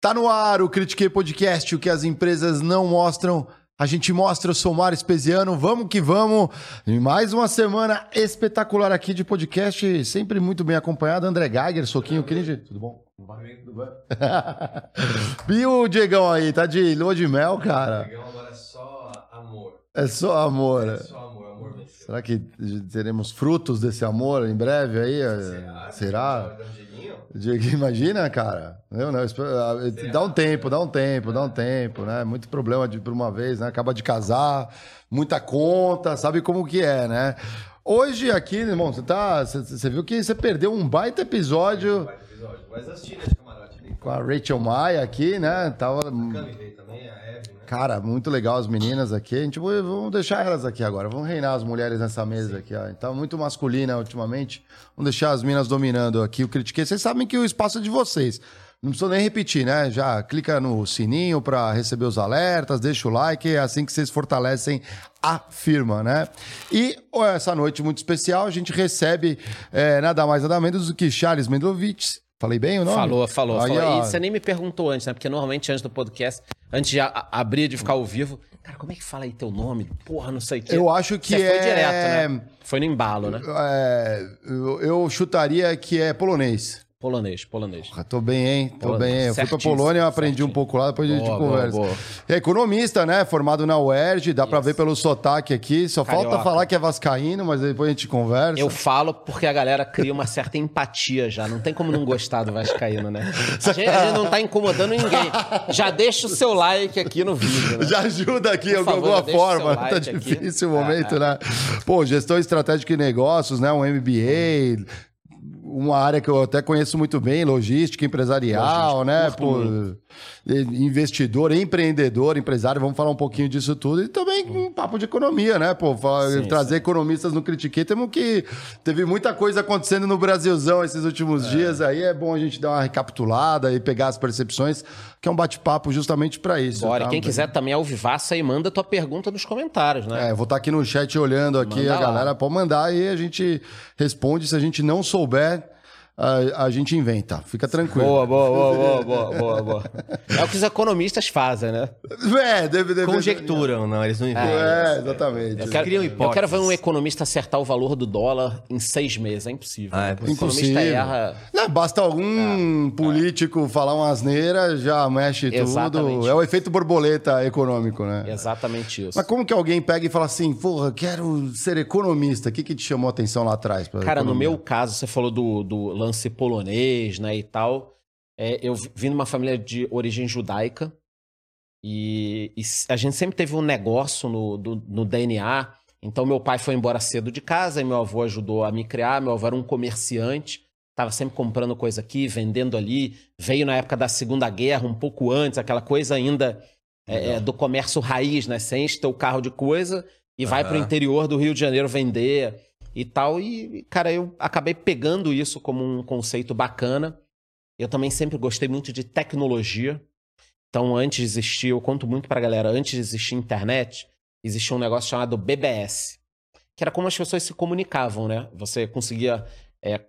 Tá no ar o Critiquei Podcast, o que as empresas não mostram. A gente mostra, eu sou o Mário Espesiano, vamos que vamos. E mais uma semana espetacular aqui de podcast, sempre muito bem acompanhado. André Geiger, Soquinho Cringe, tudo bom? Tudo e o Diegão aí, tá de lua de mel, cara? Diegão agora é só amor. É só amor. É só amor, amor venceu. Será que teremos frutos desse amor em breve aí? Será? Será? Dieguinho? Imagina, cara. Eu não, ah, dá um tempo, dá um tempo, dá um tempo, né? Muito problema de por uma vez, né? Acaba de casar, muita conta, sabe como que é, né? Hoje aqui, irmão, você tá, você, viu que você perdeu um baita episódio Vai ter episódio. Mas assisti, né, de camarote ali. com a Rachel Maia aqui, né? Tava Cami veio também, a Evelyn? Cara, muito legal as meninas aqui. A gente vamos deixar elas aqui agora. Vamos reinar as mulheres nessa mesa aqui, ó. Tá muito masculina ultimamente. Vamos deixar as minas dominando aqui o Critiquei. Vocês sabem que o espaço é de vocês. Não precisa nem repetir, né? Já clica no sininho para receber os alertas, deixa o like, é assim que vocês fortalecem a firma, né? E essa noite muito especial, a gente recebe é, nada mais nada menos do que Charles Mendrovitz. Falei bem o nome? Falou, falou, Aí, falou. E você nem me perguntou antes, né? Porque normalmente antes do podcast, antes de abrir, de ficar ao vivo, cara, como é que fala aí teu nome? Porra, não sei o quê. Eu acho que Você foi é- direto, né? Foi no embalo, né? É, eu chutaria que é polonês. Polonês, polonês. Ah, Tô bem, hein? Tô Pô, bem, hein? Eu fui pra Polônia, eu aprendi certinho. um pouco lá, depois a gente Boa, boa, conversa. boa. É economista, né? Formado na UERJ, dá pra ver pelo sotaque aqui. Só falta Carioca. falar que é vascaíno, mas depois a gente conversa. Eu falo porque a galera cria uma certa empatia já. Não tem como não gostar do Vascaíno, né? A gente, a gente não tá incomodando ninguém. Já deixa o seu like aqui no vídeo, né? Já ajuda aqui Por de alguma forma. tá like aqui. difícil o momento, né? Pô, gestão estratégica e negócios, né? Um MBA, uma área que eu até conheço muito bem, logística empresarial, Logística, né? Pô, investidor, empreendedor, empresário, vamos falar um pouquinho disso tudo. E também um papo de economia, né? Pô, Sim, trazer economistas no Critiquei. Temos que. Teve muita coisa acontecendo no Brasilzão esses últimos dias. Aí é bom a gente dar uma recapitulada e pegar as percepções, que é um bate-papo justamente para isso. Bora, tá? quem quiser também ao vivaço aí, manda tua pergunta nos comentários, né? É, eu vou estar aqui no chat olhando aqui Manda a lá. galera. Pode mandar e a gente responde. Se a gente não souber, a, a gente inventa. Fica tranquilo. Boa, boa, boa, boa, boa, boa, boa. É o que os economistas fazem, né? É, deve, deve Conjecturam, não, eles não inventam. É, exatamente. Eu quero, criam eu quero ver um economista acertar o valor do dólar em seis meses. É impossível. Ah, é né? O economista Impossível. erra. Não, basta algum político falar uma asneira, já mexe tudo. Exatamente. É o efeito borboleta econômico, né? Exatamente isso. Mas como que alguém pega e fala assim, porra, quero ser economista? O que, que te chamou a atenção lá atrás? Cara, no economia? meu caso, você falou do, do lance polonês, né, e tal. É, eu vim de uma família de origem judaica e, e a gente sempre teve um negócio no, do- no DNA. Então, meu pai foi embora cedo de casa e meu avô ajudou a me criar. Meu avô era um comerciante, estava sempre comprando coisa aqui, vendendo ali. Veio na época da Segunda Guerra, um pouco antes, aquela coisa ainda é, é, do comércio raiz, né? Você enche teu carro de coisa e vai Aham. pro interior do Rio de Janeiro vender e tal. E, cara, eu acabei pegando isso como um conceito bacana. Eu também sempre gostei muito de tecnologia. Então, antes de existir, eu conto muito pra galera, antes de existir internet, existia um negócio chamado BBS, que era como as pessoas se comunicavam, né? Você conseguia é,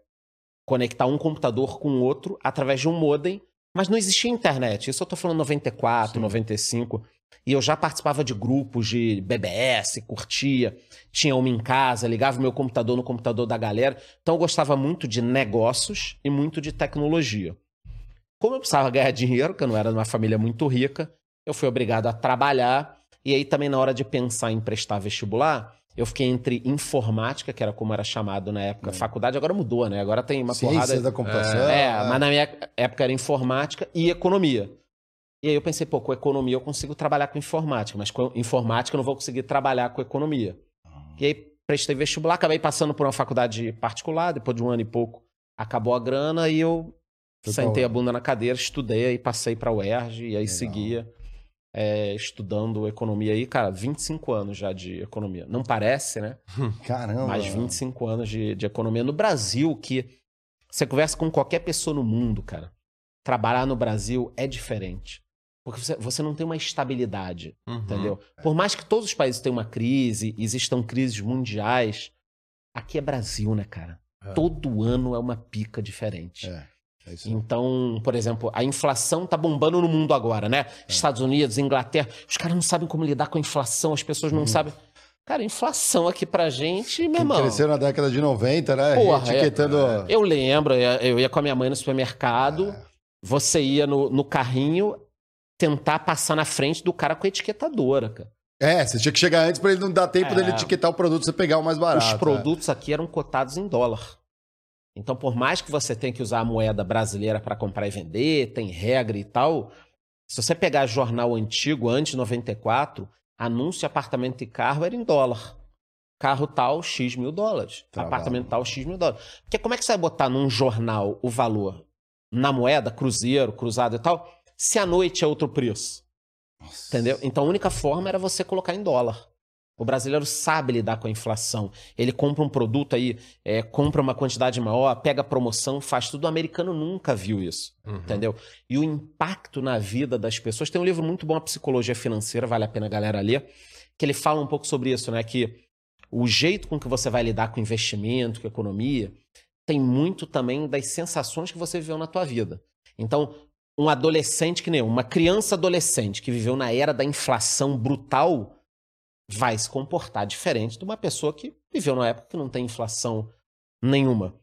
conectar um computador com o outro através de um modem, mas não existia internet. Isso eu tô falando 94, 95. E eu já participava de grupos de BBS, curtia, tinha uma em casa, ligava meu computador no computador da galera. Então eu gostava muito de negócios e muito de tecnologia. Como eu precisava ganhar dinheiro, que eu não era de uma família muito rica, eu fui obrigado a trabalhar. E aí também na hora de pensar em prestar vestibular, eu fiquei entre informática, que era como era chamado na época, faculdade, agora mudou, né? Agora tem uma Ciência porrada... da computação. É, mas na minha época era informática e economia. E aí eu pensei, pô, com economia eu consigo trabalhar com informática, mas com informática eu não vou conseguir trabalhar com economia. E aí prestei vestibular, acabei passando por uma faculdade particular, depois de um ano e pouco acabou a grana e eu Foi sentei a bunda na cadeira, estudei e passei para o UERJ e aí Legal. seguia é, estudando economia aí, cara, 25 anos já de economia. Não parece, né? Caramba. mais 25 anos de, de economia. No Brasil, que você conversa com qualquer pessoa no mundo, cara, trabalhar no Brasil é diferente. Porque você, você não tem uma estabilidade, Uhum. entendeu? Por mais que todos os países tenham uma crise, existam crises mundiais, aqui é Brasil, né, cara? É. Todo ano é uma pica diferente. É. É. Então, por exemplo, a inflação tá bombando no mundo agora, né? Estados Unidos, Inglaterra, os caras não sabem como lidar com a inflação, as pessoas não sabem. Cara, inflação aqui pra gente, meu Quem irmão. cresceu na década de 90, né? Porra, Etiquetando. Eu lembro, eu eu ia com a minha mãe no supermercado, você ia no, no carrinho tentar passar na frente do cara com a etiquetadora, cara. É, você tinha que chegar antes pra ele não dar tempo É. dele etiquetar o produto você pegar o mais barato. Os é. produtos aqui eram cotados em dólar. Então, por mais que você tenha que usar a moeda brasileira para comprar e vender, tem regra e tal, se você pegar jornal antigo, antes de 94, anúncio de apartamento e carro era em dólar. Carro tal, X mil dólares. Travado. Apartamento tal, X mil dólares. Porque como é que você vai botar num jornal o valor na moeda, cruzeiro, cruzado e tal, se à noite é outro preço? Nossa. Entendeu? Então a única forma era você colocar em dólar. O brasileiro sabe lidar com a inflação. Ele compra um produto aí, é, compra uma quantidade maior, pega promoção, faz tudo. O americano nunca viu isso. Uhum. Entendeu? E o impacto na vida das pessoas. Tem um livro muito bom, A Psicologia Financeira, vale a pena a galera ler, que ele fala um pouco sobre isso, né? Que o jeito com que você vai lidar com investimento, com economia, tem muito também das sensações que você viveu na tua vida. Então, um adolescente que nem eu, uma criança adolescente que viveu na era da inflação brutal, vai se comportar diferente de uma pessoa que viveu numa época que não tem inflação nenhuma.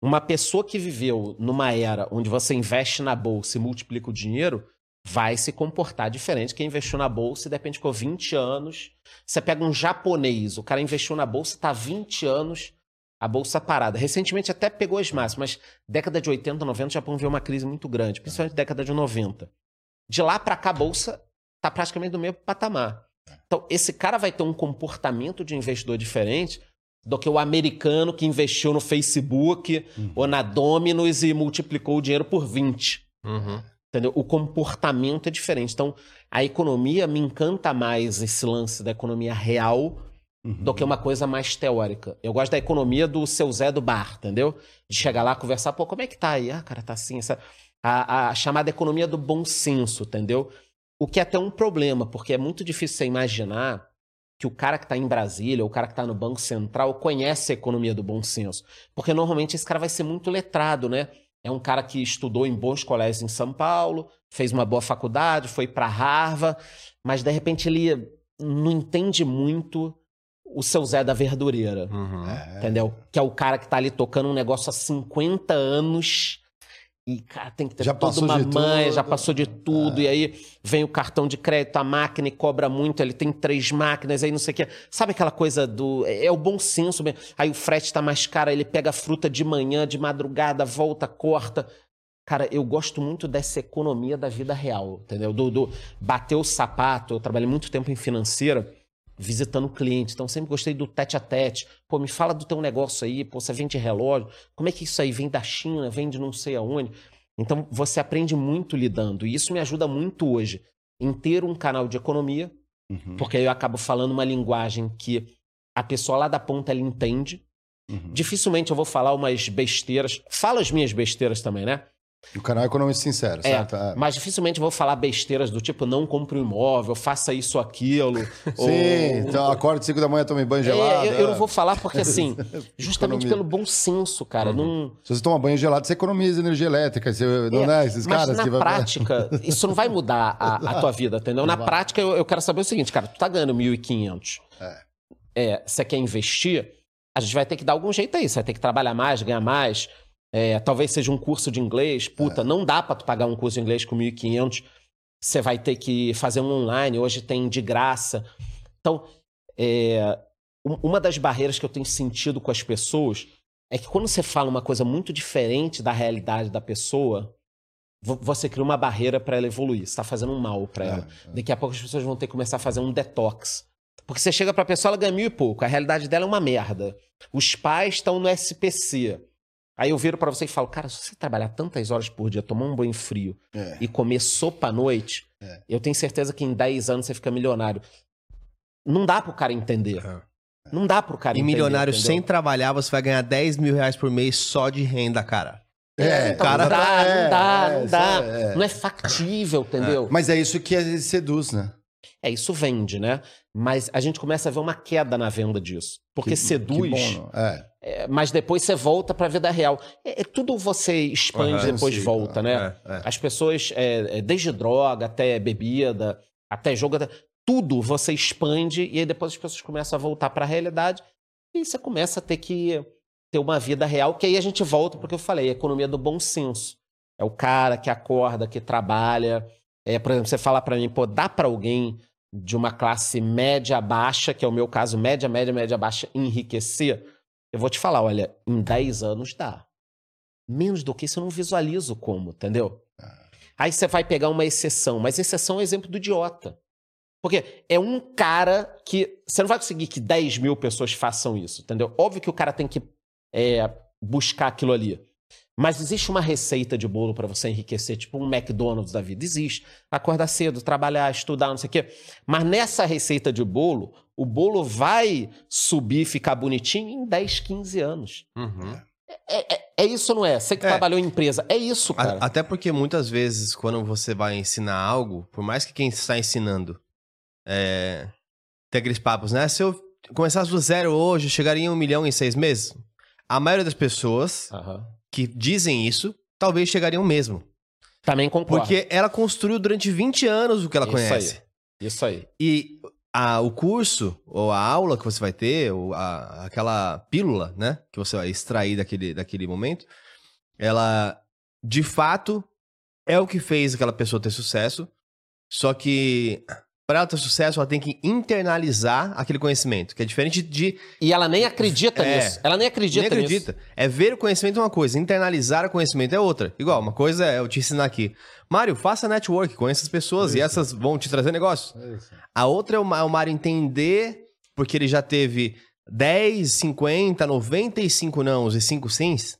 Uma pessoa que viveu numa era onde você investe na bolsa e multiplica o dinheiro, vai se comportar diferente. Quem investiu na bolsa de repente ficou 20 anos. Você pega um japonês, o cara investiu na bolsa, está 20 anos, a bolsa parada. Recentemente até pegou as máximas, mas década de 80, 90, o Japão viu uma crise muito grande, principalmente década de 90. De lá para cá, a bolsa está praticamente no mesmo patamar. Então, esse cara vai ter um comportamento de investidor diferente do que o americano que investiu no Facebook ou na Dominus e multiplicou o dinheiro por 20. Uhum. Entendeu? O comportamento é diferente. Então, a economia me encanta mais esse lance da economia real do que uma coisa mais teórica. Eu gosto da economia do seu Zé do bar, entendeu? De chegar lá, conversar, pô, como é que tá aí? Ah, cara, tá assim, essa... A, a chamada economia do bom senso, entendeu? O que é até um problema, porque é muito difícil você imaginar que o cara que está em Brasília ou o cara que está no Banco Central conhece a economia do bom senso. Porque normalmente esse cara vai ser muito letrado, né? É um cara que estudou em bons colégios em São Paulo, fez uma boa faculdade, foi para Harvard, mas de repente ele não entende muito o seu Zé da Verdureira. Uhum. É. Entendeu? Que é o cara que tá ali tocando um negócio há 50 anos e, cara, tem que ter Já toda uma de manha, tudo. já passou de tudo. E aí vem o cartão de crédito, a máquina e cobra muito, ele tem três máquinas, aí não sei o quê. Sabe aquela coisa do. É é o bom senso mesmo. Aí o frete tá mais caro, ele pega a fruta de manhã, de madrugada, volta, corta. Cara, eu gosto muito dessa economia da vida real, entendeu? Do, do bater o sapato. Eu trabalhei muito tempo em financeira visitando clientes. Então, sempre gostei do tete a tete. Pô, me fala do teu negócio aí, pô, você vende relógio. Como é que isso aí vem da China, vem de não sei aonde? Então, você aprende muito lidando. E isso me ajuda muito hoje em ter um canal de economia, Uhum. porque aí eu acabo falando uma linguagem que a pessoa lá da ponta ela entende. Uhum. Dificilmente eu vou falar umas besteiras. Falo as minhas besteiras também, né? O canal Economista Sincero, É, certo? É. mas dificilmente vou falar besteiras do tipo, não compre um imóvel, faça isso, aquilo. ou- Sim, então acorda 5 da manhã, tome banho É, gelado. eu, eu não é. vou falar porque, assim, justamente pelo bom senso, cara. Não, Se você toma banho gelado, você economiza energia elétrica. Você, não é, esses mas caras na que vai- prática, isso não vai mudar a, a tua vida, entendeu? Na prática, eu, eu quero saber o seguinte, cara, tu tá ganhando 1.500. É. Você quer investir? A gente vai ter que dar algum jeito aí. Você vai ter que trabalhar mais, ganhar mais. É, talvez seja um curso de inglês. Puta, não dá pra tu pagar um curso de inglês com 1.500. Você vai ter que fazer um online. Hoje tem de graça. Então, é, um- uma das barreiras que eu tenho sentido com as pessoas é que quando você fala uma coisa muito diferente da realidade da pessoa, vo- você cria uma barreira para ela evoluir. Você está fazendo um mal para ela. Daqui a pouco as pessoas vão ter que começar a fazer um detox. Porque você chega pra pessoa, ela ganha mil e pouco. A realidade dela é uma merda. Os pais estão no SPC. Aí eu viro pra você e falo, cara, se você trabalhar tantas horas por dia, tomar um banho frio É. e comer sopa à noite, É. eu tenho certeza que em 10 anos você fica milionário. Não dá pro cara entender. É. Não dá pro cara E entender. milionário entendeu? sem trabalhar, você vai ganhar 10 mil reais por mês só de renda, cara. É, então cara- não dá, é, não dá, é, não dá. é- Não é factível, entendeu? Mas é isso que seduz, né? É, isso vende, né? Mas a gente começa a ver uma queda na venda disso. Porque Que- seduz, Que bom, é. é, mas depois você volta pra vida real. É, é tudo você expande e depois sim, volta, né? É, é. As pessoas, desde droga até bebida, até jogo, até- tudo você expande e aí depois as pessoas começam a voltar para a realidade e você começa a ter que ter uma vida real, que aí a gente volta porque eu falei, a economia do bom senso. É o cara que acorda, que trabalha. É, por exemplo, você falar para mim, pô, dá para alguém de uma classe média baixa, que é o meu caso, média, média, média baixa, enriquecer? Eu vou te falar, olha, em 10 anos dá. Menos do que isso eu não visualizo como, entendeu? Aí você vai pegar uma exceção, mas exceção é o exemplo do idiota. Porque é um cara que. Você não vai conseguir que 10 mil pessoas façam isso, entendeu? Óbvio que o cara tem que é, buscar aquilo ali. Mas existe uma receita de bolo para você enriquecer, tipo um McDonald's da vida. Existe. Acordar cedo, trabalhar, estudar, não sei o quê. Mas nessa receita de bolo, o bolo vai subir, ficar bonitinho em 10, 15 anos. Uhum. É, é- é isso, não é? Você que É. trabalhou em empresa. É isso, A- cara. Até porque muitas vezes, quando você vai ensinar algo, por mais que quem está ensinando é, tem aqueles papos, né? Se eu começasse do zero hoje, chegaria em um milhão em seis meses. A maioria das pessoas Aham. Que dizem isso, talvez chegariam mesmo. Também concordo. Porque ela construiu durante 20 anos o que ela Isso conhece. Isso aí. E a- o curso, ou a aula que você vai ter, ou a- aquela pílula, né? Que você vai extrair daquele, daquele momento, ela, de fato, é o que fez aquela pessoa ter sucesso. Só que, para ela ter sucesso, ela tem que internalizar aquele conhecimento, que é diferente de. E ela nem acredita É. nisso. Ela nem acredita, nem acredita. É ver o conhecimento é uma coisa, internalizar o conhecimento é outra. Igual, uma coisa é eu te ensinar aqui. Mário, faça network, conheça as pessoas e essas vão te trazer negócio. É isso. A outra é o Mário entender, porque ele já teve 10, 50, 95 nãos e 5 sims.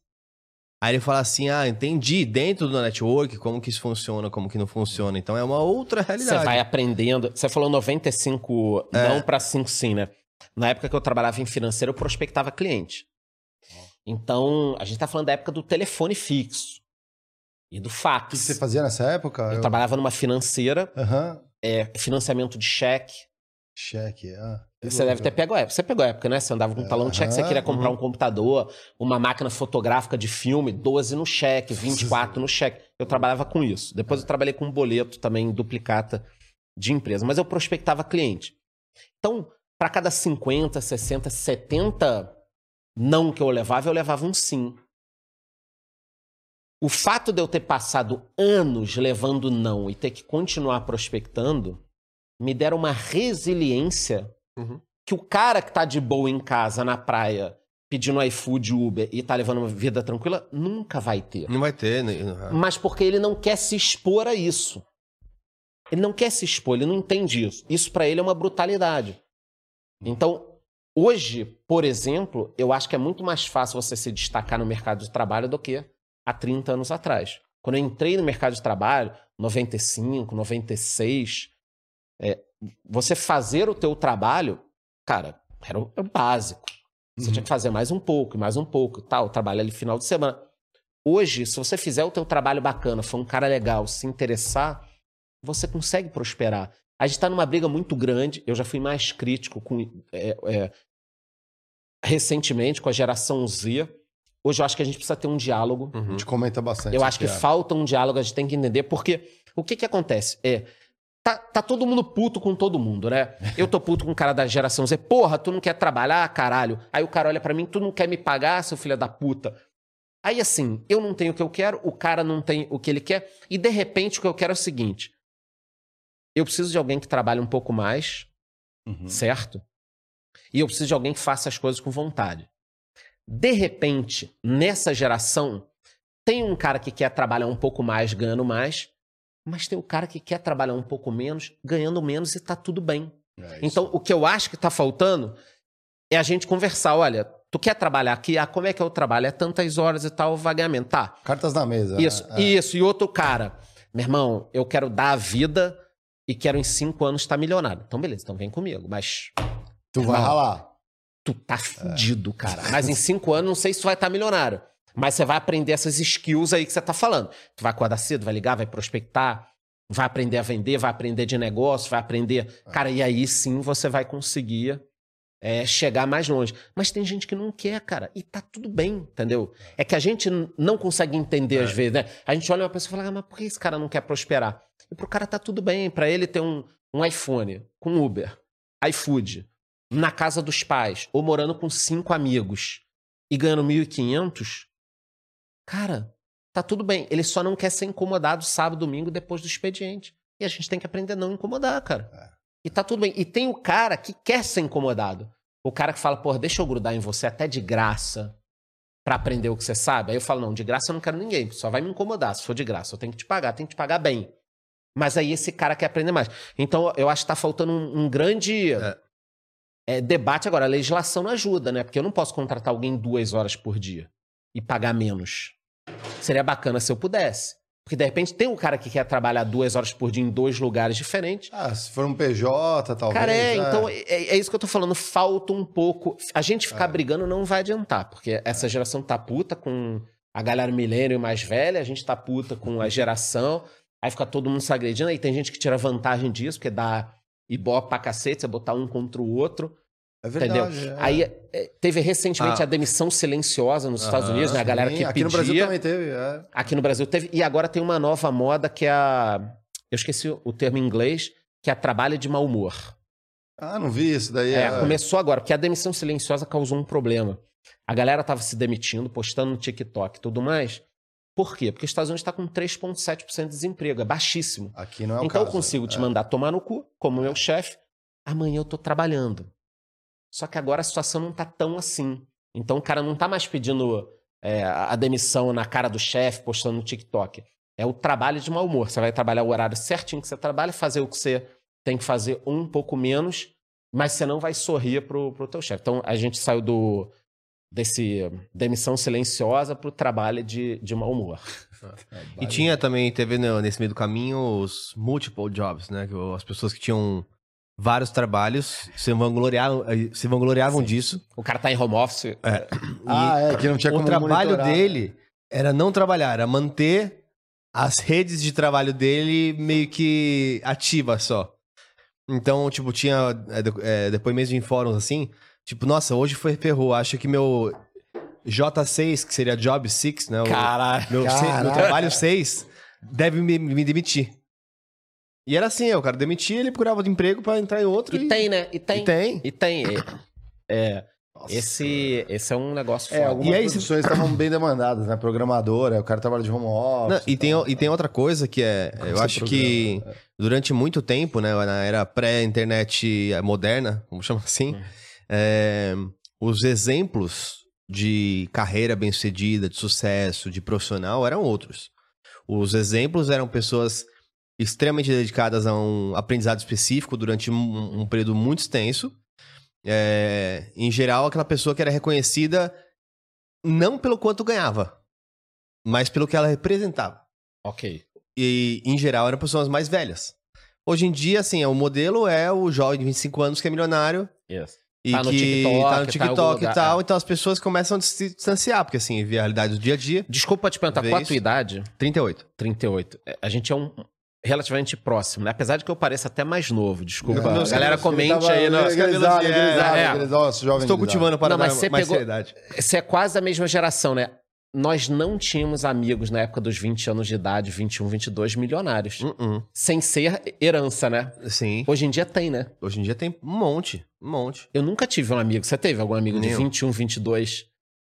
Aí ele fala assim: ah, entendi, dentro do network, como que isso funciona, como que não funciona. Então é uma outra Você realidade. vai aprendendo. Você falou 95 É. não para 5 sim, né? Na época que eu trabalhava em financeiro, eu prospectava cliente. Então, a gente tá falando da época do telefone fixo e do O que fax. você fazia nessa época? Eu trabalhava numa financeira, Aham. é, financiamento de cheque. Cheque. Ah, Você deve ter pego a época. Você pegou a época, né? Você andava com um talão de cheque, você queria comprar um computador, uma máquina fotográfica de filme, 12 no cheque, 24 no cheque. Eu trabalhava com isso. Depois eu trabalhei com um boleto também, duplicata de empresa. Mas eu prospectava cliente. Então, para cada 50, 60, 70 não que eu levava, eu levava um sim. O fato de eu ter passado anos levando não e ter que continuar prospectando me deram uma resiliência Uhum. que o cara que tá de boa em casa, na praia, pedindo iFood, Uber e tá levando uma vida tranquila, nunca vai ter. Não vai ter. né? Mas porque ele não quer se expor a isso. Ele não quer se expor, ele não entende isso. Isso pra ele é uma brutalidade. Então, hoje, por exemplo, eu acho que é muito mais fácil você se destacar no mercado de trabalho do que há 30 anos atrás. Quando eu entrei no mercado de trabalho, 95, 96, é, você fazer o teu trabalho, cara, era o, era o básico. Você tinha que fazer mais um pouco, e mais um pouco, tal, trabalho ali final de semana. Hoje, se você fizer o teu trabalho bacana, for um cara legal, se interessar, você consegue prosperar. A gente está numa briga muito grande. Eu já fui mais crítico com é, é, recentemente com a geração Z. Hoje eu acho que a gente precisa ter um diálogo. A Uhum. gente comenta bastante. Eu acho que aqui, é. falta um diálogo, a gente tem que entender, porque o que que acontece? É, tá, tá todo mundo puto com todo mundo, né? Eu tô puto com o cara da geração Z. Porra, tu não quer trabalhar, caralho? Aí o cara olha pra mim, tu não quer me pagar, seu filho da puta. Aí assim, eu não tenho o que eu quero, o cara não tem o que ele quer, e de repente o que eu quero é o seguinte: eu preciso de alguém que trabalhe um pouco mais, Uhum. certo? E eu preciso de alguém que faça as coisas com vontade. De repente, nessa geração, tem um cara que quer trabalhar um pouco mais, ganhando mais, mas tem o cara que quer trabalhar um pouco menos, ganhando menos e tá tudo bem. É isso. Então, o que eu acho que tá faltando é a gente conversar. Olha, tu quer trabalhar aqui? Ah, como é que é o trabalho? É tantas horas e tal, vagamento. Tá, Cartas na mesa. isso, né? É. isso. E outro cara, meu irmão, eu quero dar a vida e quero em cinco anos estar milionário. Então, beleza, então vem comigo. Mas Tu vai Irmão. ralar. tu tá fudido, cara. Mas em cinco anos, não sei se tu vai estar milionário. Mas você vai aprender essas skills aí que você tá falando. Tu vai acordar cedo, vai ligar, vai prospectar, vai aprender a vender, vai aprender de negócio, vai aprender. Cara, e aí sim você vai conseguir é, chegar mais longe. Mas tem gente que não quer, cara, e tá tudo bem, entendeu? É que a gente não consegue entender às vezes, né? A gente olha uma pessoa e fala, ah, mas por que esse cara não quer prosperar? E pro cara tá tudo bem, pra ele ter um, um iPhone com Uber, iFood, na casa dos pais, ou morando com cinco amigos e ganhando 1.500, cara, tá tudo bem. Ele só não quer ser incomodado sábado, domingo, depois do expediente. E a gente tem que aprender a não incomodar, cara. E tá tudo bem. E tem o cara que quer ser incomodado. O cara que fala, pô, deixa eu grudar em você até de graça pra aprender o que você sabe. Aí eu falo, não, de graça eu não quero ninguém, só vai me incomodar se for de graça. Eu tenho que te pagar, tenho que te pagar bem. Mas aí esse cara quer aprender mais. Então eu acho que tá faltando um, um grande É. é, debate agora. A legislação não ajuda, né? Porque eu não posso contratar alguém duas horas por dia e pagar menos. Seria bacana se eu pudesse. Porque de repente tem um cara que quer trabalhar duas horas por dia em dois lugares diferentes. Ah, se for um PJ, talvez. Cara, é, é. então é, é isso que eu tô falando. Falta um pouco. A gente ficar brigando não vai adiantar, porque essa geração tá puta com a galera milênio mais velha, a gente tá puta com a geração, aí fica todo mundo se agredindo, aí tem gente que tira vantagem disso, porque dá ibope pra cacete, você botar um contra o outro, É entendeu? verdade. é. Aí é, teve recentemente Ah. a demissão silenciosa nos Estados Aham, Unidos, né? A galera Sim, que Aqui pedia. no Brasil também teve. É. Aqui no Brasil teve. E agora tem uma nova moda que é a. Eu esqueci o termo em inglês, que é a trabalho de mau humor. Ah, não vi isso daí. É, é. começou agora, porque a demissão silenciosa causou um problema. A galera tava se demitindo, postando no TikTok e tudo mais. Por quê? Porque os Estados Unidos está com 3,7% de desemprego, é baixíssimo. Aqui não é o então eu caso. consigo te É. mandar tomar no cu, como meu chefe. Amanhã eu tô trabalhando. Só que agora a situação não tá tão assim. Então o cara não tá mais pedindo é, a demissão na cara do chefe, postando no TikTok. É o trabalho de mau humor. Você vai trabalhar o horário certinho que você trabalha, fazer o que você tem que fazer um pouco menos, mas você não vai sorrir pro, pro teu chefe. Então a gente saiu do desse demissão silenciosa pro trabalho de, de mau humor. E tinha também, teve no- nesse meio do caminho os multiple jobs, né? As pessoas que tinham vários trabalhos se vangloriavam, eh, se vangloriavam disso. O cara tá em home office, Ah, é, que não tinha o como trabalho monitorar. dele era não trabalhar, era manter as redes de trabalho dele meio que ativas só. Então, tipo, tinha é, de- é, depoimentos em fóruns assim, tipo, nossa, hoje foi ferrou, acho que meu J6, que seria Job 6, né? o- Caralho. meu, meu trabalho 6 deve me, me demitir. E era assim, o cara demitia, ele procurava de emprego pra entrar em outro. E tem, né? E tem. E tem. E tem. É, esse, esse é um negócio É, foda. algumas E aí, profissões estavam bem demandadas, né? Programadora, o cara trabalha de home office. Não, e, tem, tal. e tem outra coisa que é. Eu acho que programa, durante muito tempo, né, na era pré-internet moderna, vamos chamar assim, Hum. é, os exemplos de carreira bem-sucedida, de sucesso, de profissional eram outros. Os exemplos eram pessoas extremamente dedicadas a um aprendizado específico durante um, um período muito extenso. É, em geral, aquela pessoa que era reconhecida não pelo quanto ganhava, mas pelo que ela representava Ok. e em geral eram pessoas mais velhas. Hoje em dia, assim, o modelo é o jovem de 25 anos que é milionário Yes. e Tá no que TikTok, tá no tá TikTok lugar, e tal. é. Então as pessoas começam a se distanciar, porque assim, vê a realidade do dia a dia. Desculpa te perguntar, qual a tua idade? 38. 38. É, A gente é um relativamente próximo, né? Apesar de que eu pareça até mais novo, desculpa. Não, a galera comente tava aí. De- grisalho, é, é. jovem Estou cultivando para Não, mas dar você mais pegou- seriedade. Você é quase da mesma geração, né? Nós não tínhamos amigos na época dos 20 anos de idade, 21, 22, milionários. Uh-uh. Sem ser herança, né? Sim. Hoje em dia tem, né? Hoje em dia tem um monte, um monte. Eu nunca tive um amigo. Você teve algum amigo de Nenhum. 21, 22?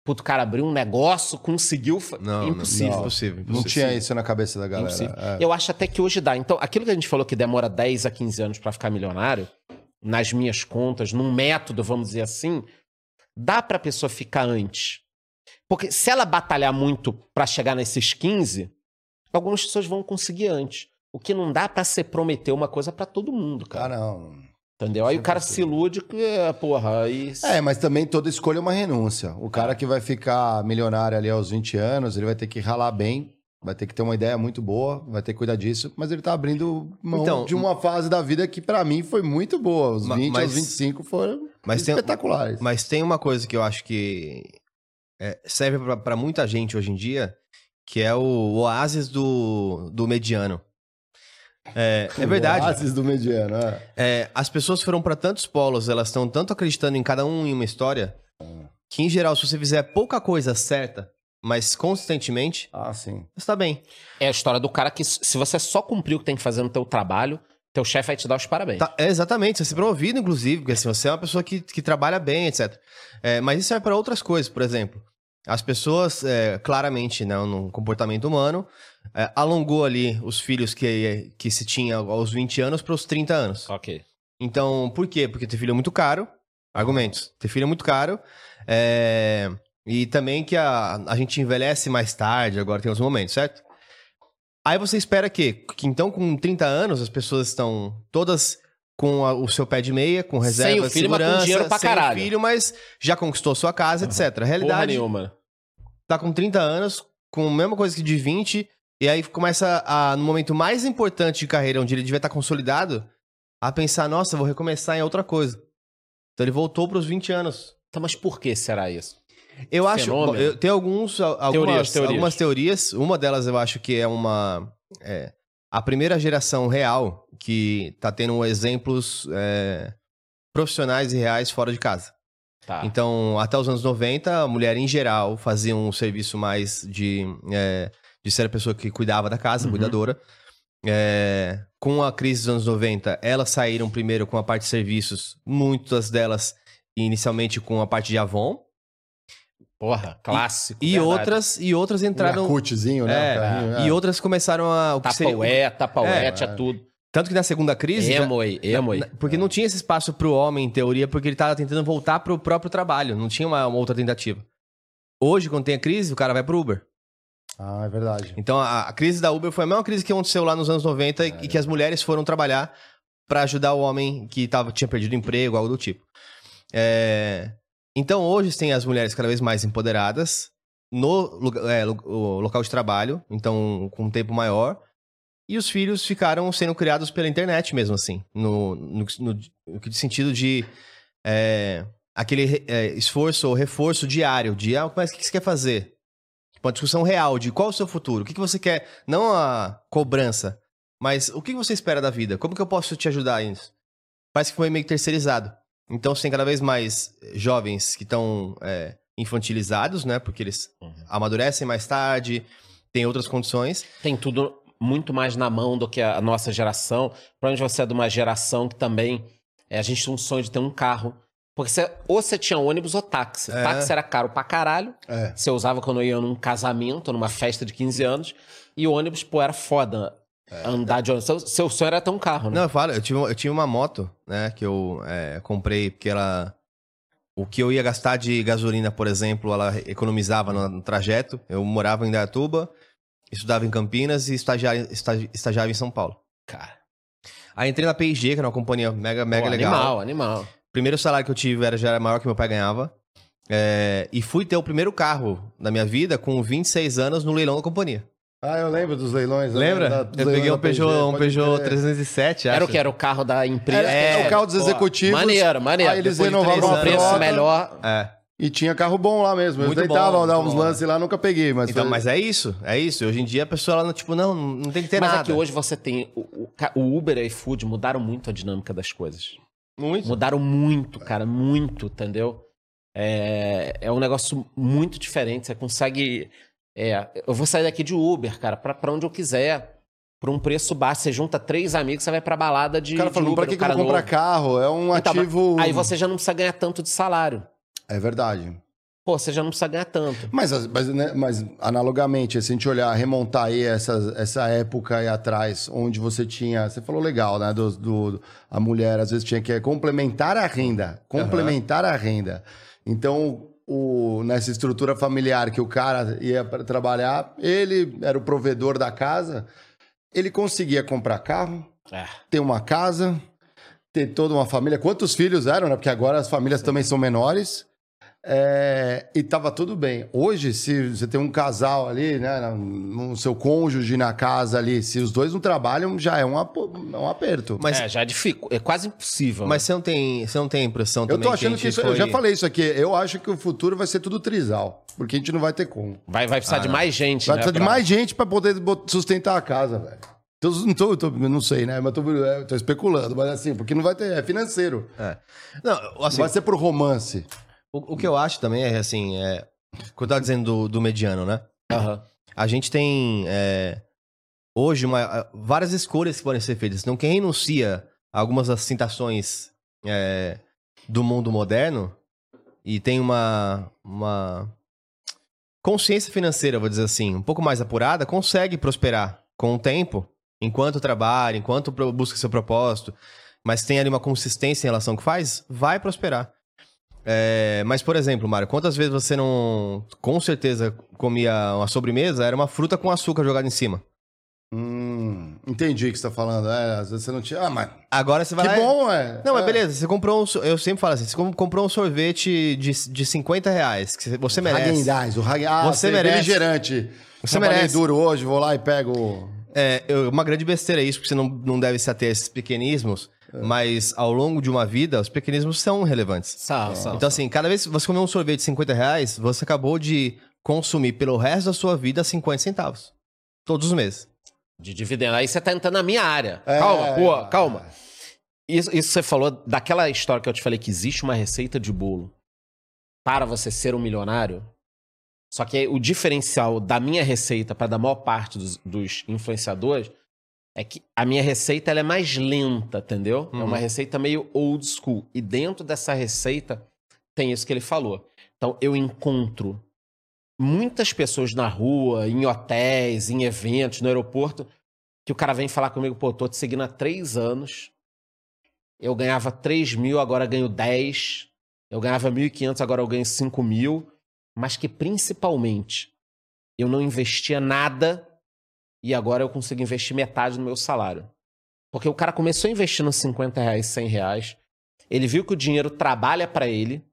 Puto, cara abriu um negócio, conseguiu. Não, Impossível. Não, impossível, Não tinha isso na cabeça da galera. É. Eu acho até que hoje dá. Então, aquilo que a gente falou que demora 10 a 15 anos pra ficar milionário, nas minhas contas, num método, vamos dizer assim, dá pra pessoa ficar antes. Porque se ela batalhar muito pra chegar nesses 15, algumas pessoas vão conseguir antes. O que não dá pra ser prometer uma coisa pra todo mundo, Ah, cara. não. Entendeu? Aí o cara se ilude que, porra, aí. É, mas também toda escolha é uma renúncia. O cara que vai ficar milionário ali aos 20 anos, ele vai ter que ralar bem, vai ter que ter uma ideia muito boa, vai ter que cuidar disso, mas ele tá abrindo mão Então, de uma fase da vida que pra mim foi muito boa. Os Ma- 20 aos mas- 25 foram Mas tem, espetaculares. Mas tem uma coisa que eu acho que é, serve pra- pra muita gente hoje em dia, que é o oásis do, do mediano. É, é verdade. Oásis do mediano, é. É, as pessoas foram pra tantos polos, elas estão tanto acreditando em cada um em uma história, que em geral, se você fizer pouca coisa certa, mas consistentemente, Ah, sim. você tá bem. É a história do cara que, se você só cumprir o que tem que fazer no teu trabalho, teu chefe vai te dar os parabéns. Tá, é, exatamente, você vai ser promovido, inclusive, porque assim, você é uma pessoa que, que trabalha bem, etc. É, mas isso serve para outras coisas, por exemplo. As pessoas, é, claramente, né, no comportamento humano, é, alongou ali os filhos que, que se tinha aos 20 anos para os 30 anos. Ok. Então, por quê? Porque ter filho é muito caro. Argumentos. Ter filho é muito caro. é, E também que a, a gente envelhece mais tarde, agora tem os momentos, certo? Aí você espera que, que então com 30 anos as pessoas estão todas com a- o seu pé de meia, com reserva Sem o filho, mas com segurança, dinheiro pra sem caralho. filho, mas já conquistou sua casa, etc. A Porra realidade nenhuma. tá com 30 anos, com a mesma coisa que de 20, e aí começa a, no momento mais importante de carreira, onde ele devia estar consolidado, a pensar, nossa, vou recomeçar em outra coisa. Então ele voltou pros 20 anos. Então, mas por que será isso? Eu acho, eu, tem alguns, al- algumas, Teorias, teorias. algumas teorias. Uma delas eu acho que é uma é, a primeira geração real que tá tendo exemplos é, profissionais e reais fora de casa. Tá. Então, até os anos 90, a mulher em geral fazia um serviço mais de, é, de ser a pessoa que cuidava da casa, Uhum. cuidadora. É, com a crise dos anos 90, elas saíram primeiro com a parte de serviços, muitas delas inicialmente com a parte de Avon, Porra, clássico. e verdade. outras e outras entraram. Yakutzinho, né? É, o carrinho, é. E outras começaram a. O que seria- É, tinha tudo. tanto que na segunda crise. já- Emoi, Emoi. na- porque não tinha esse espaço pro homem, em teoria, porque ele tava tentando voltar pro próprio trabalho. Não tinha uma, uma outra tentativa. Hoje, quando tem a crise, o cara vai pro Uber. Ah, é verdade. Então, a, a crise da Uber foi a mesma crise que aconteceu lá nos anos 90 e que as mulheres foram trabalhar pra ajudar o homem que tava, tinha perdido emprego, algo do tipo. É, Então, hoje tem as mulheres cada vez mais empoderadas no é, local de trabalho, então com um tempo maior. E os filhos ficaram sendo criados pela internet mesmo, assim. No, no, no- no sentido de é, aquele é, esforço ou reforço diário de ah, mas o que você quer fazer? Uma discussão real de qual é o seu futuro, o que que você quer, não a cobrança, mas o que você espera da vida? Como que eu posso te ajudar nisso? Parece que foi meio que terceirizado. Então você tem cada vez mais jovens que estão é, infantilizados, né? Porque eles Uhum. amadurecem mais tarde, tem outras condições. Tem tudo muito mais na mão do que a nossa geração. Provavelmente você é de uma geração que também. é, a gente tinha um sonho de ter um carro. Porque você, ou você tinha ônibus ou táxi. É. Táxi era caro pra caralho. É. Você usava quando ia num casamento, numa festa de 15 anos. E o ônibus, pô, era foda. Andar de ônibus. Seu, seu sonho era ter um carro, né? Não, eu falo, eu tive, eu tive uma moto, né, que eu é, comprei porque ela. O que eu ia gastar de gasolina, por exemplo, ela economizava no, no trajeto. Eu morava em Dayatuba, estudava em Campinas e estagiava, estagi- estagiava em São Paulo. Cara. Aí entrei na P&G, que era uma companhia mega, mega pô, legal. Animal, animal. Primeiro salário que eu tive era, já era maior que meu pai ganhava. É, e fui ter o primeiro carro da minha vida com 26 anos no leilão da companhia. Ah, eu lembro dos leilões. Lembra? da- dos eu peguei um Peugeot, um Peugeot crer. 307, acho. Era o que? Era o carro da empresa? Era, É, o carro dos pô, executivos. Maneiro, maneiro. Aí eles Depois de renovavam um anos. preço melhor. É. e tinha carro bom lá mesmo. Muito Eles tentavam dar muito uns bom. lances lá, nunca peguei. Mas Então, foi- mas é isso, é isso. Hoje em dia a pessoa, ela, tipo, não, não tem que ter Mas nada. é que hoje você tem. O, o o Uber e o iFood mudaram muito a dinâmica das coisas. Muito. Mudaram muito, cara, muito, entendeu? É, é um negócio muito diferente. Você consegue. é, eu vou sair daqui de Uber, cara, pra, pra onde eu quiser. Por um preço baixo. Você junta três amigos, você vai pra balada de. o cara Uber, pra que, que eu vou comprar novo. carro? É um Então, ativo... Aí você já não precisa ganhar tanto de salário. É verdade. Pô, você já não precisa ganhar tanto. Mas, as- mas, né, mas, analogamente, se a gente olhar, remontar aí essa, essa época aí atrás, onde você tinha. Você falou legal, né? Do, do- a mulher às vezes tinha que complementar a renda. Complementar a renda. Então, o, nessa estrutura familiar que o cara ia trabalhar, ele era o provedor da casa, ele conseguia comprar carro, É. ter uma casa, ter toda uma família. Quantos filhos eram, né? Porque agora as famílias também são menores. É, e tava tudo bem. Hoje, se você tem um casal ali, né? No seu cônjuge na casa ali, se os dois não trabalham, já é um, é um aperto. Mas, é, já é difícil. É quase impossível. mas você, não tem, você não tem a impressão eu também tô achando que, gente isso. foi... Eu já falei isso aqui. Eu acho que o futuro vai ser tudo trisal. Porque a gente não vai ter como. vai, vai precisar Ah, de não. mais gente, Vai né? precisar de pra- mais gente pra poder sustentar a casa, velho. Tô, não, tô, tô- não sei, né? Mas tô, é, tô especulando, mas assim, porque não vai ter. É financeiro. Não, Não assim, vai ser pro romance. O, o que eu acho também é assim, é. Quando eu tava dizendo do, do mediano, né? Aham. A gente tem é, hoje uma- várias escolhas que podem ser feitas. Então, quem renuncia a algumas das tentações é, do mundo moderno e tem uma, uma consciência financeira, vou dizer assim, um pouco mais apurada, consegue prosperar com o tempo, enquanto trabalha, enquanto busca seu propósito, mas tem ali uma consistência em relação ao que faz, vai prosperar. É, mas, por exemplo, Mário, quantas vezes você não, com certeza, comia uma sobremesa, era uma fruta com açúcar jogado em cima? Hum, entendi o que você tá falando. É, às vezes você não tinha. Ah, mas. Agora você vai Que lá bom, é. Não, mas É. beleza, você comprou um. Eu sempre falo assim: você com- comprou um sorvete de, de 50 reais, que você merece. Häagen-Dazs, o Häagen- ah, Você merece. Beligerante. Você Trabalhei merece. duro hoje, vou lá e pego. É, uma grande besteira isso, porque você não, não deve se ater a esses pequenismos, É. mas ao longo de uma vida, os pequenismos são relevantes. Sal, sal. Então, assim, cada vez que você comer um sorvete de 50 reais, você acabou de consumir pelo resto da sua vida 50 centavos. Todos os meses. De dividendo. Aí você tá entrando na minha área. É, calma, pô, é. calma. Isso, isso você falou daquela história que eu te falei que existe uma receita de bolo para você ser um milionário. Só que o diferencial da minha receita para da maior parte dos, dos influenciadores é que a minha receita ela é mais lenta, entendeu? É Uhum. uma receita meio old school. E dentro dessa receita tem isso que ele falou. Então eu encontro muitas pessoas na rua, em hotéis, em eventos, no aeroporto, que o cara vem falar comigo, pô, tô te seguindo há três anos. Eu ganhava 3 mil, agora ganho 10. Eu ganhava 1.500, agora eu ganho 5 mil. Mas que principalmente eu não investia nada e agora eu consigo investir metade do meu salário. Porque o cara começou investindo 50 reais, 100 reais. Ele viu que o dinheiro trabalha para ele.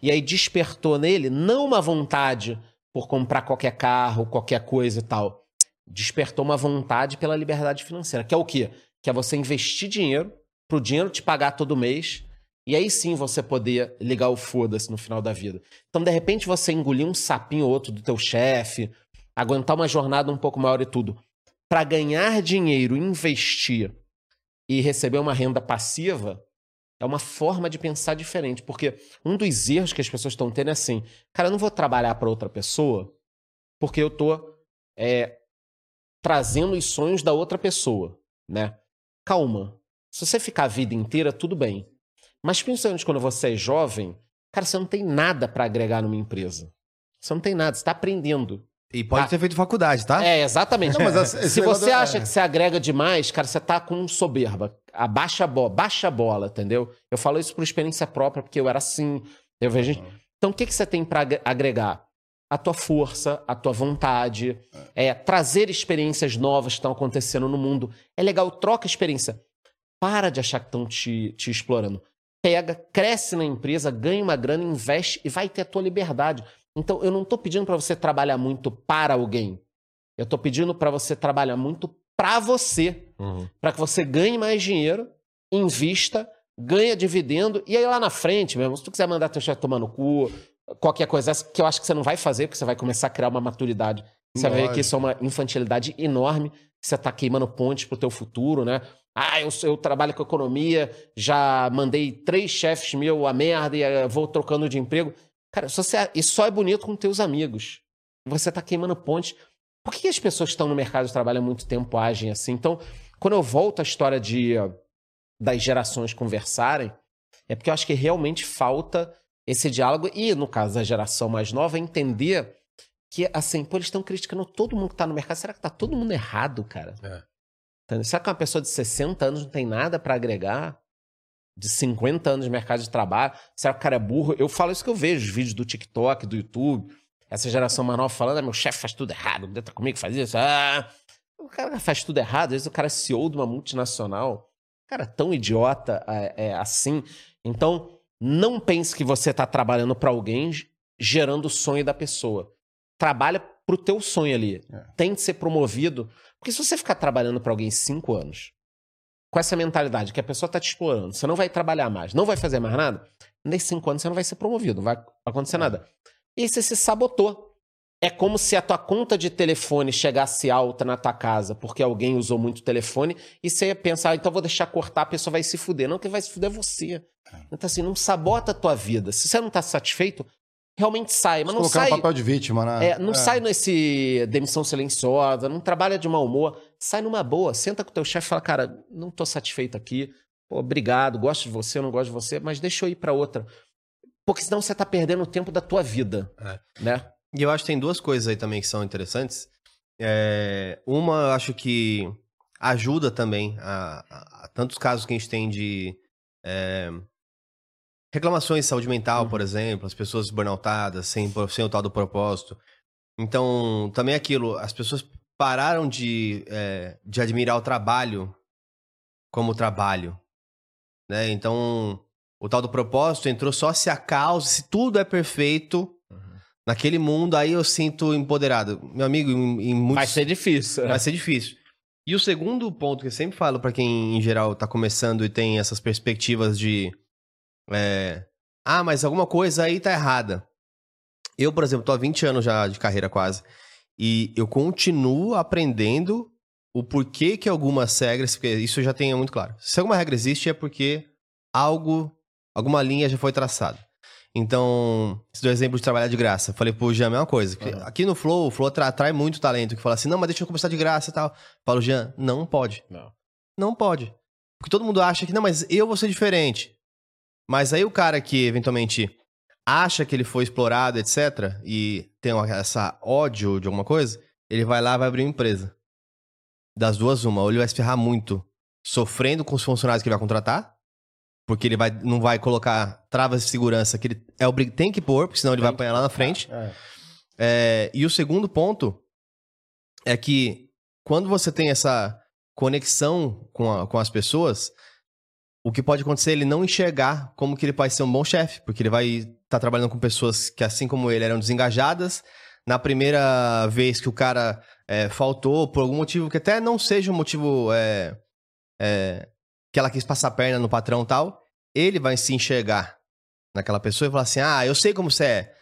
E aí despertou nele não uma vontade por comprar qualquer carro, qualquer coisa e tal. Despertou uma vontade pela liberdade financeira, que é o quê? Que é você investir dinheiro pro dinheiro te pagar todo mês e aí sim você poder ligar o foda-se no final da vida. Então, de repente, você engolir um sapinho ou outro do teu chefe, aguentar uma jornada um pouco maior e tudo, para ganhar dinheiro, investir e receber uma renda passiva, é uma forma de pensar diferente. Porque um dos erros que as pessoas estão tendo é assim: cara, eu não vou trabalhar para outra pessoa porque eu tô é, trazendo os sonhos da outra pessoa, né? Calma. Se você ficar a vida inteira, tudo bem. Mas principalmente quando você é jovem, cara, você não tem nada para agregar numa empresa. Você não tem nada, você está aprendendo. E pode Ah. ter feito faculdade, tá? É, exatamente. Não, esse Se você é- acha que você agrega demais, cara, você tá com soberba. Abaixa a bola, baixa a bola, entendeu? Eu falo isso por experiência própria, porque eu era assim. Eu vejo gente. Então, o que, que você tem pra ag- agregar? A tua força, a tua vontade, é, trazer experiências novas que estão acontecendo no mundo. É legal, troca experiência. Para de achar que estão te, te explorando. Pega, cresce na empresa, ganha uma grana, investe e vai ter a tua liberdade. Então, eu não tô pedindo para você trabalhar muito para alguém. Eu tô pedindo para você trabalhar muito para você, Uhum. para que você ganhe mais dinheiro, invista, ganha dividendo e aí lá na frente, mesmo, se tu quiser mandar teu chefe tomar no cu, qualquer coisa essa, que eu acho que você não vai fazer, porque você vai começar a criar uma maturidade. Você vai ver que isso é uma infantilidade enorme, que você tá queimando pontes pro teu futuro, né? Ah, eu, eu trabalho com economia, já mandei três chefes meu a merda e eh, vou trocando de emprego. Cara, você, isso só é bonito com teus amigos. Você tá queimando pontes. Por que as pessoas que estão no mercado de trabalho há muito tempo agem assim? Então, quando eu volto à história de das gerações conversarem, é porque eu acho que realmente falta esse diálogo e, no caso da geração mais nova, entender que, assim, pô, eles estão criticando todo mundo que tá no mercado. Será que tá todo mundo errado, cara? É. Será que uma pessoa de 60 anos não tem nada pra agregar? De 50 anos de mercado de trabalho? Será que o cara é burro? Eu falo isso que eu vejo, os vídeos do TikTok, do YouTube. Essa geração nova falando, ah, meu chefe faz tudo errado, entra comigo, faz isso. Ah. O cara faz tudo errado, às vezes o cara é CEO de uma multinacional. Cara, tão idiota é, é, assim. Então, não pense que você está trabalhando para alguém gerando o sonho da pessoa. Trabalha pro teu sonho ali. É. Tente ser promovido. Porque se você ficar trabalhando para alguém cinco anos, com essa mentalidade que a pessoa tá te explorando, você não vai trabalhar mais, não vai fazer mais nada, nesses cinco anos você não vai ser promovido, não vai acontecer nada. E aí você se sabotou. É como se a tua conta de telefone chegasse alta na tua casa porque alguém usou muito o telefone e você ia pensar, ah, então vou deixar cortar, a pessoa vai se fuder. Não, quem vai se fuder é você. Então assim, não sabota a tua vida. Se você não tá satisfeito, realmente sai. Mas não Colocar sai, papel de vítima, né? é, não sai nesse demissão silenciosa, não trabalha de mau humor. Sai numa boa, senta com o teu chefe e fala, cara, não tô satisfeito aqui. Pô, obrigado, gosto de você, não gosto de você, mas deixa eu ir pra outra. Porque senão você tá perdendo o tempo da tua vida, É. né? E eu acho que tem duas coisas aí também que são interessantes. É, uma, eu acho que ajuda também a, a- a tantos casos que a gente tem de é, reclamações de saúde mental, por exemplo, as pessoas burnoutadas, sem, sem o tal do propósito. Então, também é aquilo, as pessoas pararam de, é, de admirar o trabalho como trabalho. Né? Então, o tal do propósito entrou só se a causa, se tudo é perfeito, naquele mundo, aí eu sinto empoderado. Meu amigo, em, em muitos... Vai ser difícil. né? Vai ser difícil. E o segundo ponto que eu sempre falo pra quem, em geral, tá começando e tem essas perspectivas de... é, ah, mas alguma coisa aí tá errada. Eu, por exemplo, tô há 20 anos já de carreira quase. E eu continuo aprendendo o porquê que algumas regras... Porque isso eu já tenho muito claro. Se alguma regra existe é porque algo... Alguma linha já foi traçada. Então, esse do exemplo de trabalhar de graça. Falei pro Jean a mesma coisa. Uhum. Aqui no Flow, o Flow atra- atrai muito talento. Que fala assim, não, mas deixa eu começar de graça e tal. Falo, Jean, não pode. Não. Não pode. Porque todo mundo acha que, não, mas eu vou ser diferente. Mas aí o cara que, eventualmente, acha que ele foi explorado, etc., e tem essa ódio de alguma coisa, ele vai lá e vai abrir uma empresa. Das duas, uma. Ou ele vai se ferrar muito sofrendo com os funcionários que ele vai contratar, porque ele vai, não vai colocar travas de segurança que ele é tem que pôr, porque senão ele vai apanhar lá na frente. É. É, e o segundo ponto é que quando você tem essa conexão com, a- com as pessoas, o que pode acontecer é ele não enxergar como que ele pode ser um bom chefe, porque ele vai estar trabalhando com pessoas que, assim como ele, eram desengajadas. Na primeira vez que o cara é, faltou, por algum motivo que até não seja um motivo é, é, que ela quis passar a perna no patrão e tal, ele vai se enxergar naquela pessoa e falar assim: Ah, eu sei como você é.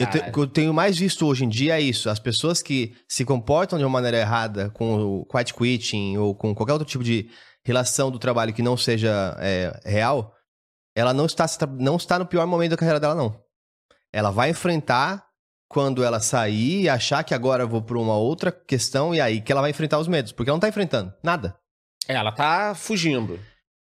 Eu te- o que eu tenho mais visto hoje em dia é isso. As pessoas que se comportam de uma maneira errada com o quiet quitting ou com qualquer outro tipo de relação do trabalho que não seja é, real, ela não está, não está no pior momento da carreira dela, não. Ela vai enfrentar quando ela sair e achar que agora eu vou para uma outra questão e aí que ela vai enfrentar os medos. Porque ela não está enfrentando nada. É, ela tá fugindo.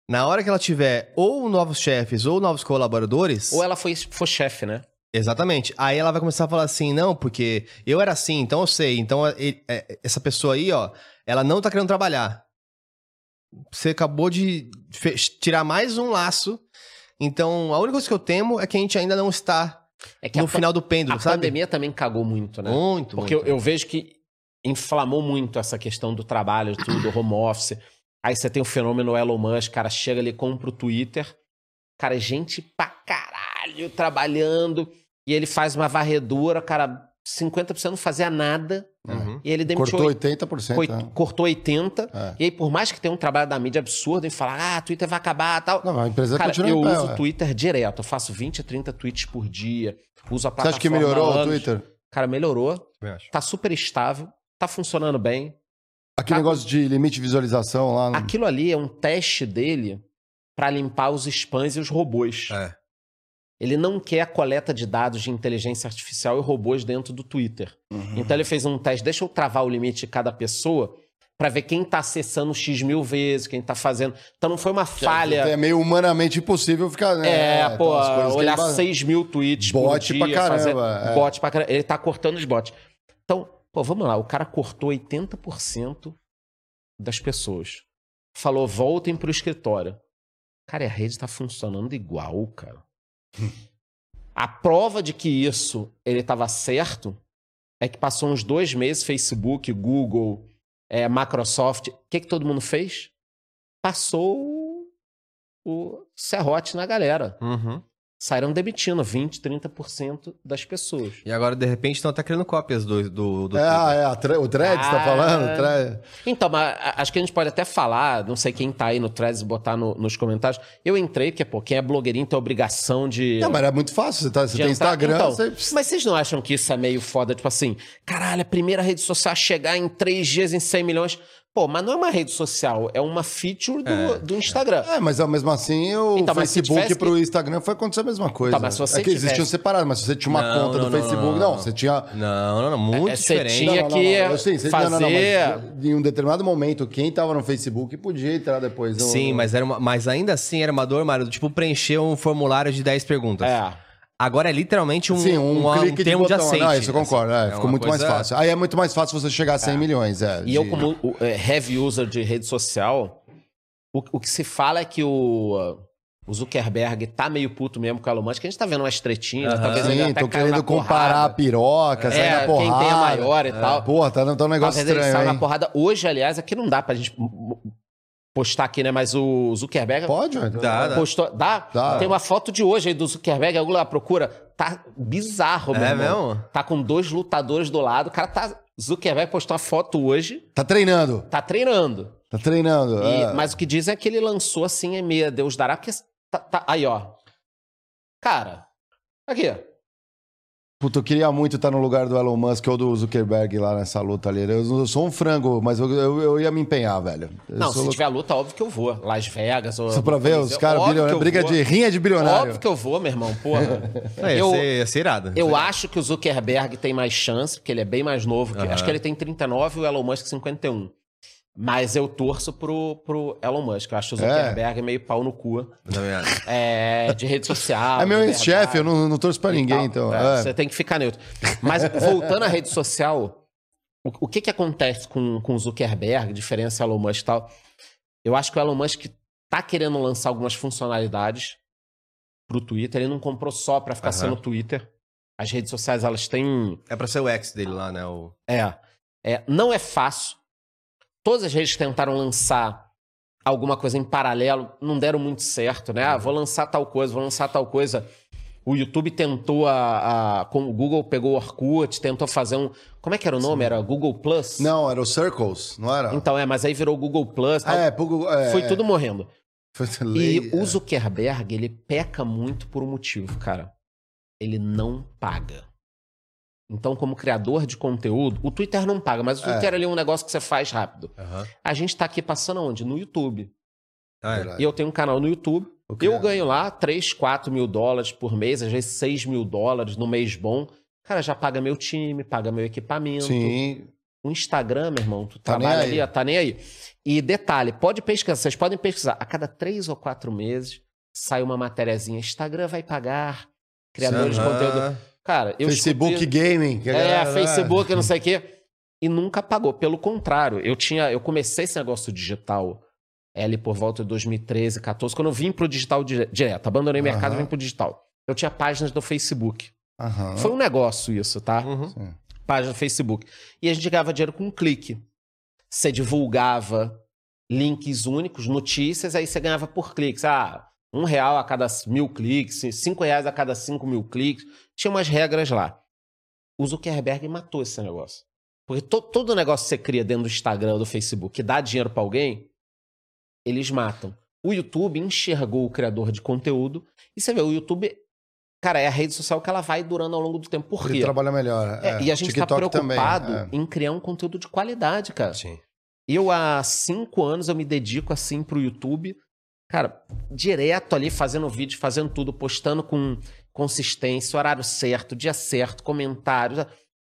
Na hora que ela tiver ou novos chefes ou novos colaboradores... Ou ela foi, foi chefe, né? Exatamente. Aí ela vai começar a falar assim, não, porque eu era assim, então eu sei. Então ele- é, essa pessoa aí, ó, ela não tá querendo trabalhar. Você acabou de tirar mais um laço. Então, a única coisa que eu temo é que a gente ainda não está É que no a, final do pêndulo, a sabe? pandemia também cagou muito, né? Muito, Porque muito. Eu, eu vejo que inflamou muito essa questão do trabalho, tudo, home office. Aí você tem o fenômeno Elon Musk, cara chega ali, compra o Twitter. Cara, gente pra caralho trabalhando. E ele faz uma varredura, cara, 50% não fazia nada. Uhum. E ele demitiu Cortou oit- 80%. coi- né? cortou 80%. É. E aí, por mais que tenha um trabalho da mídia absurdo em falar, ah, Twitter vai acabar tal. Não, a empresa Cara, continua eu uso o Twitter direto. Eu faço 20 a 30 tweets por dia. Uso a Você plataforma. acha que melhorou o. Twitter? Cara, melhorou. Tá super estável. Tá funcionando bem. Aquele Tá- negócio de limite de visualização lá. no- Aquilo ali é um teste dele pra limpar os spams e os robôs. É. Ele não quer a coleta de dados de inteligência artificial e robôs dentro do Twitter. Uhum. Então ele fez um teste. Deixa eu travar o limite de cada pessoa pra ver quem tá acessando X mil vezes, quem tá fazendo. Então não foi uma falha. É meio humanamente impossível ficar. né, É, pô, coisas que olhar ele ba- 6 mil tweets Bot por dia. pra caramba, fazer- é. Bot pra caramba. Ele tá cortando os bots. Então, pô, vamos lá. O cara cortou 80% das pessoas. Falou, voltem pro escritório. Cara, a rede tá funcionando igual, cara. A prova de que isso ele tava certo é que passou uns dois meses, Facebook, Google, é, Microsoft. O que, que todo mundo fez? Passou o- o serrote na galera. Uhum. Saíram demitindo 20, 30% das pessoas. E agora, de repente, estão até criando cópias do. do, do É, Twitter. ah, é o Threads tá Ah. falando? Então, mas a- acho que a gente pode até falar, não sei quem tá aí no Threads, botar no- nos comentários. Eu entrei, porque, pô, quem é blogueirinho tem a obrigação de. Não, mas é muito fácil. Você, tá, você tem. Instagram, Então, você... Mas vocês não acham que isso é meio foda? Tipo assim, caralho, a primeira rede social a chegar em três dias em 100 milhões. Pô, mas não é uma rede social, é uma feature do, do Instagram. É, mas mesmo assim, o Então, Facebook tivesse pro Instagram foi acontecer a mesma coisa. Tá, mas se você é que existiam tivesse- separados, mas se você tinha uma Não, conta não, do não, Facebook, não, não, não. você tinha... Não, não, não. Muito É, você diferente. tinha que Eu sei, você- fazer- em um determinado momento, quem tava no Facebook podia entrar depois. no- Sim, mas, era uma, mas ainda assim era uma dor, Mário, tipo preencher um formulário de 10 perguntas. É. Agora é literalmente um, Sim, um, um, clique de termo de, botão. aceite. Não, isso eu concordo. assim. é, É ficou muito coisa- mais fácil. Aí é muito mais fácil você chegar a 100 milhões. É, E eu, de- como o, é, heavy user de rede social, o, o que se fala é que o, o Zuckerberg tá meio puto mesmo com o Elon Musk, que a gente tá vendo umas tretinhas, Aham. talvez ele Sim, até tô querendo na comparar a piroca, sair É, na porrada. quem tem a maior e tal. Porra, tá, tá um negócio Talvez ele estranho, saiu na hein? porrada. Hoje, aliás, aqui não dá pra gente postar aqui, né? Mas o Zuckerberg Pode? Dá, postou. Dá? Dá. Tem uma foto de hoje aí do Zuckerberg, alguém lá procura. Tá bizarro, meu É irmão. mesmo? Tá com dois lutadores do lado. O cara tá. Zuckerberg postou uma foto hoje, Tá treinando. tá treinando. Tá treinando. E- é. Mas o que dizem é que ele lançou assim, é meia Deus dará, porque tá, tá- aí, ó. Cara, aqui. Puta, eu queria muito estar no lugar do Elon Musk ou do Zuckerberg lá nessa luta ali. Eu, eu sou um frango, mas eu, eu, eu ia me empenhar, velho. Eu Não, sou se louco. tiver luta, óbvio que eu vou. Las Vegas. Ou Só pra ver os Coliseu, caras, bilionários, briga vou. de rinha de bilionário. Óbvio que eu vou, meu irmão, porra. É, ia, eu, ser, ia ser irado. eu acho que o Zuckerberg tem mais chance, porque ele é bem mais novo. que- Aham. Acho que ele tem 39 e o Elon Musk 51. Mas eu torço pro, pro Elon Musk. Eu acho o É. Zuckerberg meio pau no cu. Eu também acho. É, de rede social. É meu ex-chefe, eu não, não torço pra ninguém, tal. então. É, é. Você tem que ficar neutro. Mas voltando à rede social, o, o que que acontece com, com o Zuckerberg, diferença Elon Musk e tal? Eu acho que o Elon Musk tá querendo lançar algumas funcionalidades pro Twitter. Ele não comprou só pra ficar sendo Twitter. As redes sociais, elas têm... É pra ser o ex dele lá, né? O... É, é, não é fácil. Todas as redes tentaram lançar alguma coisa em paralelo, não deram muito certo, né? Ah, vou lançar tal coisa, vou lançar tal coisa. O YouTube tentou a, a- com o Google pegou o Orkut, tentou fazer um, como é que era o nome? Era Google Plus? Não, era o Circles, não era? Então é, mas aí virou Google Plus, tal. é, Google- é, foi tudo morrendo. Foi E lei, o é. Zuckerberg, ele peca muito por um motivo, cara. Ele não paga. Então, como criador de conteúdo, o Twitter não paga, mas o É. Twitter ali é um negócio que você faz rápido. Aham. A gente tá aqui passando onde? No YouTube. Ah, é. E eu tenho um canal no YouTube. O Eu ganho lá 3, 4 mil dólares por mês, às vezes 6 mil dólares no mês bom. Cara, já paga meu time, paga meu equipamento. Sim. O Instagram, meu irmão, tu Tá trabalha ali, ó, tá nem aí. E detalhe, pode pesquisar, vocês podem pesquisar. A cada três ou quatro meses sai uma matériazinha. Instagram vai pagar, criadores de Aham. conteúdo. Cara, eu Facebook escutei- Gaming. que a É, galera- Facebook, não sei o quê. E nunca pagou. Pelo contrário, eu tinha, eu comecei esse negócio digital ali por volta de 2013, 14, quando eu vim pro digital dire- direto. Abandonei o mercado e vim pro digital. Eu tinha páginas do Facebook. Aham. Foi um negócio isso, tá? Uhum. Página do Facebook. E a gente ganhava dinheiro com um clique. Você divulgava links únicos, notícias, aí você ganhava por cliques. Ah, um real a cada mil cliques, cinco reais a cada cinco mil cliques. Tinha umas regras lá. O Zuckerberg matou esse negócio. Porque to- todo negócio que você cria dentro do Instagram do Facebook que dá dinheiro pra alguém, eles matam. O YouTube enxergou o criador de conteúdo e você vê, o YouTube, cara, é a rede social que ela vai durando ao longo do tempo. Por Ele quê? trabalha melhor. É, é. e a gente TikTok tá preocupado também, é. em criar um conteúdo de qualidade, cara. Sim. Eu, há cinco anos, eu me dedico assim pro YouTube. Cara, direto ali, fazendo vídeo, fazendo tudo, postando com consistência, horário certo, dia certo, comentários,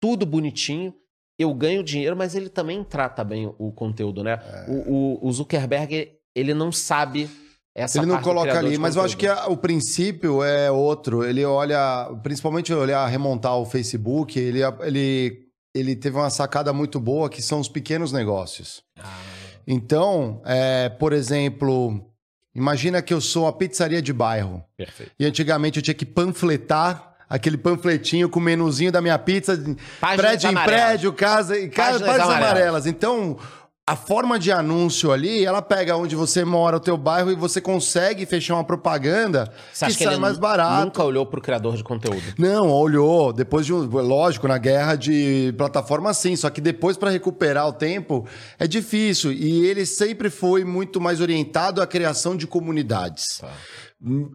tudo bonitinho. Eu ganho dinheiro, mas ele também trata bem o conteúdo, né? É. O, o- o Zuckerberg, ele não sabe essa Ele não coloca ali, mas eu acho que a- o princípio é outro. Ele olha, principalmente olhar remontar o Facebook, ele, ele, ele teve uma sacada muito boa que são os pequenos negócios. Ah. Então, é, por exemplo, imagina que eu sou uma pizzaria de bairro. Perfeito. E antigamente eu tinha que panfletar aquele panfletinho com o menuzinho da minha pizza, Páginas prédio em amarelas. prédio, casa e casa, Páginas páginas amarelas. amarelas. Então, a forma de anúncio ali, ela pega onde você mora, o teu bairro, e você consegue fechar uma propaganda Você que sai mais barato. nunca olhou pro criador de conteúdo? Não, olhou. Depois de um. Lógico, na guerra de plataforma, sim. Só que depois, para recuperar o tempo, é difícil. E ele sempre foi muito mais orientado à criação de comunidades. Tá.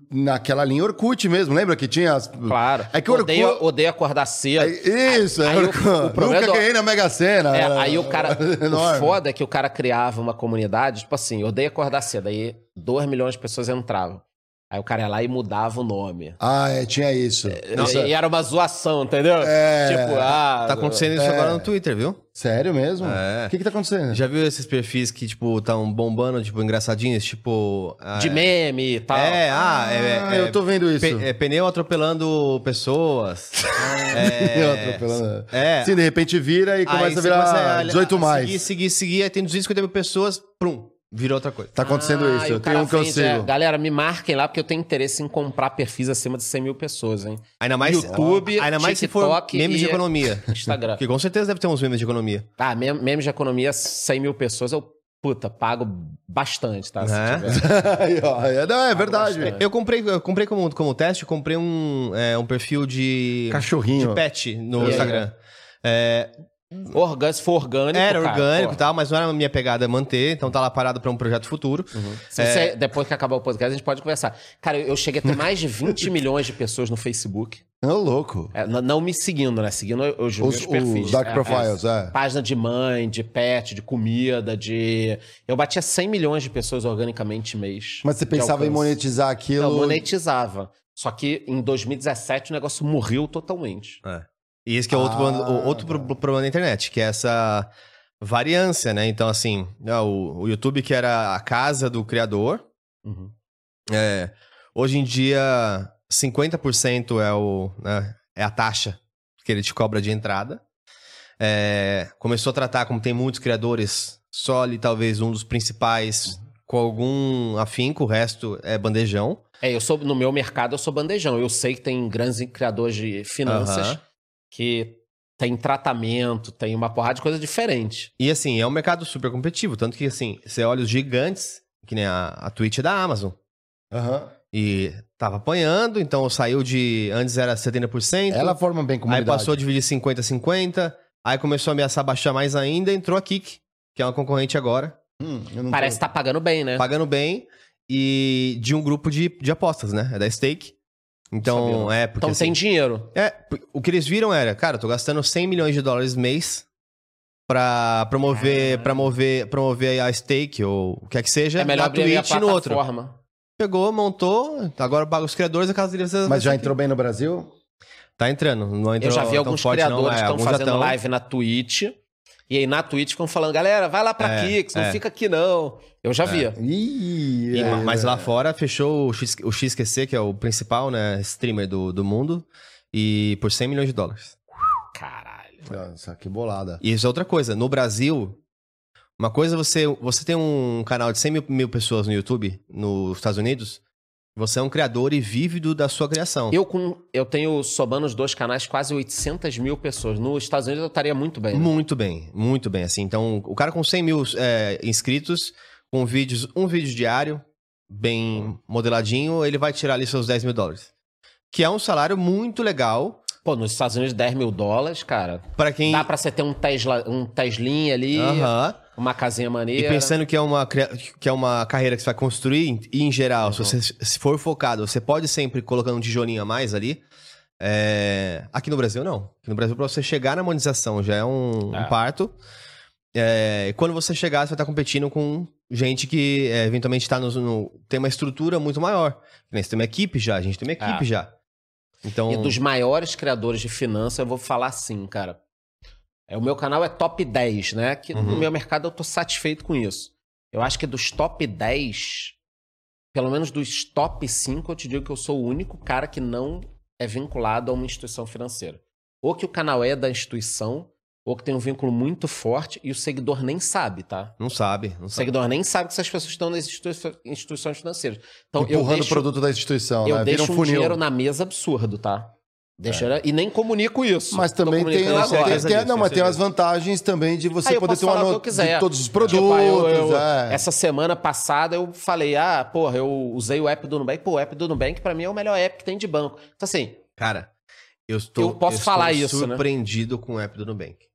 Naquela linha Orkut mesmo, lembra que tinha as. Claro. É que o Orkut. odeia, odeia acordar cedo. É Isso, é Aí o- Orkut. o problema Nunca é do- ganhei na Mega Sena. É, era aí o cara. o enorme. foda é que o cara criava uma comunidade, tipo assim, odeia acordar cedo. Aí 2 milhões de pessoas entravam. Aí o cara ia lá e mudava o nome. Ah, é, tinha isso. Nossa, E, e era uma zoação, entendeu? É. Tipo, ah. Tá acontecendo isso É. agora no Twitter, viu? Sério mesmo? É. O que que tá acontecendo? Já viu esses perfis que, tipo, tão bombando, tipo, engraçadinhos? Tipo. ah, De meme e tal. É, ah, é, Ah, é- eu tô vendo isso. pe- é pneu atropelando pessoas. é, Eu atropelando. é. Sim, de repente vira e começa Aí a virar a- 18 a mais. Seguir, seguir, seguir, aí tem 250 mil pessoas, prum, virou outra coisa. Tá acontecendo Ah, isso. Eu tenho um que eu é, sigo. Galera, me marquem lá porque eu tenho interesse em comprar perfis acima de 100 mil pessoas, hein? Ainda mais, YouTube, ainda mais se for TikTok memes de economia. Instagram. Porque com certeza deve ter uns memes de economia. Ah, mem- memes de economia, 100 mil pessoas, eu, puta, pago bastante, tá? É? é, não, é verdade. bastante. Eu comprei, eu comprei como, como teste, eu comprei um, é, um perfil de, Cachorrinho. de pet no E aí? Instagram. É, Orgânico, se for orgânico. era cara, orgânico e tal, mas não era a minha pegada manter, então tá lá parado pra um projeto futuro. Se você- depois que acabar o podcast, a gente pode conversar. Cara, eu cheguei a ter mais de 20 milhões de pessoas no Facebook. Ô, louco. É, não me seguindo, né? Seguindo os, Os, perfis. os Dark É, Profiles, é. Página de mãe, de pet, de comida, de. Eu batia 100 milhões de pessoas organicamente mês. Mas você pensava em monetizar aquilo. Não, monetizava. Só que em 2017 o negócio morreu totalmente. E esse que é outro, Ah, outro pro- problema da internet, que é essa variância, né? Então, assim, né, o, o YouTube que era a casa do criador, Uhum. é, hoje em dia 50% é, o, né, é a taxa que ele te cobra de entrada. É, começou a tratar, como tem muitos criadores, só ali talvez um dos principais com algum afinco, o resto é bandejão. É, eu sou no meu mercado eu sou bandejão. Eu sei que tem grandes criadores de finanças Aham. Que tem tratamento, tem uma porrada de coisa diferente. E assim, é um mercado super competitivo. Tanto que, assim, você olha os gigantes, que nem a, a Twitch é da Amazon. Aham. E tava apanhando, então saiu de. Antes era 70%. Ela forma bem aí comunidade. passou a dividir 50-50. Aí começou a ameaçar baixar mais ainda. Entrou a Kik, que é uma concorrente agora. Hum, eu não Parece tô- que tá pagando bem, né? Pagando bem. E de um grupo de, de apostas, né? É da Stake. Então, é, porque. Então assim, tem dinheiro. É, o que eles viram era, cara, eu tô gastando 100 milhões de dólares mês pra promover, promover, promover a stake ou o que é que seja É melhor na abrir a Twitch e no outro. plataforma. Pegou, montou, agora paga os criadores, a casa deles... Mas já entrou bem no Brasil? Tá entrando, não entrou Eu já vi alguns forte criadores é, que estão alguns já fazendo live na Twitch. E aí na Twitch ficam falando, galera, vai lá pra É, Kix, não é. fica aqui não. Eu já vi. Ih, E- é, mas é. lá fora fechou o, X, o XQC, que é o principal né, streamer do, do mundo, e por 100 milhões de dólares. Caralho. Nossa, que bolada. E isso é outra coisa. No Brasil, uma coisa é você, você tem um canal de 100 mil, mil pessoas no YouTube, nos Estados Unidos, você é um criador e vive do- da sua criação. Eu, com, eu tenho, somando os dois canais, quase 800 mil pessoas. Nos Estados Unidos eu estaria muito bem. né? Muito bem, muito bem. Assim, então, o cara com 100 mil é, inscritos, com vídeos, um vídeo diário, bem modeladinho, ele vai tirar ali seus 10 mil dólares. Que é um salário muito legal Pô, nos Estados Unidos, 10 mil dólares, cara. para quem. Dá pra você ter um Tesla, um Teslinha ali, Aham. Uma casinha E maneira. pensando que é, uma, que é uma carreira que você vai construir, e em geral, se você se for focado, você pode sempre colocando um tijolinho a mais ali. É, Aqui no Brasil, não. Aqui no Brasil, pra você chegar na monetização já é um, um É. parto. É, e quando você chegar, você vai estar competindo com gente que é, eventualmente tá no, no- tem uma estrutura muito maior. Você tem uma equipe já, a gente tem uma equipe É. já. Então, E dos maiores criadores de finanças, eu vou falar assim, cara. É, o meu canal é top 10, né? Que no Uhum. meu mercado eu tô satisfeito com isso. Eu acho que dos top 10, pelo menos dos top 5, eu te digo que eu sou o único cara que não é vinculado a uma instituição financeira. Ou que o canal é da instituição, ou que tem um vínculo muito forte e o seguidor nem sabe, tá? não sabe. Não O sabe. seguidor nem sabe que essas pessoas estão nas institui- instituições financeiras. Então, eu Empurrando deixo, o produto da instituição, eu né? Deixo um um funil. dinheiro na mesa absurdo, tá? Deixa, E nem comunico isso. Mas também tem, tem, agora. certeza tem- disso, não, mas tenho tem as vantagens também de você Aí eu poder ter uma eu nota de todos os produtos. Tipo, eu- eu- é. Essa semana passada eu falei, ah, porra, eu usei o app do Nubank. Pô, o app do Nubank pra mim é o melhor app que tem de banco. Então assim, Cara, eu estou. Eu posso estou falar isso, né? surpreendido com o app do Nubank.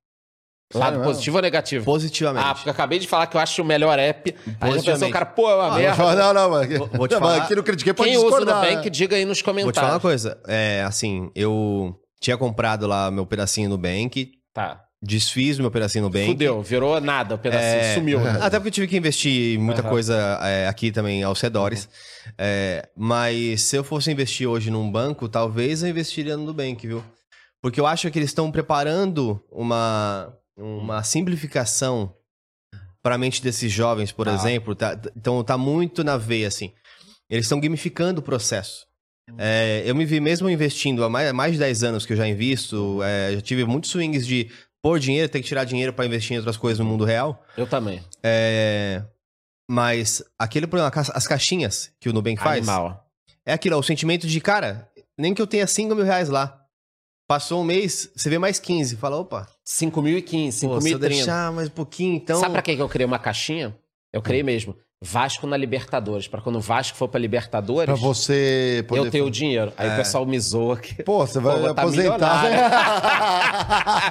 Lado positivo ou negativo? Positivamente. Ah, porque eu acabei de falar que eu acho o melhor app. Aí já pensou, Positivamente. cara, pô, é uma Ah, merda. Não, não, mas, Vou- vou te mas falar. aqui no Critiquei pode Quem usa o discordar. Nubank, né? diga aí nos Vou te falar uma comentários. coisa. É, assim, eu tinha comprado lá meu pedacinho no Bank, Tá. desfiz meu pedacinho no Bank. Fudeu, virou nada o pedacinho, É, sumiu. né? Até porque eu tive que investir muita Aham. coisa é, aqui também aos redores. É, mas se eu fosse investir hoje num banco, talvez eu investiria no Nubank, viu? Porque eu acho que eles estão preparando uma, uma simplificação para a mente desses jovens, por Tá. exemplo. Tá, então tá muito na veia, assim. Eles estão gamificando o processo. É, eu me vi mesmo investindo há mais, mais de 10 anos que eu já invisto. é, já tive muitos swings de pôr dinheiro, ter que tirar dinheiro para investir em outras coisas no mundo real. Eu também. É, mas aquele problema, as caixinhas que o Nubank faz, Animal. é aquilo, é o sentimento de, cara, nem que eu tenha 5 mil reais lá. Passou um mês, você vê mais 15. Fala, opa, 5.015, pô, se eu 5.030. deixar mais um pouquinho, então... Sabe pra que eu criei uma caixinha? Eu criei mesmo. Vasco na Libertadores. Pra quando o Vasco for pra Libertadores, Pra você poder... eu tenho o dinheiro. Aí o pessoal me zoa que. Pô, você vai Pô, aposentar.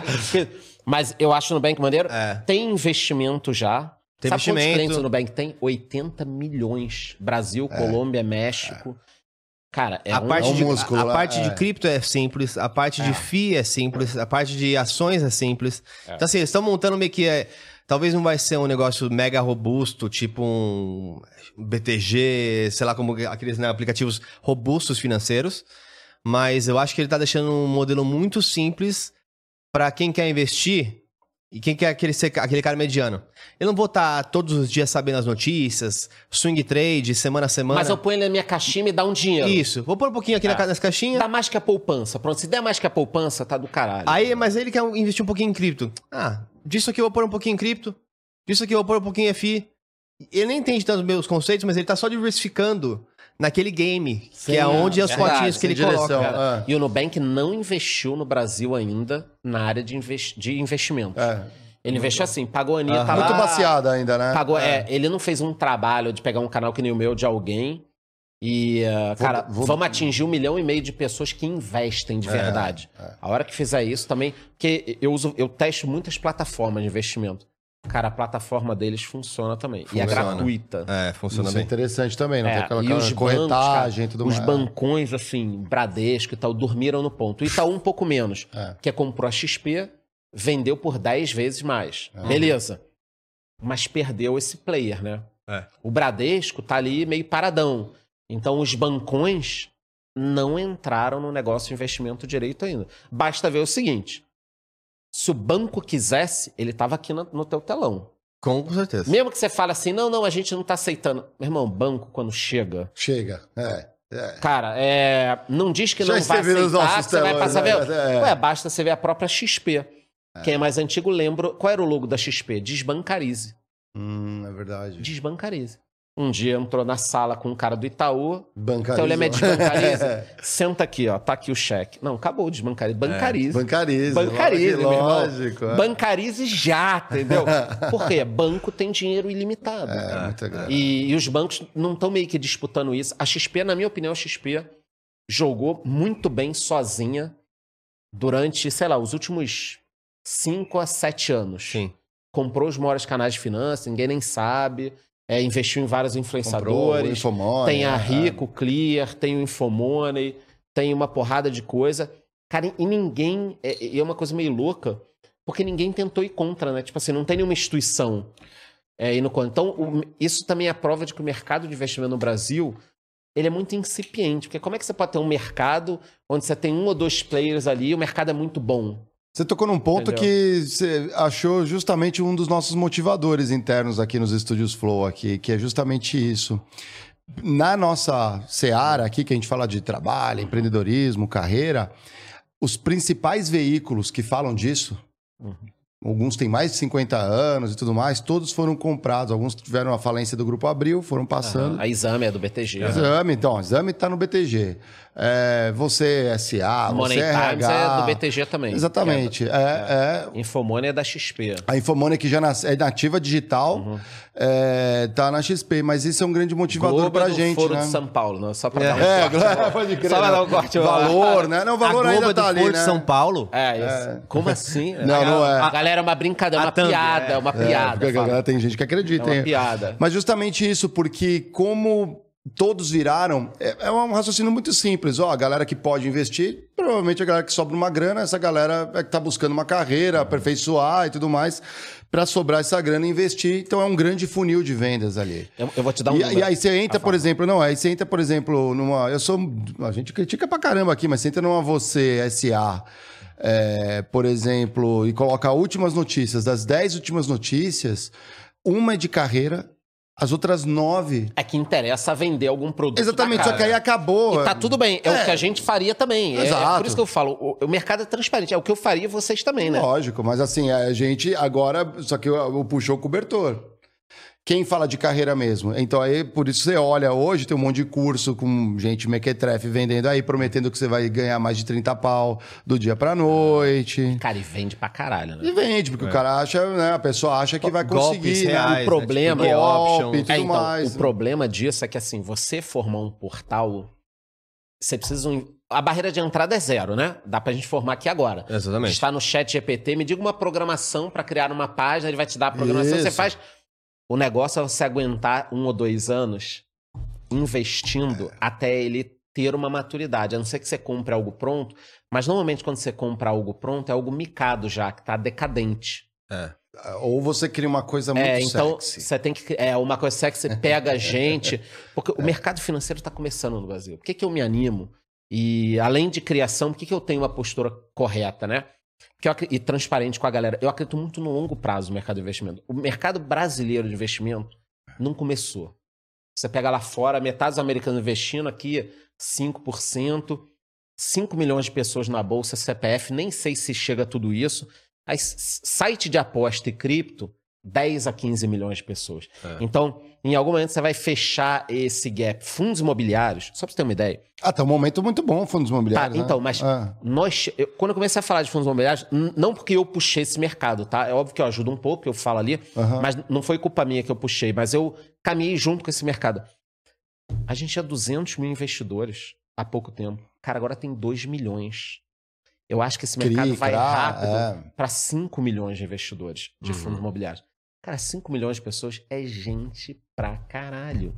Mas eu acho no Nubank maneiro. É. Tem investimento já. Tem Sabe quantos investimento. clientes o Nubank tem? 80 milhões. Brasil, Colômbia, México. Cara, é a um... parte, é um de, músculo a, a lá, parte é. de cripto é simples, a parte de FII é simples, a parte de ações é simples. Então, assim, eles estão montando meio que. é, talvez não vai ser um negócio mega robusto, tipo um BTG, sei lá, como aqueles né, aplicativos robustos financeiros. Mas eu acho que ele tá deixando um modelo muito simples para quem quer investir e quem quer aquele, aquele cara mediano. Eu não vou estar todos os dias sabendo as notícias, swing trade, semana a semana. Mas eu ponho ele na minha caixinha e me dá um dinheiro. Isso. Vou pôr um pouquinho aqui na É. ca- nas caixinhas. Dá mais que a poupança. Pronto, se der mais que a poupança, tá do caralho. Aí, mas ele quer investir um pouquinho em cripto. Ah, disso aqui eu vou pôr um pouquinho em cripto. Disso aqui eu vou pôr um pouquinho em FI. Ele nem entende tanto os meus conceitos, mas ele tá só diversificando naquele game, que é onde as verdade, potinhas que ele direção. coloca. Ah. E o Nubank não investiu no Brasil ainda na área de, investi- de investimento. É. Ele investiu assim, pagou a Anitta lá... Muito baseada ainda, né? Pagou, é. ele não fez um trabalho de pegar um canal que nem o meu de alguém e, uh, cara, vou- vamos atingir um milhão e meio de pessoas que investem de verdade. A hora que fizer isso também, porque eu uso, eu testo muitas plataformas de investimento. Cara, a plataforma deles funciona também. E é Funciona. gratuita. É, funciona Isso é bem. interessante também, não É, tem aquela, e aquela os corretagem e bancos, cara, Os mais. bancões, assim, Bradesco e tal, dormiram no ponto. O Itaú um pouco menos. É. Que é comprou a XP, vendeu por 10 vezes mais. É. Beleza. Mas perdeu esse player, né? É. O Bradesco tá ali meio paradão. Então os bancões não entraram no negócio de investimento direito ainda. Basta ver o seguinte. Se o banco quisesse, ele tava aqui no, no teu telão. Com certeza. Mesmo que você fale assim, não, não, a gente não tá aceitando. Meu irmão, banco, quando chega, Chega. É. é. Cara, é, não diz que Já não vai aceitar, você vai passar a ver. né? É. Ué, basta você ver a própria XP. Quem é mais antigo lembra. Qual era o logo da XP? Desbancarize. Hum, é verdade. Desbancarize. Um dia entrou na sala com um cara do Itaú. Bancariza. Então ele é desbancarize. Senta aqui, ó. Tá aqui o cheque. Não, acabou o desbancarize. Bancarize. Bancarize. Bancarize, meu irmão. lógico. é. Bancarize já, entendeu? Por quê? Banco tem dinheiro ilimitado. É, muita grana. E, e os bancos não estão meio que disputando isso. A XP, na minha opinião, a XP jogou muito bem sozinha durante, sei lá, os últimos 5 a 7 anos. Sim. Comprou os maiores canais de finanças, ninguém nem sabe. É, investiu em vários influenciadores. Tem a é. Rico, Clear, tem o Infomoney, tem uma porrada de coisa. Cara, e ninguém. É, e é uma coisa meio louca, porque ninguém tentou ir contra, né? Tipo assim, não tem nenhuma instituição é, indo contra. Então, o- isso também é prova de que o mercado de investimento no Brasil ele é muito incipiente. Porque como é que você pode ter um mercado onde você tem um ou dois players ali e o mercado é muito bom? Você tocou num ponto Entendeu? que você achou justamente um dos nossos motivadores internos aqui nos estúdios Flow aqui, que é justamente isso. Na nossa seara aqui, que a gente fala de trabalho, empreendedorismo, carreira, os principais veículos que falam disso, Uhum. alguns têm mais de 50 anos e tudo mais, todos foram comprados. Alguns tiveram a falência do Grupo Abril, foram passando. A Exame é do BTG. Exame, então, exame está no BTG. É, você SA, Money você Times RH. é do BTG também. Exatamente. É, é, Infomoney é da XP. a Infomoney que já nas- é nativa digital, Uhum. é, tá na XP, mas isso é um grande motivador Globo pra é do gente, Foro né? de São Paulo, não, só pra É. dar um É, corte. Globo, pode crer. Só pra dar um corte. Valor, né? Não, o valor a Globo ainda é do tá ali, Foro né? de São Paulo? É, isso. Como assim? Não, não é. A galera é uma brincadeira, é uma A thumb, piada, é. é uma É, piada. galera tem gente que É acredita. uma hein? piada. Mas justamente isso, porque como todos viraram, é, é um raciocínio muito simples. Ó, a galera que pode investir, provavelmente a galera que sobra uma grana, essa galera é que tá buscando uma carreira, aperfeiçoar e tudo mais, para sobrar essa grana e investir. Então é um grande funil de vendas ali. Eu, eu vou te dar um E, número. e aí você entra, Ah, por exemplo, não, aí você entra, por exemplo, numa. Eu sou. A gente critica pra caramba aqui, mas você entra numa você SA, é, por exemplo, e coloca últimas notícias, das 10 últimas notícias, uma é de carreira, as outras nove. É que interessa vender algum produto. Exatamente, só que aí acabou. E tá tudo bem, é, É. o que a gente faria também. É- É, Exato. por isso que eu falo, o, o mercado é transparente. É o que eu faria vocês também, né? Lógico, mas assim, a gente agora. Só que eu, eu puxou o cobertor. Quem fala de carreira mesmo? Então aí, por isso você olha hoje, tem um monte de curso com gente mequetrefe vendendo aí, prometendo que você vai ganhar mais de 30 pau do dia pra noite. Cara, e vende pra caralho, né? E vende, porque o cara acha, né? A pessoa acha que vai conseguir. né? reais, O problema- né? Tipo, Golpe, options. tudo É, então, mais, o né? problema disso é que, assim, você formar um portal, você precisa... Um... A barreira de entrada é zero, né? Dá pra gente formar aqui agora. Exatamente. Está no chat GPT, me diga uma programação pra criar uma página, ele vai te dar a programação, você Isso. faz... O negócio é você aguentar um ou dois anos investindo É. até ele ter uma maturidade. A não ser que você compre algo pronto, mas normalmente quando você compra algo pronto é algo micado já, que tá decadente. É. Ou você cria uma coisa muito É, então sexy. você tem que. É uma coisa sexy, pega a gente. Porque o mercado financeiro está começando no Brasil. Por que, que eu me animo? E além de criação, por que, que eu tenho uma postura correta, né? Porque eu e transparente com a galera. Eu acredito muito no longo prazo no mercado de investimento. O mercado brasileiro de investimento não começou. Você pega lá fora, metade dos americanos investindo aqui, 5%, 5 milhões de pessoas na bolsa, CPF, nem sei se chega a tudo isso. Aí, site de aposta e cripto, 10 a 15 milhões de pessoas. É. Então, em algum momento você vai fechar esse gap. Fundos imobiliários, só para você ter uma ideia. Ah, tá um momento muito bom, fundos imobiliários. Tá, né? então, mas Ah. nós, eu- quando eu comecei a falar de fundos imobiliários, não porque eu puxei esse mercado, tá? É óbvio que eu ajudo um pouco, eu falo ali, Aham. mas não foi culpa minha que eu puxei, mas eu caminhei junto com esse mercado. A gente tinha 200 mil investidores há pouco tempo. Cara, agora tem 2 milhões. Eu acho que esse mercado Cri, vai cra, rápido é. para 5 milhões de investidores de Uhum. fundos imobiliários. Cara, 5 milhões de pessoas é gente pra caralho.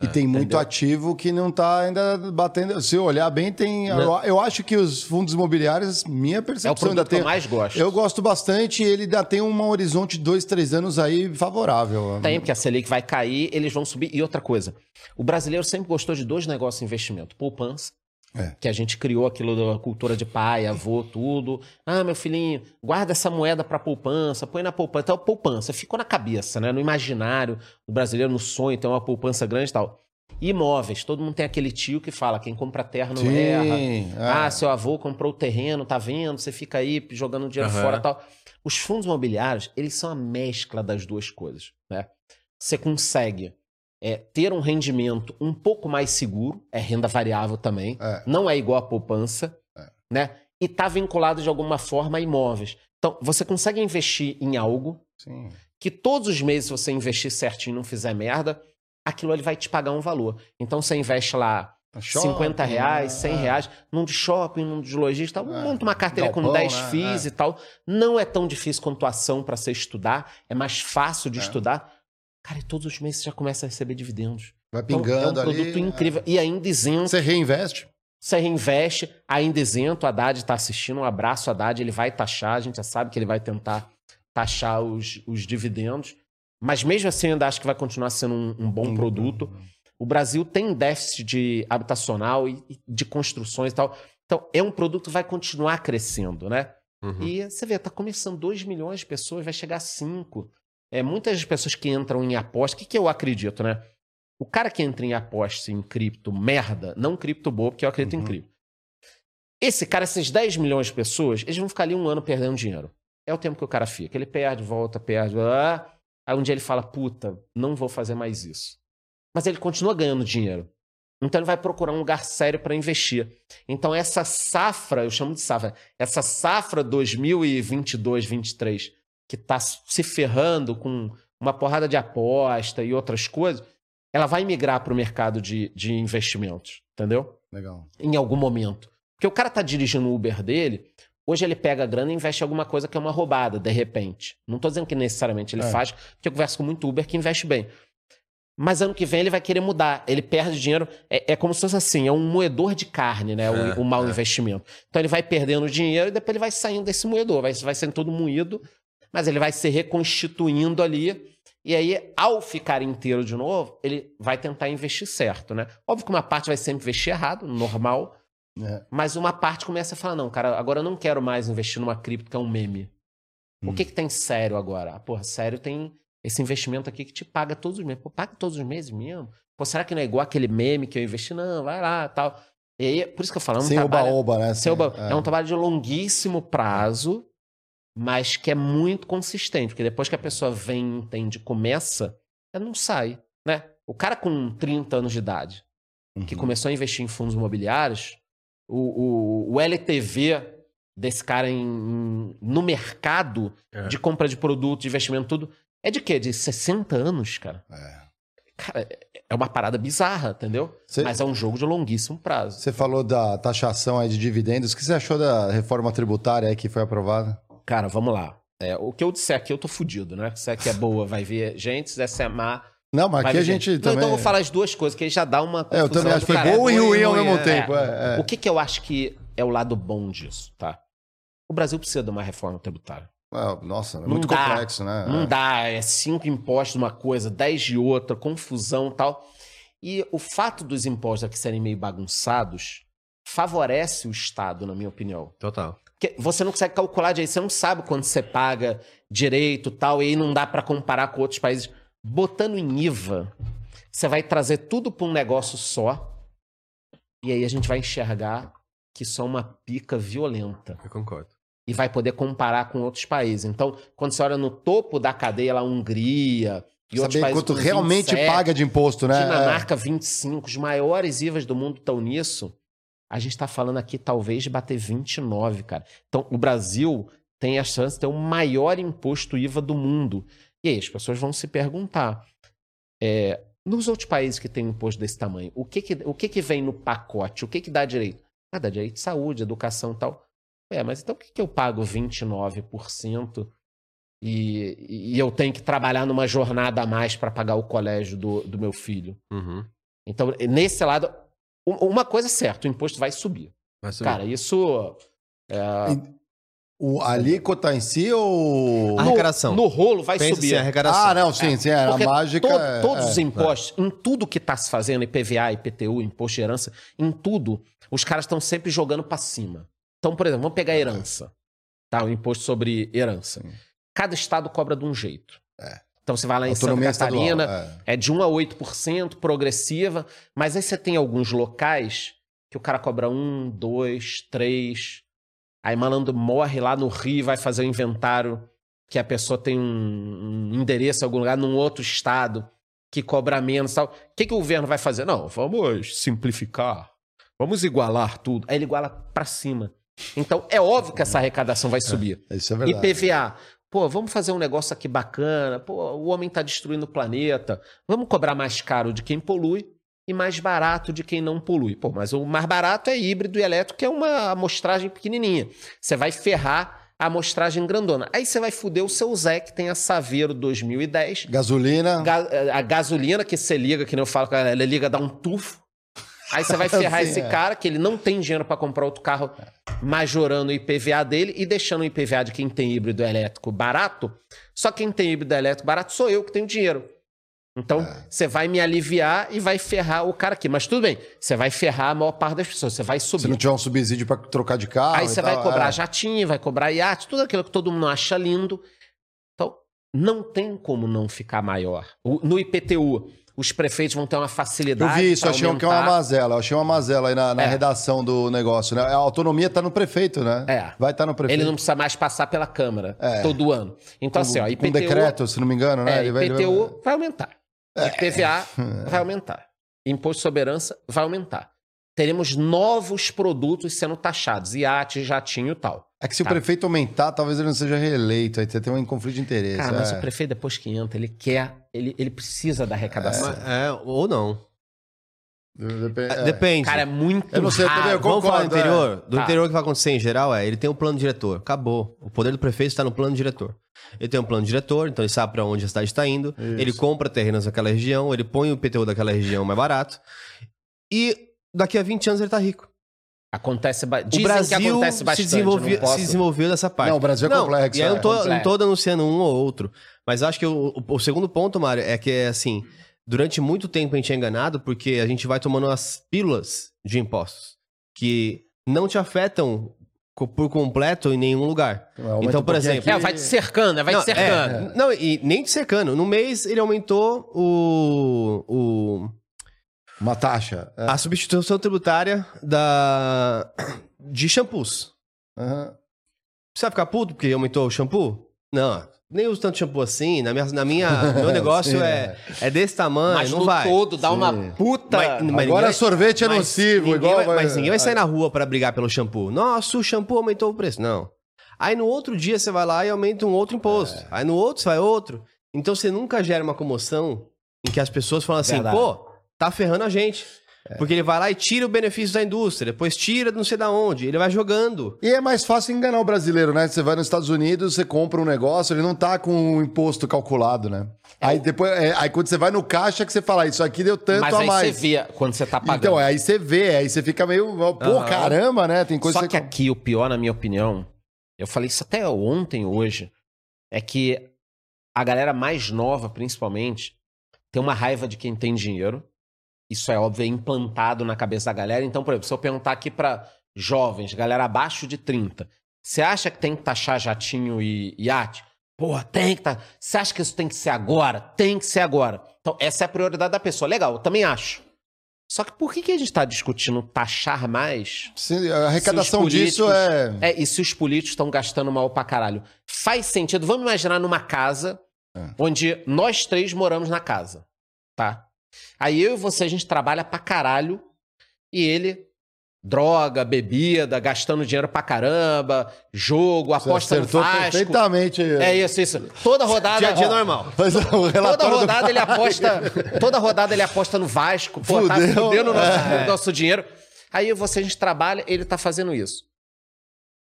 E tem muito entendeu? ativo que não tá ainda batendo. Se eu olhar bem, tem. Eu, Não. eu acho que os fundos imobiliários, minha É percepção ainda produto que tem. eu mais gosto. Eu gosto bastante e ele ainda tem um horizonte de dois, três anos aí favorável. Tem, porque a Selic vai cair, eles vão subir. E outra coisa, o brasileiro sempre gostou de dois negócios de investimento. Poupança, É. que a gente criou aquilo da cultura de pai, avô, tudo. Ah, meu filhinho, guarda essa moeda pra poupança, põe na poupança. Então, poupança ficou na cabeça, né? No imaginário do brasileiro, no sonho, tem uma poupança grande e tal. Imóveis, todo mundo tem aquele tio que fala, quem compra terra não Sim, erra. é. Ah, seu avô comprou o terreno, tá vendo? Você fica aí jogando dinheiro Aham. fora e tal. Os fundos imobiliários, eles são a mescla das duas coisas, né? Você consegue é, ter um rendimento um pouco mais seguro, é renda variável também, É. não é igual a poupança, É. né? E tá vinculado de alguma forma a imóveis. Então, você consegue investir em algo Sim. que todos os meses, se você investir certinho e não fizer merda, aquilo ali vai te pagar um valor. Então, você investe lá Shopping, 50 reais, né? 100 reais, num de shopping, num de lojista, É, monta uma carteira com galpão, 10 né? FIIs É. e tal. Não é tão difícil quanto a ação para você estudar, é mais fácil de É. estudar. Cara, e todos os meses você já começa a receber dividendos. Vai Então, pingando é um ali. produto incrível. E ainda isento. Você reinveste? Você reinveste, ainda isento. O Haddad está assistindo. Um abraço, Haddad. Ele vai taxar. A gente já sabe que ele vai tentar taxar os, os dividendos. Mas mesmo assim, eu ainda acho que vai continuar sendo um, um bom produto. O Brasil tem déficit de habitacional e e de construções e tal. Então, é um produto que vai continuar crescendo, né? Uhum. E você vê, tá começando 2 milhões de pessoas, vai chegar a 5. É, muitas das pessoas que entram em aposta, o que, que eu acredito, né? O cara que entra em aposta em cripto, merda, não cripto boa, porque eu acredito em Uhum. cripto. Esse cara, esses 10 milhões de pessoas, eles vão ficar ali um ano perdendo dinheiro. É o tempo que o cara fica. Ele perde, volta, perde. Ah, aí um dia ele fala, puta, não vou fazer mais isso. Mas ele continua ganhando dinheiro. Então ele vai procurar um lugar sério para investir. Então essa safra, eu chamo de safra, essa safra 2022, 23, que está se ferrando com uma porrada de aposta e outras coisas, ela vai migrar para o mercado de, de investimentos, entendeu? Legal. Em algum momento. Porque o cara tá dirigindo o Uber dele, hoje ele pega a grana e investe em alguma coisa que é uma roubada, de repente. Não tô dizendo que necessariamente ele É. faz, porque eu converso com muito Uber que investe bem. Mas ano que vem ele vai querer mudar. Ele perde dinheiro. É, é como se fosse assim: é um moedor de carne, né? O, É, o mau é. investimento. Então ele vai perdendo dinheiro e depois ele vai saindo desse moedor. Vai, vai sendo todo moído, mas ele vai se reconstituindo ali. E aí, ao ficar inteiro de novo, ele vai tentar investir certo, né? Óbvio que uma parte vai sempre investir errado, normal. É. Mas uma parte começa a falar: não, cara, agora eu não quero mais investir numa cripto que é um meme. O Hum. que, que tem sério agora? Ah, porra, sério tem esse investimento aqui que te paga todos os meses. Pô, paga todos os meses mesmo? Pô, será que não é igual aquele meme que eu investi? Não, vai lá tal. E aí, por isso que eu falo, é um Sem trabalho. oba-oba, né? sem oba- é. é. um trabalho de longuíssimo prazo, mas que é muito consistente. Porque depois que a pessoa vem, entende, começa, ela não sai, né? O cara com 30 anos de idade, que Uhum. começou a investir em fundos imobiliários, o, o, o LTV desse cara em- em- no mercado É. de compra de produto, de investimento, tudo, é de quê? De 60 anos, cara. É. Cara, é- uma parada bizarra, entendeu? Você- Mas é um jogo de longuíssimo prazo. Você falou da taxação aí de dividendos. O que você achou da reforma tributária que foi aprovada? Cara, vamos lá. É, o que eu disser aqui, eu tô fudido, né? Se é que é boa, vai ver gente, se essa é má, Não, mas aqui a gente Não, também... Então eu vou falar as duas coisas, que aí já dá uma É, eu confusão também acho que foi bom e ruim ao mesmo é. tempo. É, é. O que, que eu acho que é o lado bom disso, tá? O Brasil precisa de uma reforma tributária. Nossa, é Não muito dá. complexo, né? Não É. dá, é cinco impostos de uma coisa, dez de outra, confusão e tal. E o fato dos impostos aqui serem meio bagunçados favorece o Estado, na minha opinião. Total. Porque você não consegue calcular direito, você não sabe quando você paga direito e tal, e aí não dá pra comparar com outros países. Botando em IVA, você vai trazer tudo pra um negócio só, e aí a gente vai enxergar que isso é uma pica violenta Eu concordo. e vai poder comparar com outros países. Então, quando você olha no topo da cadeia lá, Hungria e outros Saber países quanto realmente 27, paga de imposto, né? Dinamarca 25, os maiores IVAs do mundo estão nisso. A gente está falando aqui talvez de bater 29, cara. Então, o Brasil tem a chance de ter o maior imposto IVA do mundo. E aí as pessoas vão se perguntar, é, nos outros países que têm um imposto desse tamanho, o que que, o que, que vem no pacote? O que que dá direito? Ah, dá direito de saúde, educação e tal. É, mas então por que, que eu pago 29% e, e eu tenho que trabalhar numa jornada a mais para pagar o colégio do, do meu filho? Uhum. Então, nesse lado, uma coisa é certa, o imposto vai subir. Vai subir. Cara, isso. O a alíquota em si ou. A arrecadação. No rolo vai Pensa subir. a arrecadação. Ah, não, sim, sim. é, A mágica. to- é- todos é. os impostos, em tudo que está se fazendo, IPVA, IPTU, imposto de herança, em tudo, os caras estão sempre jogando para cima. Então, por exemplo, vamos pegar a herança. Tá? O imposto sobre herança. Cada estado cobra de um jeito. É. Então você vai lá em Autonomia Santa Catarina, estadual. é. é de 1 a 8%, progressiva, mas aí você tem alguns locais que o cara cobra 1, 2, 3. Aí malandro morre lá no Rio, vai fazer o inventário que a pessoa tem um, um endereço em algum lugar num outro estado que cobra menos tal. O que, que o governo vai fazer? Não, vamos simplificar. Vamos igualar tudo. Aí ele iguala pra cima. Então é óbvio que essa arrecadação vai subir. Isso é verdade. IPVA. Pô, vamos fazer um negócio aqui bacana. Pô, o homem tá destruindo o planeta. Vamos cobrar mais caro de quem polui e mais barato de quem não polui. Pô, mas o mais barato é híbrido e elétrico, que é uma amostragem pequenininha. Você vai ferrar a amostragem grandona. Aí você vai fuder o seu Zé, que tem a Saveiro 2010. Gasolina. Ga- a gasolina que você liga, que nem eu falo, ela liga, dá um tufo. Aí você vai ferrar Sim, esse é. cara, que ele não tem dinheiro pra comprar outro carro, majorando o IPVA dele e deixando o IPVA de quem tem híbrido elétrico barato. Só quem tem híbrido elétrico barato sou eu que tenho dinheiro. Então, É. você vai me aliviar e vai ferrar o cara aqui. Mas tudo bem, você vai ferrar a maior parte das pessoas, você vai Se subir. não tiver um subsídio pra trocar de carro. Aí você tal, vai cobrar é. jatinho, vai cobrar iate, tudo aquilo que todo mundo acha lindo. Então, não tem como não ficar maior. No IPTU, os prefeitos vão ter uma Eu facilidade. vi isso, achei que é uma mazela. Eu achei uma mazela aí na, na É. redação do negócio, né? A autonomia tá no prefeito, né? É. Vai estar no prefeito. Ele não precisa mais passar pela Câmara É. todo ano. Então, assim, ó, Com IPTU. decreto, se não me engano, né? É, Ele vai- ele IPTU vai- vai aumentar. IPVA vai aumentar. imposto sobre herança vai aumentar. Teremos novos produtos sendo taxados, iate, jatinho e tal. É que se Tá. o prefeito aumentar, talvez ele não seja reeleito. Aí você tem um conflito de interesse. Cara, mas é. o prefeito depois que entra, ele quer, ele, ele precisa da arrecadação. Mas- É, ou não. Depe- é. Depende. Cara, é muito Eu não sei, raro. eu Vamos falar do concordo, é. interior? Do Tá. interior o que vai acontecer em geral é, ele tem um plano diretor. Acabou. O poder do prefeito está no plano diretor. Ele tem um plano diretor, então ele sabe para onde a cidade está indo. Ele compra terrenos naquela região, ele põe o IPTU daquela região mais barato. E daqui a 20 anos ele tá rico. Acontece, ba- o Brasil que acontece se, bastante. desenvolveu, não posso- se desenvolveu dessa parte. Não, o Brasil é complexo, E aí eu é. não tô, Complexo. não tô denunciando um ou outro. Mas acho que o, o- o segundo ponto, Mário, é que é assim: durante muito tempo a gente é enganado porque a gente vai tomando as pílulas de impostos que não te afetam por completo em nenhum lugar. Aumenta Então, por exemplo, É, vai te cercando, é, vai te não, cercando. é, não, e nem te cercando. No mês ele aumentou o, o, Uma taxa. É. a substituição tributária da, de shampoos. Você vai ficar puto porque aumentou o shampoo? Não, nem uso tanto shampoo assim. Na minha, na minha meu negócio Sim, é, é desse tamanho, Mas não no vai. todo dá Sim. uma puta. Mas- mas Agora sorvete é mas nocivo, ninguém igual. vai- mas ninguém vai sair na rua pra brigar pelo shampoo. Nossa, o shampoo aumentou o preço. Não. Aí no outro dia você vai lá e aumenta um outro imposto. É. Aí no outro você vai outro. Então você nunca gera uma comoção em que as pessoas falam assim, Verdade. pô, tá ferrando a gente. É. Porque ele vai lá e tira o benefício da indústria, depois tira não sei da onde, ele vai jogando. E é mais fácil enganar o brasileiro, né? Você vai nos Estados Unidos, você compra um negócio, ele não tá com o imposto calculado, né? Aí depois, é, aí quando você vai no caixa que você fala, isso aqui deu tanto Mas a aí mais. você vê quando você tá pagando. Então, aí você vê, aí você fica meio, pô, Aham. caramba, né? Tem coisa Só que que aqui o pior, na minha opinião, eu falei isso até ontem, hoje, é que a galera mais nova, principalmente, tem uma raiva de quem tem dinheiro. Isso é óbvio, é implantado na cabeça da galera. Então, por exemplo, se eu perguntar aqui pra jovens, galera abaixo de 30, você acha que tem que taxar jatinho e iate? Porra, tem que tá. Você acha que isso tem que ser agora? Tem que ser agora. Então, essa é a prioridade da pessoa. Legal, eu também acho. Só que por que, que a gente está discutindo taxar mais Se- a arrecadação Se disso é... é, e se os políticos estão gastando mal pra caralho? Faz sentido. Vamos imaginar numa casa É. onde nós três moramos na casa, tá? Aí eu e você, a gente trabalha pra caralho e ele, droga, bebida, gastando dinheiro pra caramba, jogo, aposta no Vasco. perfeitamente. É isso, isso. Toda rodada... Dia a dia normal. Mas Toda rodada ele aposta. Toda rodada ele aposta no Vasco. Pô, tá Fudeu. fudendo o nosso, É. o nosso dinheiro. Aí eu, você, a gente trabalha, ele tá fazendo isso.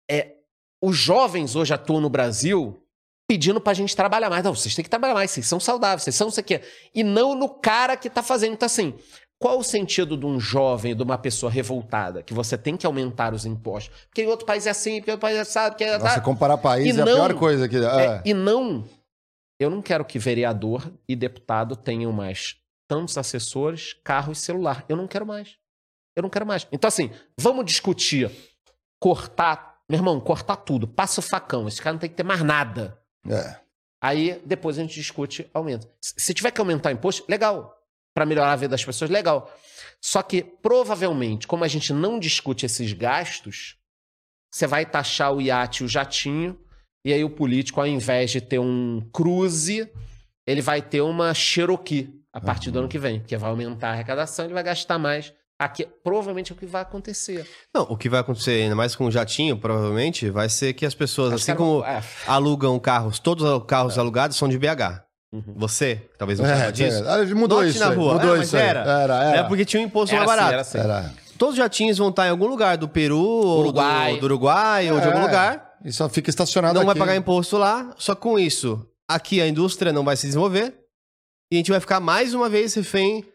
É, os jovens hoje atuam no Brasil pedindo pra gente trabalhar mais. Não, vocês têm que trabalhar mais, vocês são saudáveis, vocês são isso aqui. E não no cara que tá fazendo. Então, assim, qual o sentido de um jovem, de uma pessoa revoltada? Que você tem que aumentar os impostos. Porque em outro país é assim, porque em outro país é assado, que é Nossa, comparar país E é a não- pior coisa que... é, É. e não, eu não quero que vereador e deputado tenham mais tantos assessores, carro e celular. Eu não quero mais. Eu não quero mais. Então, assim, vamos discutir cortar, meu irmão, cortar tudo. Passa o facão. Esse cara não tem que ter mais nada. É. Aí depois a gente discute aumento. Se tiver que aumentar o imposto, legal. Para melhorar a vida das pessoas, legal. Só que provavelmente, como a gente não discute esses gastos, você vai taxar o iate e o jatinho, e aí o político, ao invés de ter um cruze, ele vai ter uma Cherokee a partir do ano que vem, porque vai aumentar a arrecadação, ele vai gastar mais. Aqui, provavelmente é o que vai acontecer. Não, o que vai acontecer, ainda mais com o jatinho, provavelmente, vai ser que as pessoas, Os assim como é, alugam carros, todos os carros alugados são de BH. Uhum. Você, talvez não É, saiba disso. é. Ah, mudou Note isso na rua. Mudou É, mas isso era. Era, era. É porque tinha um imposto Era mais assim, barato. era assim. Era. Todos os jatinhos vão estar em algum lugar do Peru, ou Uruguai. do, do Uruguai, ou de algum É, lugar. E só fica estacionado Não vai aqui. pagar imposto lá. Só com isso, aqui a indústria não vai se desenvolver. E a gente vai ficar mais uma vez refém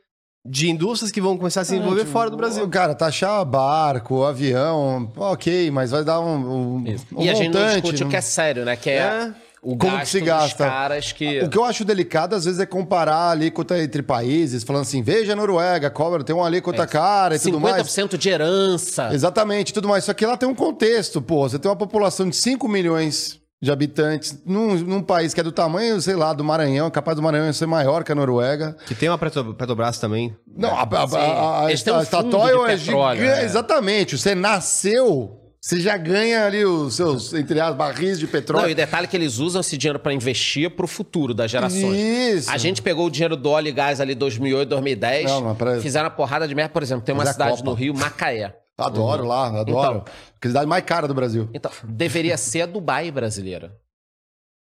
de indústrias que vão começar a se desenvolver Tipo, fora do Brasil. Cara, taxar barco, avião, ok, mas vai dar um, um, Isso. um e a gente não discute o não- que é sério, né? Que é, É. o Como gasto que se dos gasta? caras que... O que eu acho delicado, às vezes, é comparar a alíquota entre países, falando assim, veja a Noruega, cobra, tem uma alíquota É, cara e tudo mais. 50% de herança. Exatamente, tudo mais. Só que lá tem um contexto, pô. Você tem uma população de 5 milhões de habitantes num, num país que é do tamanho, sei lá, do Maranhão, capaz do Maranhão ser maior que a Noruega. Que tem uma Petro- Petrobras também. Não, a, a, a, a, têm um a Statoil é petróleo, gigante. é. Exatamente. Você nasceu Você já ganha ali os seus, entre as barris de Não, e petróleo. o detalhe é que eles usam esse dinheiro para investir pro futuro das gerações. Isso. A gente pegou o dinheiro do óleo e gás ali 2008, 2010, Não, pra- fizeram uma porrada de merda. Por exemplo, tem uma Mas é cidade no Rio, Macaé. Adoro lá, adoro. Então. Que cidade mais cara do Brasil. Então, deveria ser a Dubai brasileira.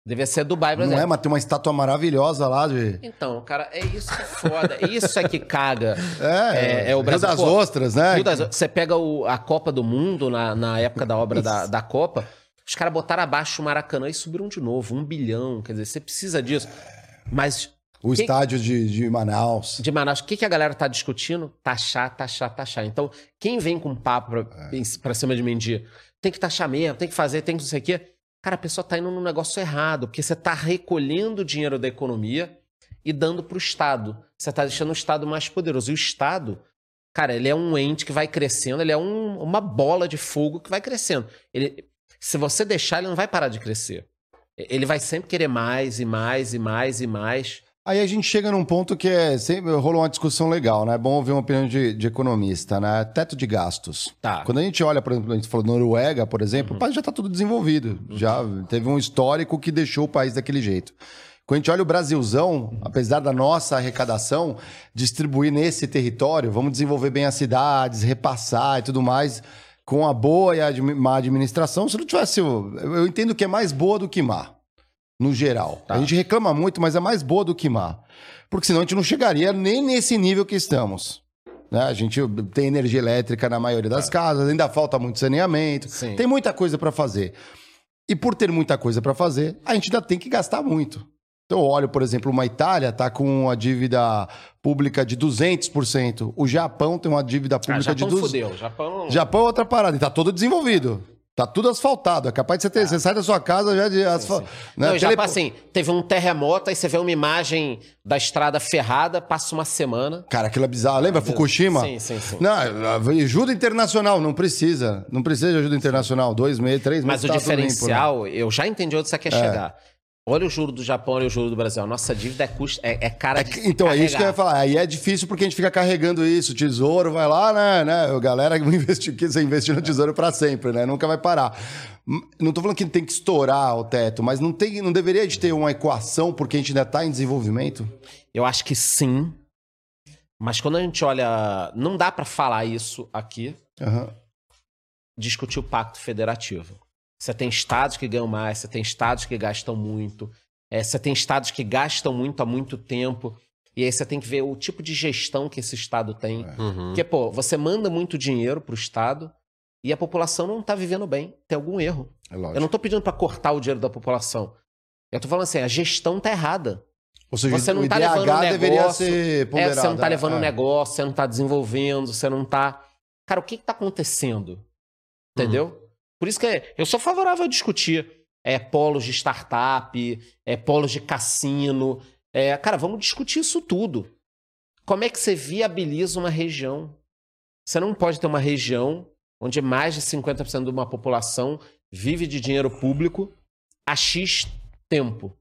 Deveria ser a Dubai Não brasileira. é, mas tem uma estátua maravilhosa lá de. Então, cara, é isso que é foda. Isso é que caga. É, É, é o Rio Brasil. das Pô, Ostras, né? Rio das- Você pega o- a Copa do Mundo na, na época da obra da, da Copa, os caras botaram abaixo o Maracanã e subiram de novo, um bilhão. Quer dizer, você precisa disso. Mas O Que- estádio de, de Manaus. de Manaus, o que, que a galera tá discutindo? Taxar, taxar, taxar. Então, quem vem com papo pra, É. pra cima de mentir, tem que taxar mesmo, tem que fazer, tem que não sei o quê. Cara, a pessoa tá indo num negócio errado, porque você tá recolhendo o dinheiro da economia e dando pro Estado. Você tá deixando o Estado mais poderoso. E o Estado, cara, ele é um ente que vai crescendo, ele é um- uma bola de fogo que vai crescendo. Ele, se você deixar, ele não vai parar de crescer. Ele vai sempre querer mais e mais e mais e mais. Aí a gente chega num ponto que é sempre rolou uma discussão legal, né? É bom ouvir uma opinião de, de economista, né? Teto de gastos. Tá. Quando a gente olha, por exemplo, a gente falou Noruega, por exemplo, o país já está tudo desenvolvido. Já teve um histórico que deixou o país daquele jeito. Quando a gente olha o Brasilzão, apesar da nossa arrecadação, distribuir nesse território, vamos desenvolver bem as cidades, repassar e tudo mais, com a boa e a má administração. Se não tivesse. eu entendo que é mais boa do que má, no geral. A gente reclama muito, mas é mais boa do que má. Porque senão a gente não chegaria nem nesse nível que estamos. Né? A gente tem energia elétrica na maioria das casas, ainda falta muito saneamento, Sim. tem muita coisa para fazer. E por ter muita coisa para fazer, a gente ainda tem que gastar muito. Então, eu olho, por exemplo, uma Itália está com a dívida pública de 200%. O Japão tem uma dívida Ah, pública de Japão 200%. fudeu. Japão... Japão é outra parada, e tá todo desenvolvido. Tá tudo asfaltado. É capaz de você ter. Você sai da sua casa já de asfalto. Ah. Não, o Japão, assim, teve um terremoto, aí você vê uma imagem da estrada ferrada, passa uma semana. Cara, aquilo é bizarro. Lembra Fukushima? Sim, sim, sim. Não, ajuda internacional, não precisa. Não precisa de ajuda internacional. Dois meses, três Mas meses. o tá tudo limpo, né? diferencial, eu já entendi onde você quer chegar. Olha o juro do Japão, olha o juro do Brasil. A nossa dívida é, custo, é, é cara É de se então, é isso que eu ia falar. Aí é difícil porque a gente fica carregando isso. O tesouro vai lá, né? né? A galera investiu, que você investir no tesouro pra sempre, né? Nunca vai parar. Não tô falando que tem que estourar o teto, mas não, tem, não deveria de ter uma equação porque a gente ainda tá em desenvolvimento? Eu acho que sim. Mas quando a gente olha. Não dá pra falar isso aqui, Aham. discutir o pacto federativo. Você tem estados que ganham mais, você tem estados que gastam muito, é, você tem estados que gastam muito há muito tempo. E aí você tem que ver o tipo de gestão que esse estado tem. Uhum. Porque, pô, você manda muito dinheiro pro estado e a população não tá vivendo bem. Tem algum erro. É lógico. Eu não tô pedindo pra cortar o dinheiro da população. Eu tô falando assim, a gestão tá errada. Ou seja, Você não o tá IDH levando um deveria negócio- ser É, você não tá levando é. um negócio, você não tá desenvolvendo, você não tá. Cara, o que que tá acontecendo? Entendeu? Por isso que é- eu sou favorável a discutir é, polos de startup, é, polos de cassino. É, cara, vamos discutir isso tudo. Como é que você viabiliza uma região? Você não pode ter uma região onde mais de 50% de uma população vive de dinheiro público a X tempo.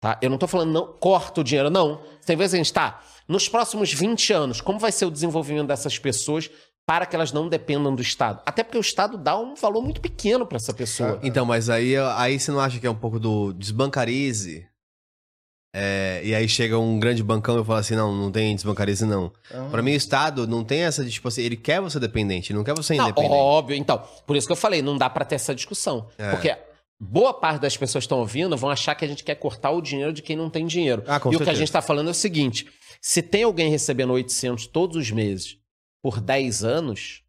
Tá? Eu não tô falando, não, corta o dinheiro, não. Tem vezes a gente tá. Nos próximos 20 anos, como vai ser o desenvolvimento dessas pessoas para que elas não dependam do Estado? Até porque o Estado dá um valor muito pequeno para essa pessoa. Então, mas aí, aí você não acha que é um pouco do desbancarize? É, e aí chega um grande bancão e fala assim: não, não tem desbancarize, não. Ah. Pra mim, o Estado não tem essa de, tipo assim, ele quer você dependente, ele não quer você Não, independente. óbvio, então. Por isso que eu falei, não dá para ter essa discussão. É. Porque boa parte das pessoas que estão ouvindo vão achar que a gente quer cortar o dinheiro de quem não tem dinheiro. Ah, e o que a certeza. gente está falando é o seguinte: se tem alguém recebendo 800 todos os meses por 10 anos,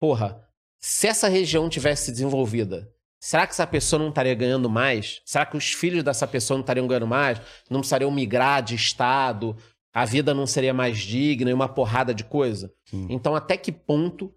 porra, se essa região tivesse desenvolvida, será que essa pessoa não estaria ganhando mais? Será que os filhos dessa pessoa não estariam ganhando mais? Não precisariam migrar de estado? A vida não seria mais digna e uma porrada de coisa? Então, até que ponto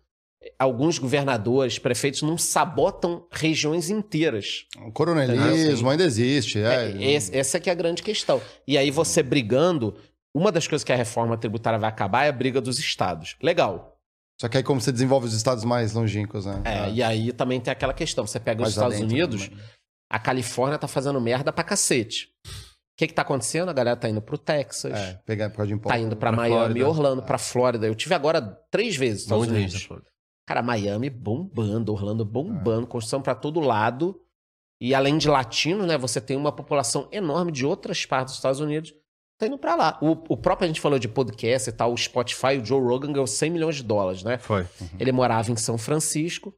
alguns governadores, prefeitos não sabotam regiões inteiras? O coronelismo ainda existe. É, É, esse- essa é que é a grande questão. E aí você brigando, uma das coisas que a reforma tributária vai acabar é a briga dos estados. Legal. Só que aí como você desenvolve os estados mais longínquos, né? É, E aí também tem aquela questão. Você pega os Mais Estados adentro Unidos, também. a Califórnia tá fazendo merda pra cacete. O que que tá acontecendo? A galera tá indo pro Texas, É, pegar por causa de imposto. tá indo pra, pra Miami, Flórida. Orlando, pra Flórida. Eu tive agora três vezes nos Estados Unidos. Cara, Miami bombando, Orlando bombando, construção pra todo lado. E além de latinos, né, você tem uma população enorme de outras partes dos Estados Unidos tá indo pra lá. O, o próprio, a gente falou de podcast e tal, o Spotify, o Joe Rogan ganhou 100 milhões de dólares, né? Foi. Ele morava em São Francisco,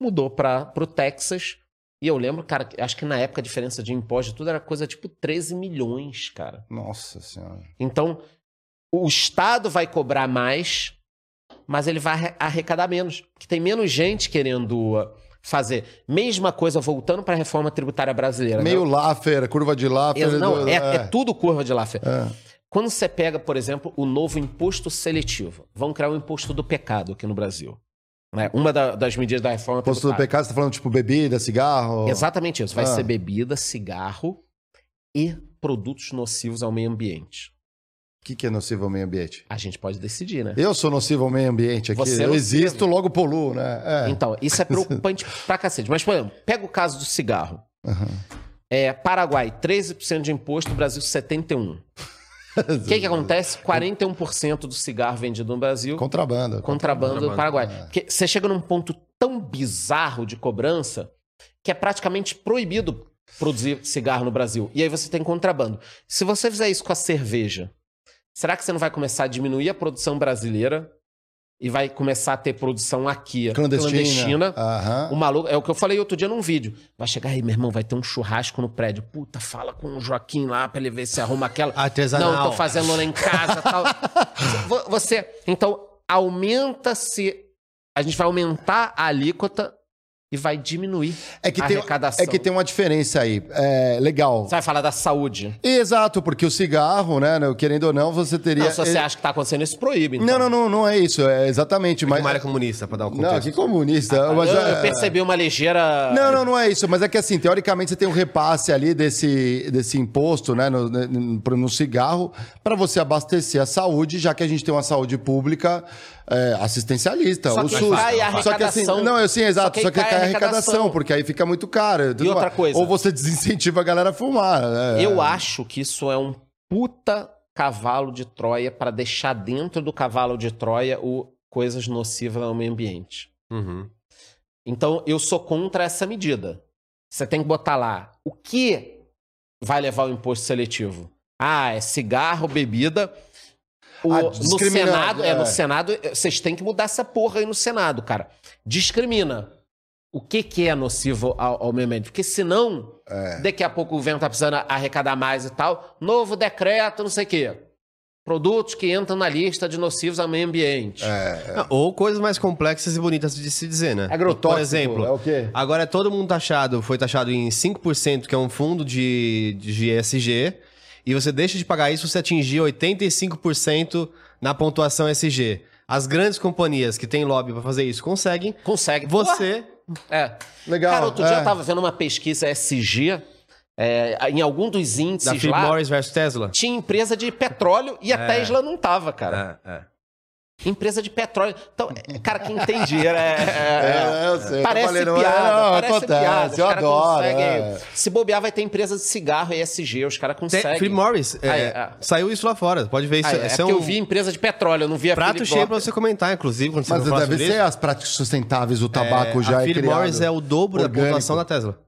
mudou para pro Texas. E eu lembro, cara, que- acho que na época a diferença de imposto e tudo era coisa tipo 13 milhões, cara. Nossa senhora. Então, o Estado vai cobrar mais, mas ele vai arre- arrecadar menos. Porque tem menos gente querendo uh, fazer. Mesma coisa voltando para a reforma tributária brasileira. né? Meio Laffer, curva de Laffer. Ex- Não, do- é, é tudo curva de Laffer. É. Quando você pega, por exemplo, o novo imposto seletivo, vão criar o imposto do pecado aqui no Brasil. né? Uma da- das medidas da reforma Posto do tributária. pecado, você tá falando tipo bebida, cigarro? Exatamente isso. Vai Ah. ser bebida, cigarro e produtos nocivos ao meio ambiente. O que, que é nocivo ao meio ambiente? A gente pode decidir, né? Eu sou nocivo ao meio ambiente aqui. Você é eu nocivo. existo, logo poluo, né? É. Então, isso é preocupante pra cacete. Mas, por exemplo, pega o caso do cigarro. Aham. É, Paraguai, 13% de imposto, Brasil, 71%. O que, que acontece? 41% do cigarro vendido no Brasil, Contrabando. contrabando do Paraguai. é. Porque você chega num ponto tão bizarro de cobrança que é praticamente proibido produzir cigarro no Brasil. E aí você tem contrabando. Se você fizer isso com a cerveja, será que você não vai começar a diminuir a produção brasileira e vai começar a ter produção aqui Clandestina. Aham. o maluco, é o que eu falei outro dia num vídeo. Vai chegar aí, meu irmão, vai ter um churrasco no prédio. Puta, fala com o Joaquim lá pra ele ver se arruma aquela. Artesanal. Não, tô fazendo lá em casa tal. Vo- Você. Então, aumenta-se. A gente vai aumentar a alíquota e vai diminuir É que, a tem, arrecadação. é que tem uma diferença aí. É legal. Você vai falar da saúde. Exato, porque o cigarro, né, né, querendo ou não, você teria. Não, se você acha que tá acontecendo isso, proíbe. Então. Não, não, não, não é isso. É exatamente. Mas... Mas... Uma área comunista, pra dar um Não, contexto. que comunista. mas, eu, é- eu percebi uma ligeira. Não, não, não é isso. Mas é que assim, teoricamente você tem um repasse ali desse, desse imposto, né, no, no, no cigarro, para você abastecer a saúde, já que a gente tem uma saúde pública é, assistencialista, Só o que SUS. cai a Só que assim, não, eu sim, exato. Só que cai cai a arrecadação, porque aí fica muito caro. tudo outra mais. coisa. Ou você desincentiva a galera a fumar. né? Eu acho que isso é um puta cavalo de Troia para deixar dentro do cavalo de Troia o coisas nocivas ao meio ambiente. Uhum. Então eu sou contra essa medida. Você tem que botar lá o que vai levar o imposto seletivo. Ah, é cigarro, bebida. O- no Senado, é. é. no Senado, eh, vocês têm que mudar essa porra aí no Senado, cara. Discrimina. O que, que é nocivo ao, ao meio ambiente? Porque senão, É. daqui a pouco o governo tá precisando arrecadar mais e tal. Novo decreto, não sei o quê. Produtos que entram na lista de nocivos ao meio ambiente. É, Ah, Ou coisas mais complexas e bonitas de se dizer, né? Agrotóxico, Por exemplo, é o quê? agora é todo mundo taxado, foi taxado em 5%, que é um fundo de, de ESG, e você deixa de pagar isso se atingir 85% na pontuação ESG. As grandes companhias que têm lobby para fazer isso conseguem. Consegue. Você. É. Legal. Cara, outro dia é. eu tava vendo uma pesquisa SG, é, em algum dos Da índices Philip lá, Morris versus Tesla. tinha empresa de petróleo e a É. Tesla não tava, cara. É, é. Empresa de petróleo. Então, é, cara, quem tem dinheiro é. é- É, eu sei. eu Parece falei, não é, piada, não, parece acontece, piada. Os eu adoro. conseguem. é. Se bobear, vai ter empresa de cigarro ESG, os caras Tem- conseguem. Philip Morris, é, é, é. saiu isso lá fora. Pode ver isso. Ah, é, é um eu vi empresa de petróleo, eu não vi a prato Philip cheio pra Morris. você comentar, inclusive, quando você Mas deve ser as práticas sustentáveis, o tabaco É, já a é Philip. Morris é o dobro da orgânico. pontuação da Tesla.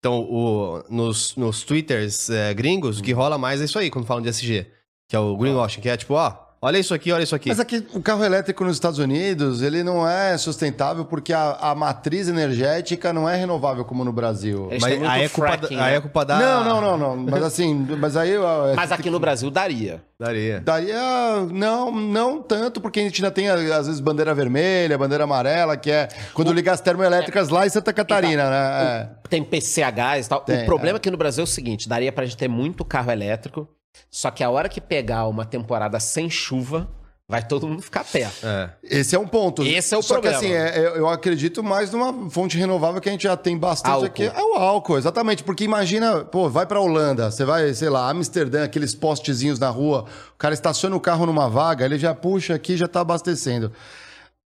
Então, o- nos, nos twitters é, gringos, o que rola mais é isso aí, quando falam de SG. Que é o greenwashing, que é tipo, ó, olha isso aqui, olha isso aqui. Mas aqui, o carro elétrico nos Estados Unidos, ele não é sustentável porque a, a matriz energética não é renovável como no Brasil. Eles Mas aí é, culpa, fracking, da, aí né? é culpa da... Não, não, não, não. Mas assim, mas aí... ó, Mas aqui no Brasil daria. Daria. Daria. Não, não tanto, porque a gente ainda tem, às vezes, bandeira vermelha, bandeira amarela, que é quando liga as termoelétricas lá em Santa Catarina, né? É. Tem PCHs e tal. Tem, o problema aqui no Brasil é o seguinte: daria pra gente ter muito carro elétrico, só que a hora que pegar uma temporada sem chuva, vai todo mundo ficar perto. É. Esse é um ponto. Esse é o Só problema. que assim, é- é- eu acredito mais numa fonte renovável que a gente já tem bastante Álcool. aqui. É o álcool, exatamente. Porque imagina, pô, vai pra Holanda, você vai, sei lá, Amsterdã, aqueles postezinhos na rua, o cara estaciona o carro numa vaga, ele já puxa aqui já tá abastecendo.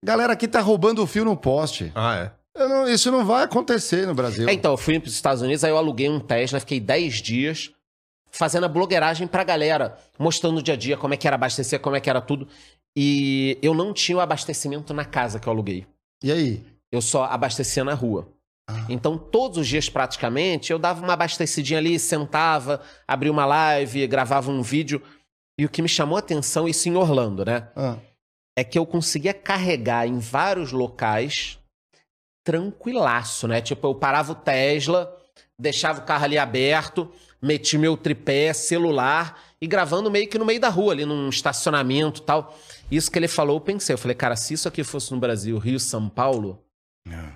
Galera aqui tá roubando o fio no poste. Ah, é. Não- isso não vai acontecer no Brasil. É, então, eu fui para os Estados Unidos, aí eu aluguei um Tesla, fiquei 10 dias fazendo a blogueiragem pra galera, mostrando o dia a dia como é que era abastecer, como é que era tudo. E eu não tinha o abastecimento na casa que eu aluguei. E aí? Eu só abastecia na rua. Ah. Então, todos os dias praticamente, eu dava uma abastecidinha ali, sentava, abria uma live, gravava um vídeo. E o que me chamou a atenção, isso em Orlando, né? Ah. É que eu conseguia carregar em vários locais tranquilaço, né? Tipo, eu parava o Tesla, deixava o carro ali aberto, meti meu tripé, celular e gravando meio que no meio da rua, ali num estacionamento e tal. Isso que ele falou, eu pensei. Eu falei, cara, se isso aqui fosse no Brasil, Rio, São Paulo,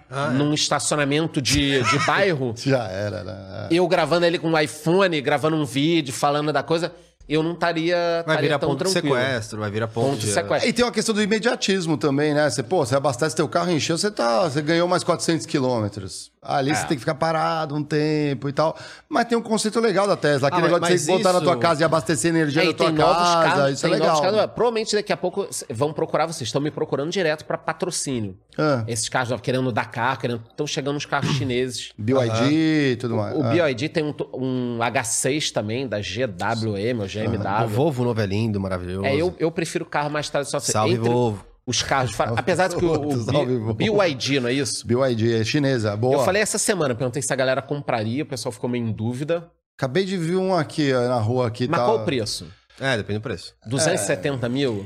Ah, é. num estacionamento de, de bairro, Já era, né? eu gravando ele com um iPhone, gravando um vídeo, falando da coisa, eu não estaria Vai virar tão ponto de tranquilo. sequestro, vai virar ponto, Ponto de de sequestro. E tem uma questão do imediatismo também, né? Você, pô, você abastece teu carro, encheu, você, tá, você ganhou mais 400 quilômetros. Ali É. você tem que ficar parado um tempo e tal. Mas tem um conceito legal da Tesla. Aquele Ah, negócio de você mas voltar na tua isso- casa e abastecer energia É, na tua casa. carros, isso é legal. carros. Provavelmente daqui a pouco vão procurar vocês. Estão me procurando direto para patrocínio. Ah, Esses carros querendo dar carro, querendo. Estão chegando os carros chineses. BYD e tudo mais. O Ah. BYD tem um, um H6 também, da GWM ou O GMW. Volvo novo é lindo, maravilhoso. É, eu, eu prefiro carro mais tradicional. Salve, Entre Volvo. Os carros. Apesar de que o, o. BYD, não é isso? BYD é chinesa, boa. Eu falei essa semana, perguntei se a galera compraria, o pessoal ficou meio em dúvida. Acabei de ver um aqui ó, na rua aqui. Mas tá... qual o preço? É, depende do preço. 270 mil?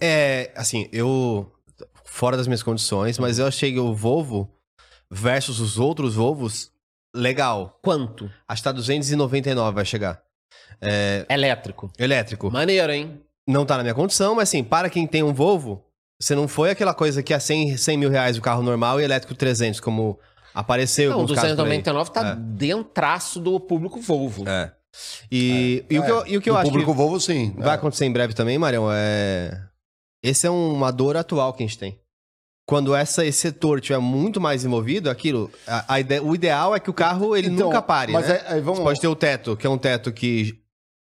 É, assim, eu. Fora das minhas condições, mas eu achei o Volvo versus os outros Volvos legal. Quanto? Acho que tá 299 vai chegar. É, Elétrico. elétrico. Maneiro, hein? Não tá na minha condição, mas assim, para quem tem um Volvo, você não foi aquela coisa que é 100, 100 mil reais o carro normal e elétrico 300, como apareceu Não, aí. 299 tá É. dentraço do público Volvo. É. E, e o que eu, e o que eu Do acho público que Volvo, sim. vai É. acontecer em breve também, Marião, é... Esse é uma dor atual que a gente tem. Quando essa, esse setor tiver muito mais envolvido, aquilo, a, a ide- o ideal é que o carro ele Então, nunca pare, mas né? aí- aí vamos Você pode ter o teto, que é um teto que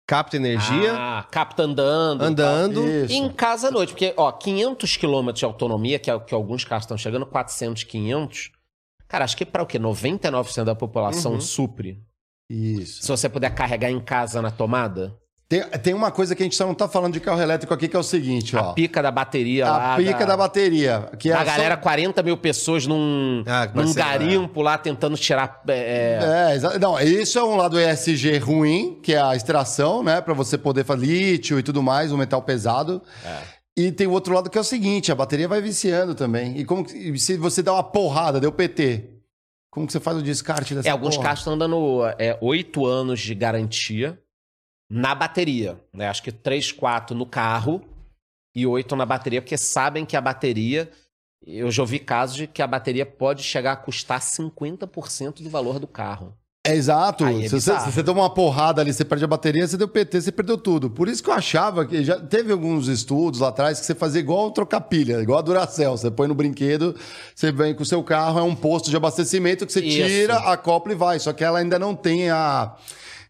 capta energia, Ah, capta andando. e andando. Em casa à noite, porque, ó, 500 km de autonomia, que é o que alguns carros estão chegando, 400, 500. Cara, acho que para o quê? 99% da população Uhum. supre. Isso. Se você puder carregar em casa na tomada, Tem, tem uma coisa que a gente só não tá falando de carro elétrico aqui, que é o seguinte, ó. a pica da bateria lá. A pica da, bateria. Que é A só- galera, 40 mil pessoas num, Ah, num parceiro, garimpo lá tentando tirar. é, É, exa- não, isso é um lado ESG ruim, que é a extração, né? Pra você poder fazer lítio e tudo mais, um metal pesado. É. E tem o outro lado que é o seguinte, a bateria vai viciando também. E como que- se você dá uma porrada, deu PT, como que você faz o descarte dessa É, alguns porra? carros estão dando é, 8 anos de garantia na bateria. Né? Acho que 3, 4 no carro e 8 na bateria, porque sabem que a bateria. Eu já ouvi casos de que a bateria pode chegar a custar 50% do valor do carro. É exato. É se, você, se você toma uma porrada ali, você perde a bateria, você deu PT, você perdeu tudo. Por isso que eu achava que já teve alguns estudos lá atrás que você fazia igual trocar pilha, igual a Duracell. Você põe no brinquedo, você vem com o seu carro, é um posto de abastecimento que você Isso. tira, acopla e vai. Só que ela ainda não tem a,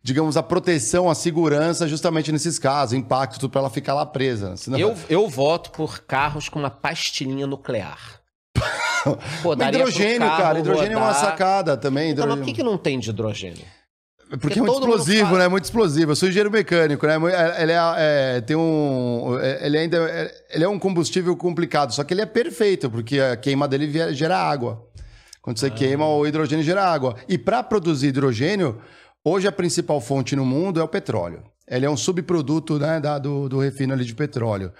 digamos, a proteção, a segurança justamente nesses casos, impacto, pra ela ficar lá presa. Senão- Eu, eu voto por carros com uma pastilhinha nuclear. Pô, hidrogênio, carro cara, hidrogênio é uma rodar. sacada também. Então, mas por que, que não tem de hidrogênio? Porque é muito explosivo, fala- né? Muito explosivo. Eu sou engenheiro mecânico, né? Ele é, é, tem um, é, ele ainda é, ele é um combustível complicado, só que ele é perfeito porque a queima dele gera água. Quando Ah. você queima, o hidrogênio gera água. E para produzir hidrogênio, hoje a principal fonte no mundo é o petróleo. Ele é um subproduto né, da- do, do refino de petróleo.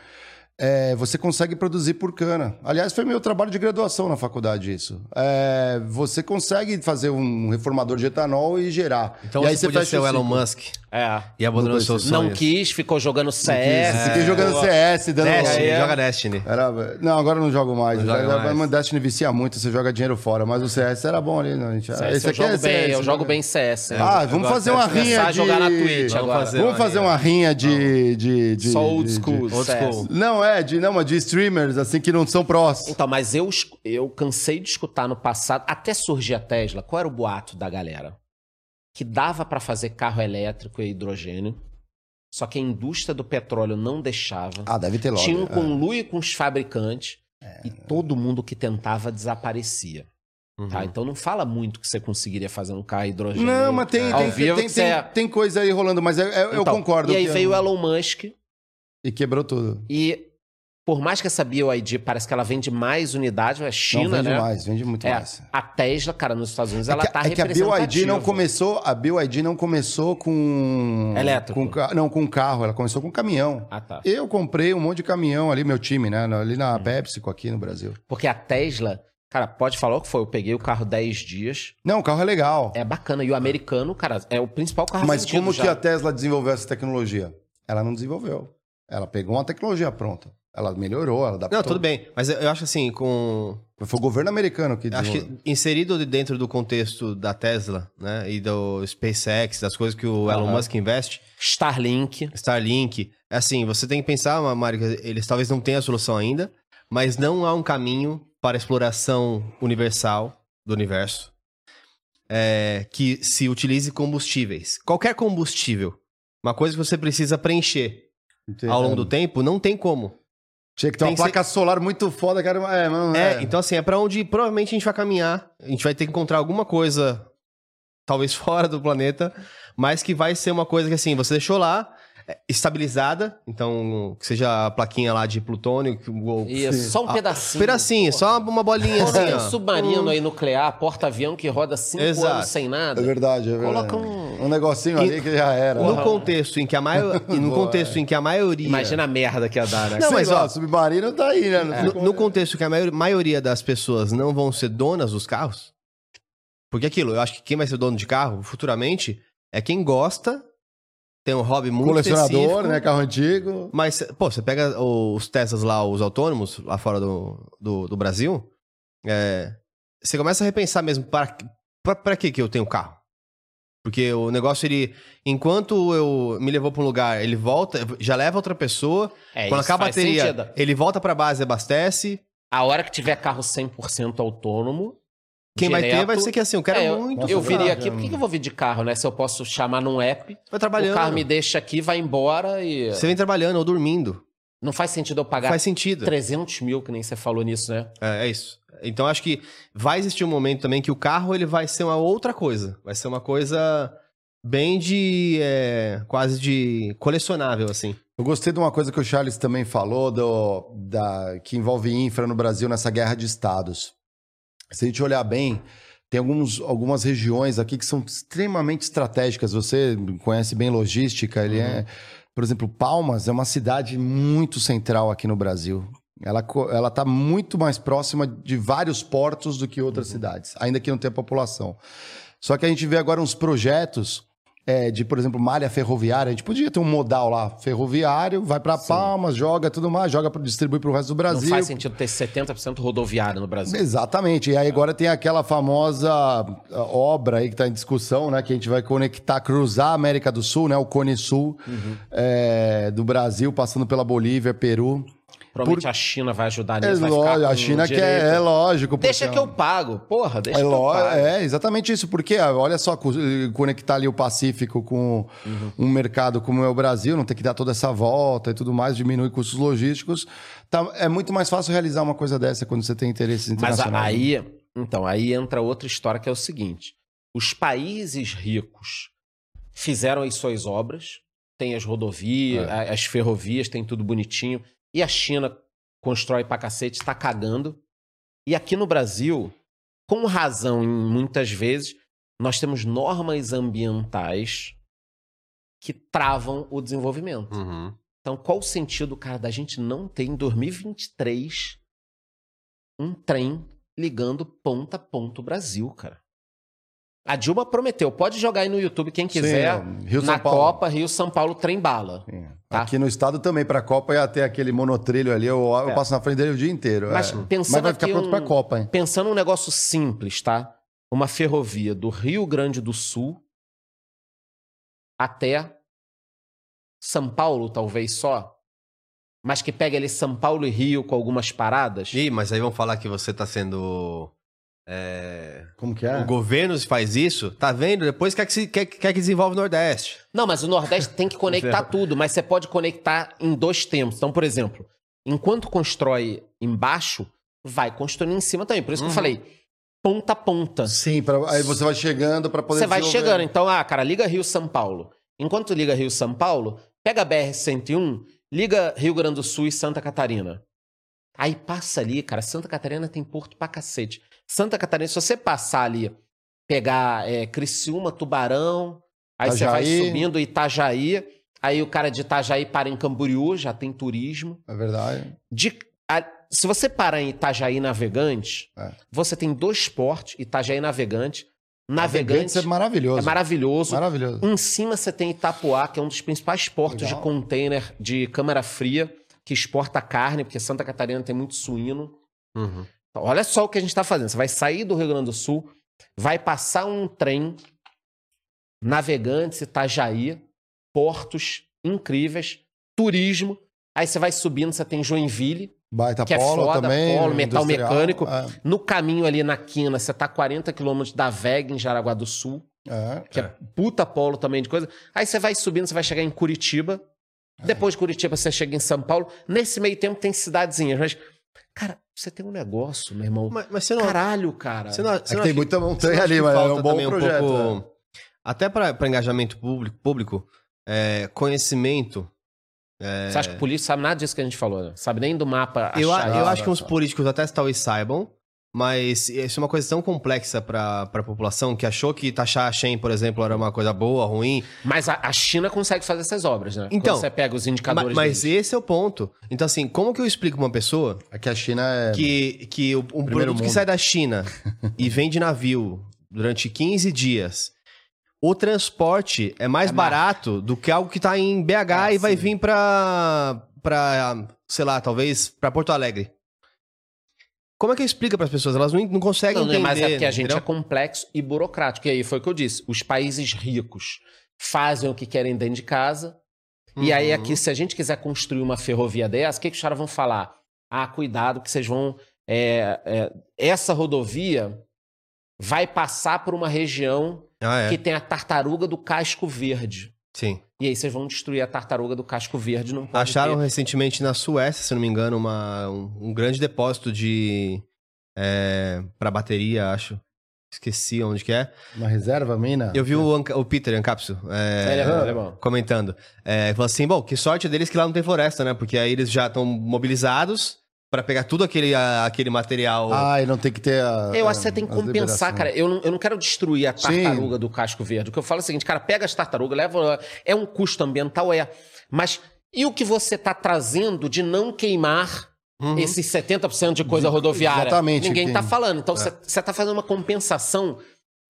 É, você consegue produzir por cana. Aliás, foi meu trabalho de graduação na faculdade isso. É, você consegue fazer um reformador de etanol e gerar. Então e aí você podia ser o Elon. Musk É. e abandonou Não seus sonhos. Não quis, ficou jogando CS. Fiquei jogando CS, dando. Destiny, É. joga Destiny. Era... Não, agora eu não jogo mais. Não joga mais. mas Destiny vicia muito, você joga dinheiro fora. Mas o CS era bom ali, né? gente? CS, Esse eu aqui jogo é bem, CS, eu jogo joga- bem CS. hein? Ah, vamos fazer uma rinha Começar a de... jogar na Twitch Vamos agora. fazer. Vamos fazer uma rinha de... de, de Só old school. Old school. Não, é, de, não, mas de streamers, assim, que não são prós. Então, mas eu, eu cansei de escutar no passado, até surgir a Tesla, qual era o boato da galera? Que dava pra fazer carro elétrico e hidrogênio, só que a indústria do petróleo não deixava. Ah, deve ter logo. Tinha um é. conluio com os fabricantes e todo mundo que tentava desaparecia. Tá? Uhum. Então não fala muito que você conseguiria fazer um carro hidrogênio. Não, mas tem, Ao tem, vivo tem, que tem, você- tem coisa aí rolando, mas eu, eu- eu Então, concordo. E aí que- veio o Elon Musk E quebrou tudo. e por mais que essa BioID parece que ela vende mais unidades, é Não, China, vende né? mais, vende muito É, mais. a Tesla, cara, nos Estados Unidos, É ela tá é que a BYD não começou, a BYD não começou com Elétrico. com não, com carro, ela começou com caminhão. Ah, tá. Eu comprei um monte de caminhão ali, meu time, né, ali Hum. na PepsiCo aqui no Brasil. Porque a Tesla, cara, pode falar o que foi. Eu peguei o carro 10 dias. Não, o carro é legal. É bacana. E o americano, cara, é o principal carro Mas como já. que a Tesla desenvolveu essa tecnologia? Ela não desenvolveu. Ela pegou uma tecnologia pronta. Ela melhorou, ela adaptou. Não, tudo bem. Mas eu acho assim, com. Foi o governo americano que Acho que inserido de dentro do contexto da Tesla, né? E do SpaceX, das coisas que o Elon. Musk investe, Starlink. Starlink. Assim, você tem que pensar, Mário, eles talvez não tenham a solução ainda, mas não há um caminho para a exploração universal do universo é, que se utilize combustíveis. Qualquer combustível. Uma coisa que você precisa preencher ao longo do tempo, não tem como. Tinha que ter uma placa solar muito foda, cara. É, mano, É, é. então assim, é pra onde provavelmente a gente vai caminhar. A gente vai ter que encontrar alguma coisa, talvez fora do planeta, mas que vai ser uma coisa que assim, você deixou lá, estabilizada, então que seja a plaquinha lá de plutônio, que o Isso, só um pedacinho. pedacinho, só uma bolinha Coloca assim, um ó. submarino aí nuclear, porta-avião que roda cinco Exato. anos sem nada. É verdade, é verdade. Coloca um- um negocinho ali que já era. No Porra. contexto em que a maior, e no contexto é. em que a maioria Imagina a merda que ia dar, né? Não, Sei mas, lá, ó, submarino tá aí, né? Sei no, no é. contexto que a maior- maioria das pessoas não vão ser donas dos carros, porque aquilo, eu acho que quem vai ser dono de carro futuramente é quem gosta, tem um hobby muito Colecionador, né? Carro antigo. Mas, pô, você pega os Teslas lá, os autônomos, lá fora do, do, do Brasil, é, você começa a repensar mesmo, para, para, para que que eu tenho carro? Porque o negócio, ele, enquanto eu me levou para um lugar, ele volta, já leva outra pessoa, É, quando isso acaba a bateria, sentido. ele volta para base, abastece, A hora que tiver carro 100% autônomo. Quem vai ter vai ser que assim, eu quero É, eu, muito, eu é viria aqui, é por que que eu vou vir de carro, né? Se eu posso chamar num app, vai trabalhando, o carro me deixa aqui, vai embora e. você vem trabalhando ou dormindo, Não faz sentido eu pagar faz sentido. 300 mil, que nem você falou nisso, né? É, é isso. Então acho que vai existir um momento também que o carro ele vai ser uma outra coisa. Vai ser uma coisa bem de. é, quase de colecionável, assim. Eu gostei de uma coisa que o Charles também falou, do, da, que envolve infra no Brasil nessa guerra de estados. Se a gente olhar bem, tem alguns, algumas regiões aqui que são extremamente estratégicas. Você conhece bem logística, ele é. Por exemplo, Palmas é uma cidade muito central aqui no Brasil. Ela, ela tá muito mais próxima de vários portos do que outras cidades, ainda que não tenha população. Só que a gente vê agora uns projetos é, de, por exemplo, malha ferroviária. A gente podia ter um modal lá, ferroviário, vai para Palmas, joga tudo mais, joga para distribuir para o resto do Brasil. Não faz sentido ter 70% rodoviário no Brasil. Exatamente. E aí agora tem aquela famosa ah, obra aí que está em discussão, né? Que a gente vai conectar, cruzar a América do Sul, né? O Cone Sul é, do Brasil, passando pela Bolívia, Peru. Provavelmente a China vai ajudar É nisso. vai lógico, a China direito. quer, é lógico. porque Deixa que é eu pago. Porra, deixa É, que eu pago. é exatamente isso, porque ah, olha só, co- conectar ali o Pacífico com um mercado como é o Brasil, não ter que dar toda essa volta e tudo mais, diminui custos logísticos. Tá, é muito mais fácil realizar uma coisa dessa quando você tem interesses Mas a- internacionais. aí, então, aí entra outra história que é o seguinte: os países ricos fizeram as suas obras, tem as rodovias, É. as ferrovias, tem tudo bonitinho, e a China constrói pra cacete, tá cagando. E aqui no Brasil, com razão em muitas vezes, nós temos normas ambientais que travam o desenvolvimento. Então, qual o sentido, cara, da gente não ter em 2023 um trem ligando ponta a ponta o Brasil, cara? A Dilma prometeu, pode jogar aí no YouTube quem quiser, Sim, Rio na São Paulo. Copa Rio São Paulo trem bala. Tá. Aqui no estado também, para a Copa, ia ter aquele monotrilho ali, eu, eu É. passo na frente dele o dia inteiro. Mas é. pensando Mas vai ficar pronto um- para a Copa, hein? Pensando num negócio simples, tá? Uma ferrovia do Rio Grande do Sul até São Paulo, talvez só, mas que pegue ali São Paulo e Rio com algumas paradas. Ih, mas aí vão falar que você tá sendo. É, Como que é? O governo faz isso, tá vendo? Depois quer que, se, quer, quer que desenvolve o Nordeste. Não, mas o Nordeste tem que conectar tudo, mas você pode conectar em dois tempos. Então, por exemplo, enquanto constrói embaixo, vai construindo em cima também. Por isso que eu falei, ponta a ponta. Sim, pra, aí você vai chegando para poder Você vai desenvolver. chegando. Então, ah, cara, liga Rio-São Paulo. Enquanto liga Rio-São Paulo, pega a BR-101, liga Rio Grande do Sul e Santa Catarina. Aí passa ali, cara. Santa Catarina tem porto pra cacete. Santa Catarina, se você passar ali, pegar é, Criciúma, Tubarão, aí você vai Itajaí. subindo Itajaí, aí o cara de Itajaí para em Camboriú, já tem turismo. É verdade. De- a- se você parar em Itajaí Navegante, É. você tem dois portos, Itajaí Navegante. Navegante é maravilhoso. é maravilhoso. Maravilhoso. Em cima você tem Itapuá, que é um dos principais portos Legal. de container de câmara fria, que exporta carne, porque Santa Catarina tem muito suíno. Uhum. Então, olha só o que a gente está fazendo. Você vai sair do Rio Grande do Sul, vai passar um trem, navegantes, Itajaí, portos incríveis, turismo. Aí você vai subindo, você tem Joinville. Baita Que é polo foda, também. polo, metal mecânico. É, No caminho ali na quina, você tá 40 quilômetros da VEG, em Jaraguá do Sul. é. que é. puta polo também de coisa. Aí você vai subindo, você vai chegar em Curitiba. Depois de Curitiba, você chega em São Paulo. Nesse meio tempo tem cidadezinhas. Mas, cara, você tem um negócio, meu irmão. Mas, mas você não. Caralho, cara. Você não, É você que não tem acha- muita montanha ali, mas é um bom projeto. pouco- Até para engajamento público, público é, conhecimento. Você acha que o polícia sabe nada disso que a gente falou, né? Sabe nem do mapa Eu, achar. eu Ah, acho que uns tá. políticos até talvez saibam, mas isso é uma coisa tão complexa para a população que achou que taxar a Shen, por exemplo, era uma coisa boa, ruim. Mas a, a China consegue fazer essas obras, né? Então, Quando você pega os Ma- indicadores mas deles. esse é o ponto. Então, assim, como que eu explico pra uma pessoa É que a China é. que, que o- um Primeiro produto que mundo. sai da China e vem de navio durante 15 dias, o transporte é mais É barato do que algo que tá em BH Ah, e vai sim. vir pra, pra, sei lá, talvez pra Porto Alegre. Como é que explica pras pessoas? Elas não, não conseguem Não, entender. mas é porque a gente entendeu? é complexo e burocrático. E aí foi o que eu disse. Os países ricos fazem o que querem dentro de casa. E aí Uhum. aqui, se a gente quiser construir uma ferrovia dessa, o que, que os caras vão falar? Ah, cuidado que vocês vão... é, é, essa rodovia vai passar por uma região Ah, é. que tem a tartaruga do casco verde. Sim. E aí vocês vão destruir a tartaruga do casco verde. Não Acharam ter. recentemente na Suécia, se não me engano, uma, um, um grande depósito de. É, para bateria, acho. Esqueci onde que é. Uma reserva, mina? Eu vi o, Anca- o Peter Ancapsu é, Ele é bom, ele é bom. comentando. É, falou assim: bom, que sorte deles que lá não tem floresta, né? Porque aí eles já estão mobilizados para pegar tudo aquele, a- aquele material. Ah, e não tem que ter a. Eu acho que você tem que compensar, cara. Eu não, eu não quero destruir a Sim. tartaruga do casco verde. O que eu falo é o seguinte, cara, pega as tartarugas, leva. É um custo ambiental, é. Mas e o que você tá trazendo de não queimar Uhum. esses 70% de coisa De- rodoviária? exatamente, Ninguém que- tá falando. Então É. você você tá fazendo uma compensação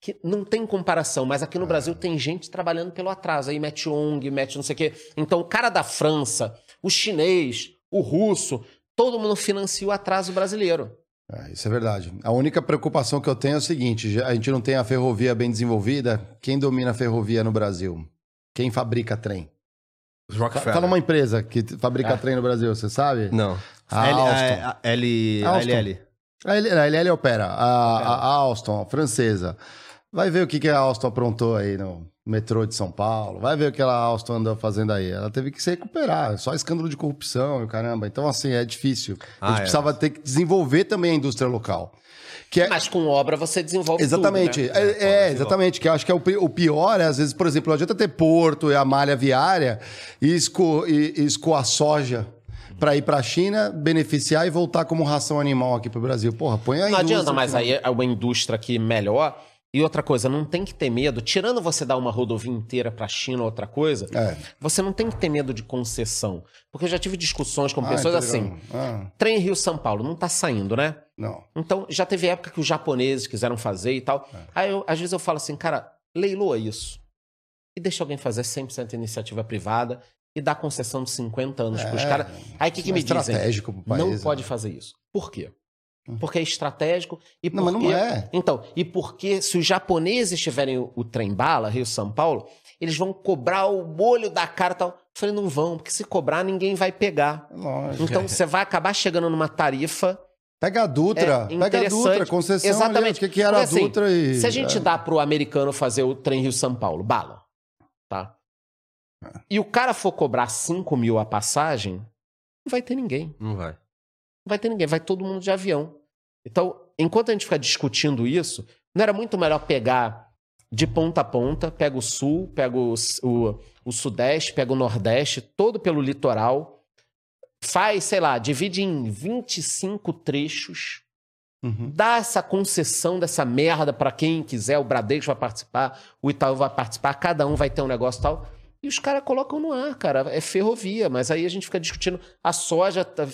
que não tem comparação. Mas aqui no Brasil tem gente trabalhando pelo atraso. Aí mete ONG, mete não sei o quê. Então o cara da França, o chinês, o russo, todo mundo financia o atraso brasileiro. É, isso é verdade. A única preocupação que eu tenho é o seguinte: a gente não tem a ferrovia bem desenvolvida. Quem domina a ferrovia no Brasil? Quem fabrica trem? Os Rockefeller. Fala uma empresa que fabrica Ah. trem no Brasil, você sabe? Não. A L, Alstom. a- a- L, Alstom. LL. A L- a LL opera. A, a Alstom, a francesa. Vai ver o que, que a Alstom aprontou aí no metrô de São Paulo. Vai ver o que a Alstom andou fazendo aí. Ela teve que se recuperar. Só escândalo de corrupção e o caramba. Então, assim, é difícil. a Ah, gente é. precisava ter que desenvolver também a indústria local. Que é, Mas com obra você desenvolve Exatamente. tudo, né? É, é, exatamente. Que eu acho que é o, pi- o pior é, às vezes, por exemplo, não adianta ter porto e a malha viária e, esco, e, e escoar soja para ir para a China, beneficiar e voltar como ração animal aqui para o Brasil. Porra, põe a Não adianta, mas aí é uma indústria aqui melhor. E outra coisa, não tem que ter medo. Tirando você dar uma rodovia inteira pra China ou outra coisa, É. você não tem que ter medo de concessão. Porque eu já tive discussões com Ah, pessoas tá assim. Ah, Trem Rio-São Paulo, não tá saindo, né? não. Então, já teve época que os japoneses quiseram fazer e tal. É. Aí, eu- às vezes, eu falo assim, cara, leiloa isso. E deixa alguém fazer 100% iniciativa privada e dá concessão de 50 anos É, caras. Aí, o que, que me é dizem? estratégico pro país. não né? pode fazer isso. Por quê? Porque é estratégico e Não, porque... mas não é. Então, e porque se os japoneses tiverem o, o trem-bala, Rio-São Paulo, eles vão cobrar o molho da cara e tal. Eu falei, não vão, porque se cobrar, ninguém vai pegar. Lógico. Então, você vai acabar chegando numa tarifa... Pega a Dutra. É, pega a. Dutra, concessão. Exatamente. Ali, o que, que era Porque, a assim, Dutra e. Se a gente é. dá pro americano fazer o trem Rio-São Paulo, bala, tá? E o cara for cobrar 5 mil a passagem, não vai ter ninguém. Não vai. Não vai ter ninguém, vai todo mundo de avião. Então, enquanto a gente fica discutindo isso, não era muito melhor pegar de ponta a ponta, pega o sul, pega o, o, o sudeste, pega o nordeste, todo pelo litoral, faz, sei lá, divide em 25 trechos, Uhum. dá essa concessão dessa merda pra quem quiser, o Bradesco vai participar, o Itaú vai participar, cada um vai ter um negócio e tal. E os caras colocam no ar, cara, é ferrovia, mas aí a gente fica discutindo a soja, tá-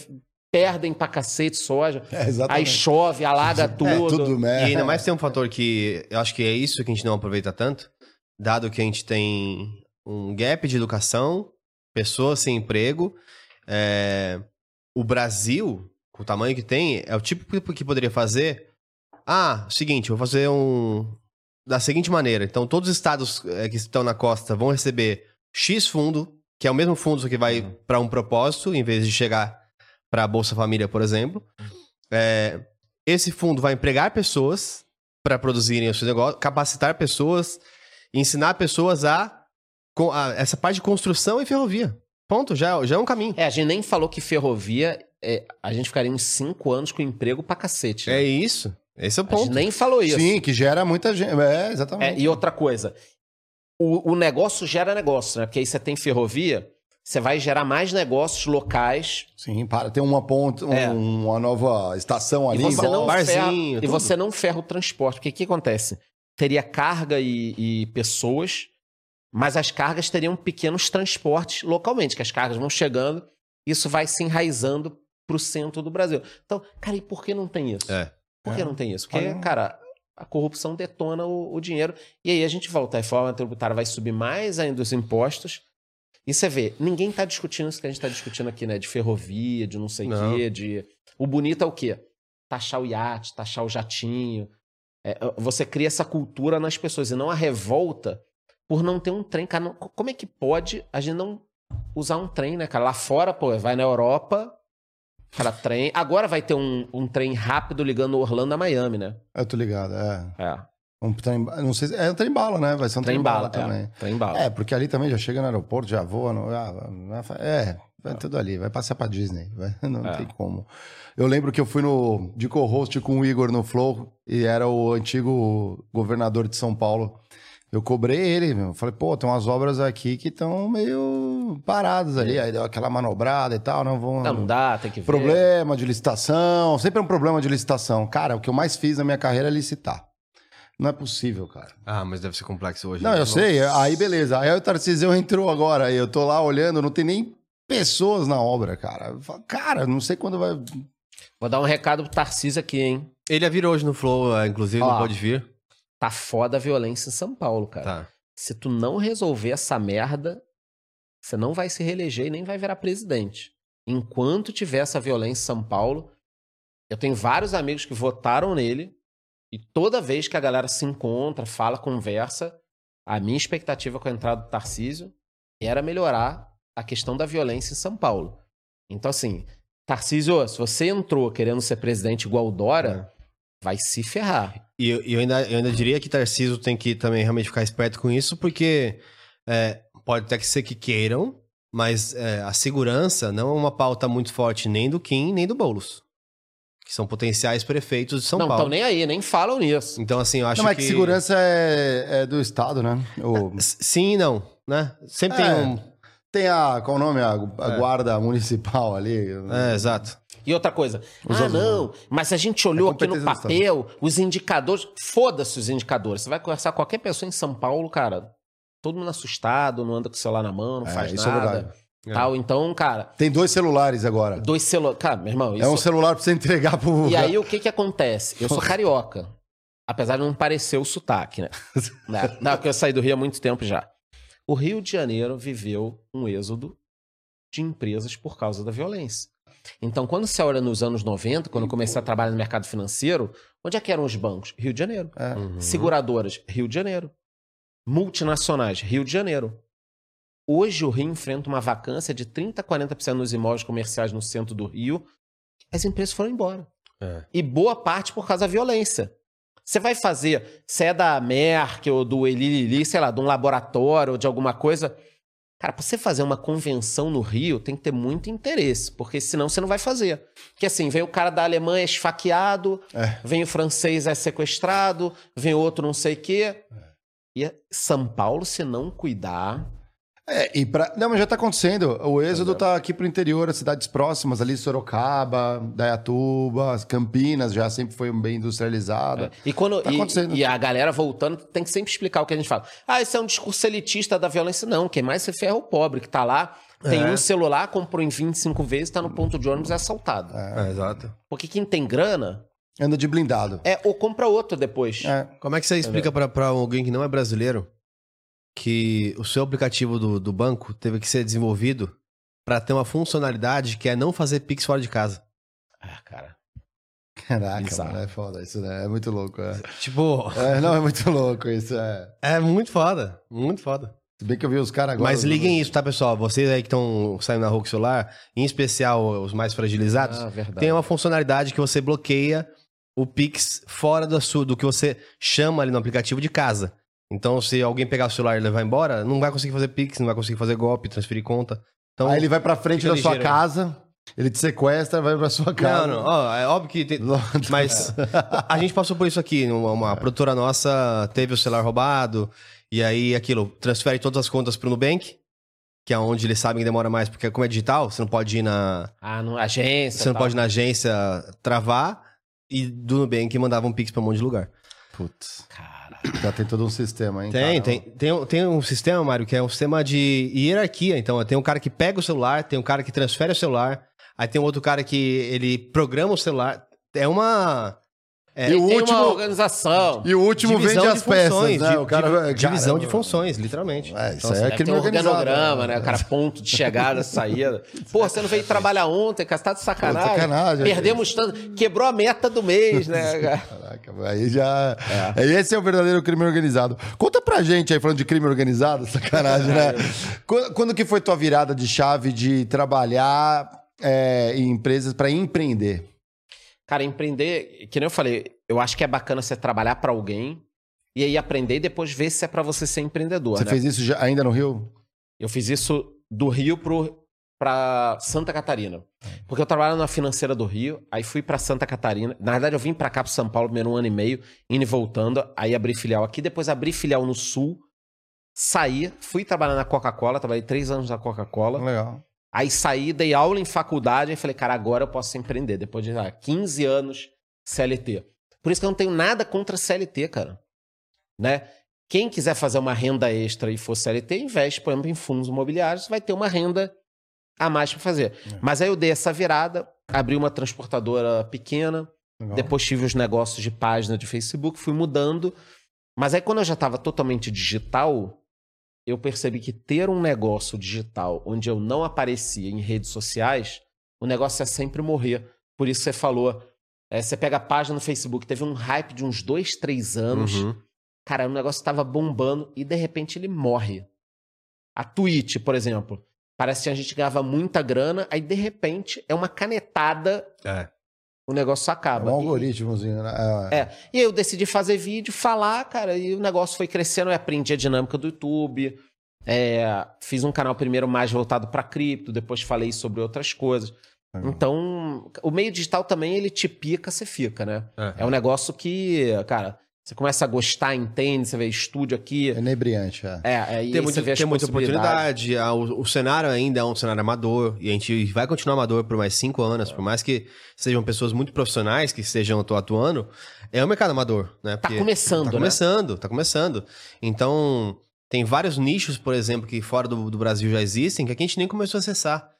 perdem pra cacete soja, É, aí chove, alaga É, tudo. tudo E é. ainda mais tem um fator que eu acho que é isso que a gente não aproveita tanto, dado que a gente tem um gap de educação, pessoas sem emprego. é, o Brasil, com o tamanho que tem, é o tipo que- que poderia fazer. Ah, seguinte, vou fazer um. Da seguinte maneira. Então, todos os estados é, que estão na costa vão receber X fundo, que é o mesmo fundo, só que vai para um propósito, em vez de chegar para a Bolsa Família, por exemplo. É, esse fundo vai empregar pessoas para produzirem os seus negócios, capacitar pessoas, ensinar pessoas a, com- a- essa parte de construção e ferrovia. Ponto, já, já é um caminho. É, a gente nem falou que ferrovia, é, a gente ficaria uns 5 anos com emprego pra cacete. né? É isso. Esse é o a gente ponto. nem falou isso. Sim, que gera muita gente. É, É, exatamente. e outra coisa, o, o negócio gera negócio, né? Porque aí você tem ferrovia, você vai gerar mais negócios locais Sim, para ter uma ponta, um- É. uma nova estação ali. e você, não volta. ferra, barzinho, e você não ferra o transporte. Porque o que acontece? Teria carga e, e pessoas, mas as cargas teriam pequenos transportes localmente, que as cargas vão chegando, isso vai se enraizando pro centro do Brasil. Então, cara, e por que não tem isso? É. Por que É. não tem isso? Porque, Olha- cara, a corrupção detona o, o dinheiro. E aí a gente volta, a reforma tributária vai subir mais ainda os impostos. E você vê, ninguém tá discutindo isso que a gente tá discutindo aqui, né? De ferrovia, de não sei o quê, de... O bonito é o quê? Taxar o iate, taxar o jatinho. É, você cria essa cultura nas pessoas e não a revolta por não ter um trem. Cara, como é que pode a gente não usar um trem, né, cara? Lá fora, pô, vai na Europa, cara, trem. Agora vai ter um, um trem rápido ligando Orlando a Miami, né? Eu tô ligado, é. É, Um trem, não sei se, é um trem bala, né? Vai ser um trem, trem bala, bala, também. é, trem bala. É, porque ali também já chega no aeroporto, já voa. No, ah, é, vai tudo ali. Vai passear pra Disney. vai- não É. tem como. Eu lembro que eu fui no de co-host com o Igor no Flow e era o antigo governador de São Paulo. Eu cobrei ele, meu. Falei, pô, tem umas obras aqui que estão meio paradas ali. Aí deu aquela manobrada e tal, não vão. Não, não dá, tem que ver. Problema de licitação, sempre é um problema de licitação. Cara, o que eu mais fiz na minha carreira é licitar. Não é possível, cara. Ah, mas deve ser complexo hoje. Não, eu Nossa. sei. Aí beleza. Aí o Tarcísio entrou agora. Aí eu tô lá olhando, não tem nem pessoas na obra, cara. Eu falo, Cara, não sei quando vai. Vou dar um recado pro Tarcísio aqui, hein? Ele ia vir hoje no Flow, é, inclusive, Ó. não pode vir. Tá foda a violência em São Paulo, cara. Tá. Se tu não resolver essa merda, você não vai se reeleger e nem vai virar presidente. Enquanto tiver essa violência em São Paulo, eu tenho vários amigos que votaram nele e toda vez que a galera se encontra, fala, conversa, a minha expectativa com a entrada do Tarcísio era melhorar a questão da violência em São Paulo. Então, assim, Tarcísio, se você entrou querendo ser presidente igual o Dora, vai se ferrar. E eu, e eu ainda, eu ainda diria que Tarcísio tem que também realmente ficar esperto com isso, porque é, pode até que ser que queiram, mas é, a segurança não é uma pauta muito forte nem do Kim, nem do Boulos. Que são potenciais prefeitos de São não Paulo. estão nem aí, nem falam nisso. Então, assim, eu acho não, mas que... que segurança é, é do Estado, né? O- S- Sim e não, né? Sempre É. tem um... Tem a. Qual o nome? A, a É. guarda municipal ali. É, exato. E outra coisa, Os ah, não, mas se a gente olhou É aqui no papel, os indicadores. Foda-se os indicadores. Você vai conversar com qualquer pessoa em São Paulo, cara. Todo mundo assustado, não anda com o celular na mão, não É, faz isso é tal. Então, cara, Tem dois celulares agora. dois celulares. Cara, meu irmão, isso. É um celular pra você entregar pro. E aí, o que que acontece? Eu sou carioca. Apesar de não parecer o sotaque, né? Né? Não, porque eu saí do Rio há muito tempo já. O Rio de Janeiro viveu um êxodo de empresas por causa da violência. Então, quando você olha nos anos 90, quando eu comecei a trabalhar no mercado financeiro, onde é que eram os bancos? Rio de Janeiro. É. Uhum. Seguradoras, Rio de Janeiro. Multinacionais, Rio de Janeiro. Hoje o Rio enfrenta uma vacância de 30% a 40% nos imóveis comerciais no centro do Rio. As empresas foram embora. É. E boa parte por causa da violência. Você vai fazer, se é da Merck ou do Eli sei lá, de um laboratório ou de alguma coisa. Cara, pra você fazer uma convenção no Rio, tem que ter muito interesse, porque senão você não vai fazer. Porque assim, vem o cara da Alemanha esfaqueado, É. vem o francês é sequestrado, vem outro não sei o quê. E São Paulo, se não cuidar, É, e pra... Não, mas já tá acontecendo. O êxodo tá aqui pro interior, as cidades próximas, ali, Sorocaba, Dayatuba, Campinas, já sempre foi bem industrializada. E, quando, Tá e- acontecendo. e, a galera voltando tem que sempre explicar o que a gente fala. Ah, isso é um discurso elitista da violência. Não, quem mais se ferra é o pobre, que tá lá, tem É. um celular, comprou em 25 vezes, tá no ponto de ônibus e é assaltado. É, exato. Porque quem tem grana Anda de blindado. é ou compra outro depois. É. Como é que você explica pra, pra alguém que não é brasileiro que o seu aplicativo do, do banco teve que ser desenvolvido pra ter uma funcionalidade que é não fazer Pix fora de casa? Ah, cara. Caraca, Bizarro. mano, é foda isso, né? É muito louco. É. Tipo, É, não, é muito louco isso, é. é muito foda. Muito foda. Se bem que eu vi os caras agora. Mas liguem isso, tá, pessoal? Vocês aí que estão saindo na rua com o celular, em especial os mais fragilizados, Ah, tem uma funcionalidade que você bloqueia o Pix fora do, do que você chama ali no aplicativo de casa. Então, se alguém pegar o celular e levar embora, não vai conseguir fazer Pix, não vai conseguir fazer golpe, transferir conta. Então, Aí ele vai pra frente da sua ligeiro casa, ele te sequestra, vai pra sua casa. Não, não, ó, é óbvio que tem, Mas a gente passou por isso aqui. Uma, uma produtora nossa teve o celular roubado, e aí aquilo, transfere todas as contas pro Nubank, que é onde eles sabem que demora mais, porque como é digital, você não pode ir na. Ah, no agência. Você não tal. pode ir na agência travar, e do Nubank mandava um Pix pra um monte de lugar. Putz, Cara. Já tem todo um sistema, hein? Tem, tem, tem, um- tem um sistema, Mário, que é um sistema de hierarquia. Então, tem um cara que pega o celular, tem um cara que transfere o celular, aí tem um outro cara que ele programa o celular. É uma. É, E o último- uma organização. E o último divisão vende de as peças, funções, né? di- o cara, di- divisão Cara, de funções, literalmente. É, isso Então, é Deve ter crime um organizado. organograma, né? O cara, ponto de chegada, saída. Pô, você não veio trabalhar ontem, cara, você tá de sacanagem. Pô, sacanagem. Perdemos tanto. Quebrou a meta do mês, né, cara? Caraca, aí já. aí Esse é o verdadeiro crime organizado. Conta pra gente aí, falando de crime organizado, sacanagem, né? Quando, quando que foi tua virada de chave de trabalhar é, em empresas pra empreender? Cara, empreender, que nem eu falei, eu acho que é bacana você trabalhar pra alguém e aí aprender e depois ver se é pra você ser empreendedor, Você né? fez isso já- ainda no Rio? Eu fiz isso do Rio pro, pra Santa Catarina. Porque eu trabalhava na financeira do Rio, aí fui pra Santa Catarina. Na verdade, eu vim pra cá, pro São Paulo, primeiro um ano e meio, indo e voltando. Aí abri filial aqui, depois abri filial no Sul. Saí, fui trabalhar na Coca-Cola, trabalhei três anos na Coca-Cola. Legal. Aí saí, dei aula em faculdade, aí falei, cara, agora eu posso empreender. Depois de ah, 15 anos CLT. Por isso que eu não tenho nada contra CLT, cara. Né? Quem quiser fazer uma renda extra e for CLT, investe, por exemplo, em fundos imobiliários, vai ter uma renda a mais para fazer. Mas aí eu dei essa virada, abri uma transportadora pequena, legal. depois tive os negócios de página de Facebook, fui mudando. Mas aí quando eu já estava totalmente digital, eu percebi que ter um negócio digital onde eu não aparecia em redes sociais, o negócio é sempre morrer. Por isso você falou, é, você pega a página no Facebook, teve um hype de uns dois, três anos. Uhum. Cara, o negócio estava bombando e de repente ele morre. A Twitch, por exemplo, parece que a gente ganhava muita grana, aí de repente é uma canetada, É. o negócio É acaba. um E- algoritmozinho, né? É. É. E aí eu decidi fazer vídeo, falar, cara, e o negócio foi crescendo. Eu aprendi a dinâmica do YouTube. é, fiz um canal primeiro mais voltado para cripto, depois falei sobre outras coisas. Legal. Então, o meio digital também, ele te pica, você fica, né? É. É um negócio que, cara, você começa a gostar, entende, você vê estúdio aqui. É inebriante, é. É, aí Tem, muito, tem muita oportunidade. ah, O, o cenário ainda é um cenário amador. E a gente vai continuar amador por mais cinco anos. Por mais que sejam pessoas muito profissionais que estejam atu- atuando, é um mercado amador, né? Tá Porque começando, Tá né? começando, tá começando. Então, tem vários nichos, por exemplo, que fora do, do Brasil já existem, que aqui a gente nem começou a acessar.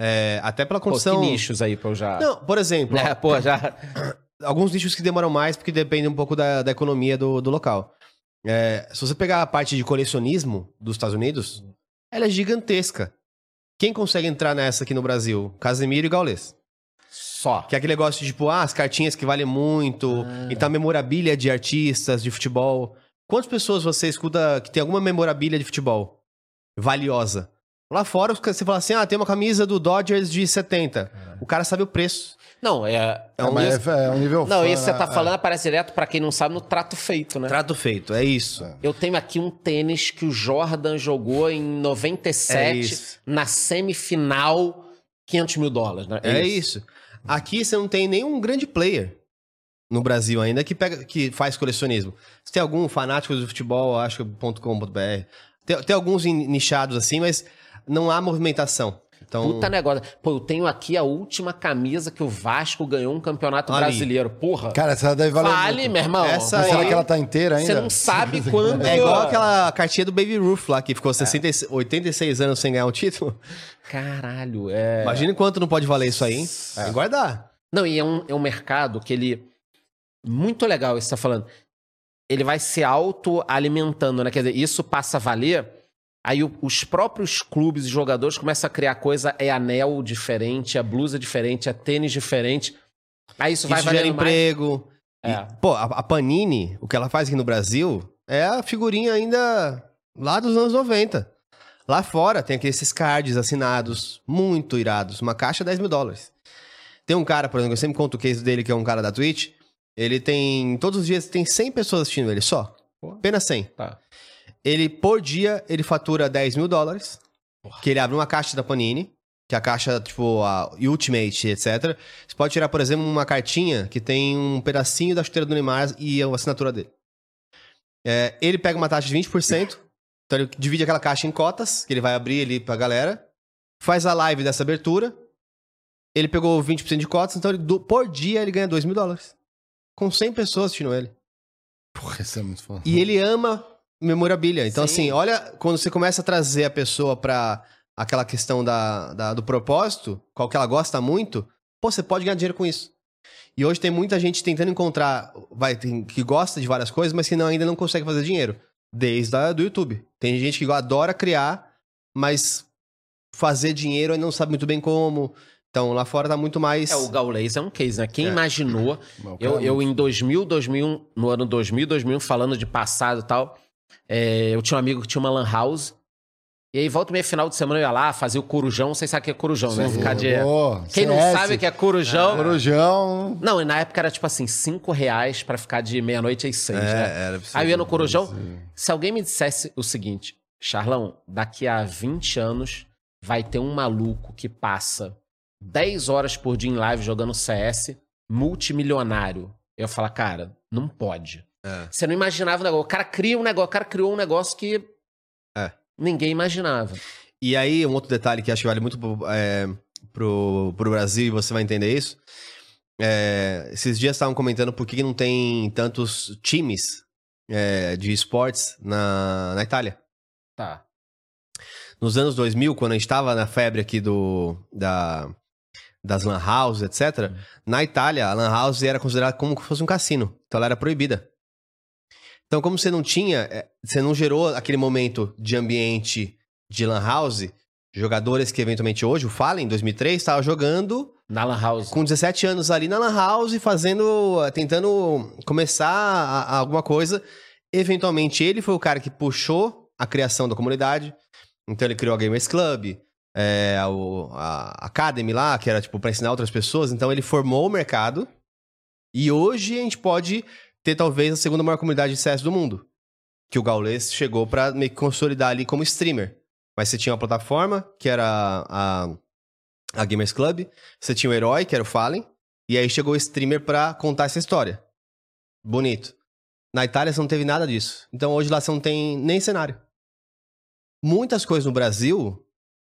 É, até pela Pô, que condição... nichos aí pra eu já... Não, por exemplo, Né, pô, já... alguns nichos que demoram mais porque depende um pouco da, da economia do, do local. É, se você pegar a parte de colecionismo dos Estados Unidos, ela é gigantesca. Quem consegue entrar nessa aqui no Brasil? Casemiro e Gaules. Só. Que é aquele negócio de tipo, ah, as cartinhas que valem muito, Ah. então a memorabilia de artistas, de futebol. Quantas pessoas você escuta que tem alguma memorabilia de futebol valiosa? Lá fora você fala assim, ah, tem uma camisa do Dodgers de 70. O cara sabe o preço. Não, é... É É, um mas é, é um nível Não, fã, isso você né? tá É. falando aparece direto, pra quem não sabe, no trato feito, né? trato feito, é isso. Eu tenho aqui um tênis que o Jordan jogou em É 97, isso. na semifinal, 500 mil dólares, né? É isso. Aqui você não tem nenhum grande player no Brasil ainda que, pega, que faz colecionismo. Se tem algum fanático do futebol, acho que .com.br, Tem, tem alguns nichados assim, mas não há movimentação. Então, Puta negócio. Pô, eu tenho aqui a última camisa que o Vasco ganhou um campeonato Ali. brasileiro. Porra. Cara, essa deve valer vale, muito. meu irmão. Essa Mas será que ela tá inteira ainda? Você não sabe quando. é igual aquela cartinha do Baby Ruth lá, que É. ficou 60, e- 86 anos sem ganhar um título. Caralho, é. Imagina quanto não pode valer isso aí, hein? Tem que guardar. Não, e é um, é um mercado que ele. Muito legal isso que você tá falando. Ele vai se autoalimentando, né? Quer dizer, isso passa a valer. Aí o- os próprios clubes e jogadores começam a criar coisa, é anel diferente, é blusa diferente, é tênis diferente. Aí isso, vai Isso gera valendo emprego. E, É. pô, a, a Panini, o que ela faz aqui no Brasil, é a figurinha ainda lá dos anos 90. Lá fora tem aqueles esses cards assinados, muito irados. Uma caixa, 10 mil dólares. Tem um cara, por exemplo, eu sempre conto o case dele, que é um cara da Twitch. Ele tem. Todos os dias tem 100 pessoas assistindo ele só. Apenas 100. Tá. Ele, por dia, ele fatura 10 mil dólares. Que ele abre uma caixa da Panini. Que é a caixa, tipo, a Ultimate, etc. Você pode tirar, por exemplo, uma cartinha que tem um pedacinho da chuteira do Neymar e a assinatura dele. É, ele pega uma taxa de 20%. Então ele divide aquela caixa em cotas, que ele vai abrir ali pra galera. Faz a live dessa abertura. Ele pegou 20% de cotas, então ele, do- por dia ele ganha 2 mil dólares. Com 100 pessoas assistindo ele. Porra, isso é muito foda. E ele ama memorabilia. Então, Sim. assim, olha, quando você começa a trazer a pessoa pra aquela questão da, da- do propósito, qual que ela gosta muito, pô, você pode ganhar dinheiro com isso. E hoje tem muita gente tentando encontrar, vai, tem- que gosta de várias coisas, mas que não, ainda não consegue fazer dinheiro. Desde a, do YouTube. Tem gente que adora criar, mas fazer dinheiro ainda não sabe muito bem como. Então, lá fora tá muito mais... É, o Gaulês é um case, né? Quem É. imaginou Eu, eu em 2000, 2001, no ano 2000, 2001, falando de passado e tal, é, eu tinha um amigo que tinha uma lan house. E aí, volta meia, final de semana, eu ia lá, fazia o corujão. Vocês sabem o que é corujão, né? Ficar de... Quem não CS, sabe o que é corujão... Corujão. Não, e na época era tipo assim, cinco reais pra ficar de meia-noite às seis, né? era Aí eu ia no corujão. Se alguém me dissesse o seguinte, Charlão, daqui a 20 anos vai ter um maluco que passa 10 horas por dia em live jogando CS, multimilionário. Eu ia falar, cara, não pode. É. Você não imaginava o negócio. O cara cria um negócio, o cara criou um negócio que É. ninguém imaginava. E aí, um outro detalhe que acho que vale muito pro, é, pro, pro Brasil, e você vai entender isso. É, esses dias estavam comentando por que não tem tantos times é, de esportes na, na Itália. Tá. Nos anos 2000, quando a gente estava na febre aqui do, da, das lan houses, etc., na Itália, a lan house era considerada como se fosse um cassino. Então ela era proibida. Então, como você não tinha, é, você não gerou aquele momento de ambiente de lan house, jogadores que eventualmente hoje, o Fallen, em 2003, estava jogando Na Lan House. com 17 anos ali na lan house, fazendo, tentando começar a- a alguma coisa. Eventualmente, ele foi o cara que puxou a criação da comunidade. Então, ele criou a Gamers Club, é, o- a Academy lá, que era tipo para ensinar outras pessoas. Então, ele formou o mercado. E hoje a gente pode ter talvez a segunda maior comunidade de CS do mundo. Que o Gaules chegou pra meio que consolidar ali como streamer. Mas você tinha uma plataforma, que era a, a Gamers Club. Você tinha o herói, que era o Fallen. E aí chegou o streamer pra contar essa história. Bonito. Na Itália você não teve nada disso. Então hoje lá você não tem nem cenário. Muitas coisas no Brasil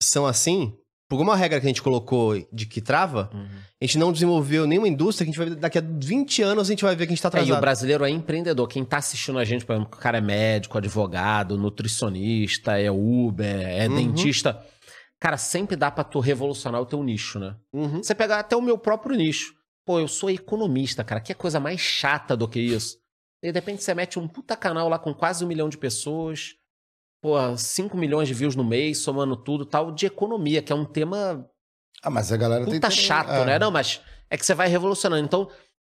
são assim. Por alguma regra que a gente colocou de que trava, Uhum. a gente não desenvolveu nenhuma indústria que a gente vai ver daqui a 20 anos a gente vai ver que a gente tá É, e o atrasado. brasileiro é empreendedor. Quem tá assistindo a gente, por exemplo, que o cara é médico, advogado, nutricionista, é Uber, é Uhum. dentista. Cara, sempre dá pra tu revolucionar o teu nicho, né? Uhum. Você pegar até o meu próprio nicho. Pô, eu sou economista, cara. Que coisa mais chata do que isso? E de repente você mete um puta canal lá com quase um milhão de pessoas. Pô, 5 milhões de views no mês, somando tudo tal, de economia, que é um tema Ah, mas a galera tem puta também- chato, é. né? Não, mas é que você vai revolucionando. Então,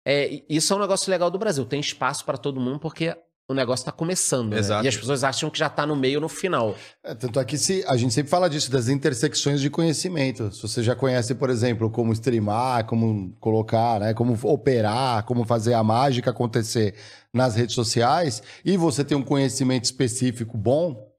é, isso é um negócio legal do Brasil. Tem espaço pra todo mundo porque o negócio tá começando. né? Exato. E as pessoas acham que já tá no meio no final. É, tanto é que se, a gente sempre fala disso, das intersecções de conhecimento. Se você já conhece, por exemplo, como streamar, como colocar, né, como operar, como fazer a mágica acontecer nas redes sociais, e você tem um conhecimento específico bom,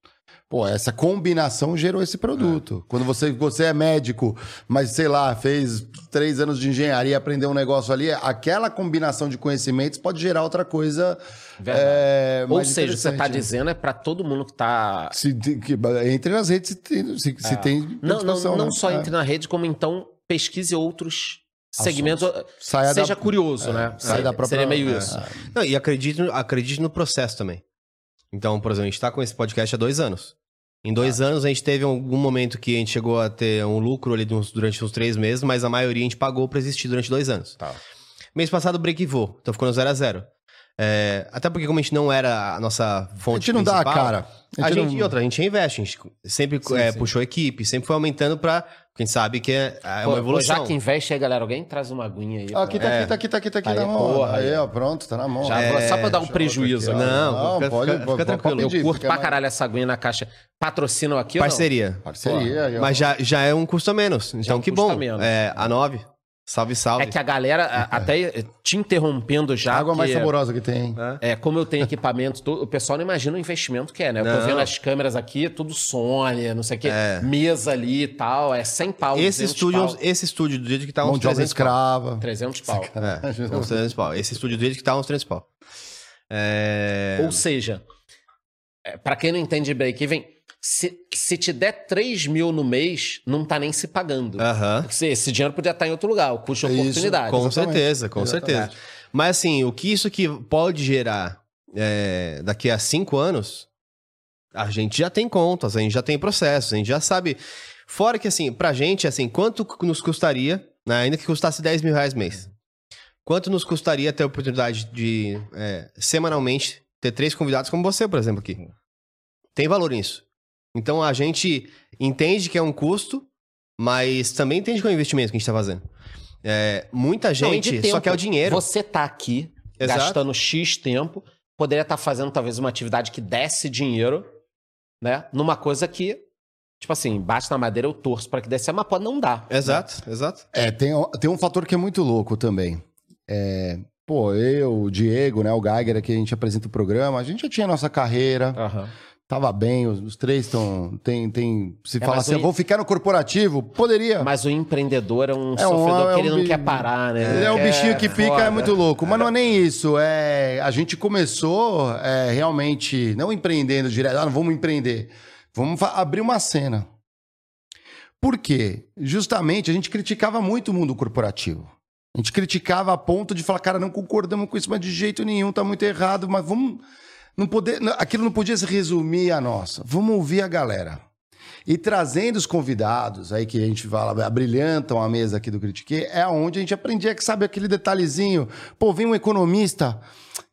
Pô, essa combinação gerou esse produto. Quando você, você é médico, mas sei lá, fez três anos de engenharia e aprendeu um negócio ali, aquela combinação de conhecimentos pode gerar outra coisa. É, Ou seja, você tá interessante, né? dizendo é pra todo mundo que tá. Se, que- entre nas redes se tem, se, se tem É. Não, não, discussão, não né? só É. entre na rede, como então pesquise outros segmentos. Saia da- Seja curioso, né? sai da própria- Seria meio é. isso. Não, e acredite, acredite no processo também. Então, por exemplo, a gente tá com esse podcast há dois anos. Em dois anos, a gente teve algum momento que a gente chegou a ter um lucro ali durante uns três meses, mas a maioria a gente pagou pra existir durante dois anos. Tá. Mês passado, break e voo. Então ficou no zero a zero. É, até porque, como a gente não era a nossa A fonte gente não dá a principal, cara. A gente, não- E outra, a gente investe. A gente sempre Sim, é, sim. puxou equipe, sempre foi aumentando pra. Quem sabe que é, é uma pô, evolução. Já que investe aí, galera, alguém traz uma aguinha aí. Ah, Aqui tá aqui, tá aqui, tá aqui, tá aqui Aí, na mão. porra, aí, aí. ó, pronto, tá na mão. Já, É, só pra dar um eu prejuízo. aqui. Não, Não, fica- pode, fica- pode fica tranquilo. Eu pedir, curto fica pra mais- caralho essa aguinha na caixa. Patrocinam aqui ou não? Parceria. Parceria. Mas já, já é um custo a menos. Então, um que custo bom. a menos. É, a 9. Salve, salve. É que a galera, a- até te interrompendo já. A água mais porque- saborosa que tem. É, como eu tenho equipamento, o pessoal não imagina o investimento que é, né? Eu tô Não. vendo as câmeras aqui, tudo Sony, não sei o quê, É. mesa ali e tal, é 100 pau, esse 200 estúdio, pau, esse estúdio do jeito que tá Mão uns de obra 300 pau. escrava. 300 pau. É, uns 300 pau. Esse estúdio do jeito que tá uns 300 pau. É... Ou seja, é, pra quem não entende de break-even, se, se te der 3 mil no mês, não tá nem se pagando. Aham. Porque se- esse dinheiro podia estar em outro lugar, o custo de oportunidade. Com Exatamente. certeza, com Exatamente. certeza. Mas assim, o que isso que pode gerar é, daqui a cinco anos, a gente já tem contas, a gente já tem processos, a gente já sabe. Fora que assim, pra gente, assim, quanto nos custaria, né, ainda que custasse 10 mil reais mês, quanto nos custaria ter a oportunidade de é, semanalmente ter três convidados como você, por exemplo, aqui? Tem valor nisso. Então a gente entende que é um custo, mas também entende que é um investimento que a gente tá fazendo. É, muita Não, gente tempo. só quer o dinheiro. Você tá aqui, Exato. gastando X tempo, poderia estar fazendo talvez uma atividade que desse dinheiro, né? Numa coisa que, tipo assim, bate na madeira, eu torço pra que desse, mas pode não dar. Exato, exato. É, tem, tem um fator que é muito louco também. É, pô, eu, o Diego, né, o Geiger, aqui a gente apresenta o programa, a gente já tinha nossa carreira, Aham. tava bem, os, os três estão. Tem, tem, se É, fala assim, o- eu vou ficar no corporativo, poderia. Mas o empreendedor é um É um- sofredor é que ele um não quer parar, né? Ele é o Quer- bichinho que pica, foda. é muito louco. Mas não é nem isso. É, a gente começou é, realmente, não empreendendo direto, ah, não vamos empreender. Vamos abrir uma cena. Por quê? Justamente a gente criticava muito o mundo corporativo. A gente criticava a ponto de falar, cara, não concordamos com isso, mas de jeito nenhum, tá muito errado, mas vamos. Não poder, aquilo não podia se resumir a nossa. Vamos ouvir a galera. E trazendo os convidados aí que a gente fala, brilhantam a mesa aqui do Critique, é onde a gente aprendia que sabe aquele detalhezinho. Pô, vem um economista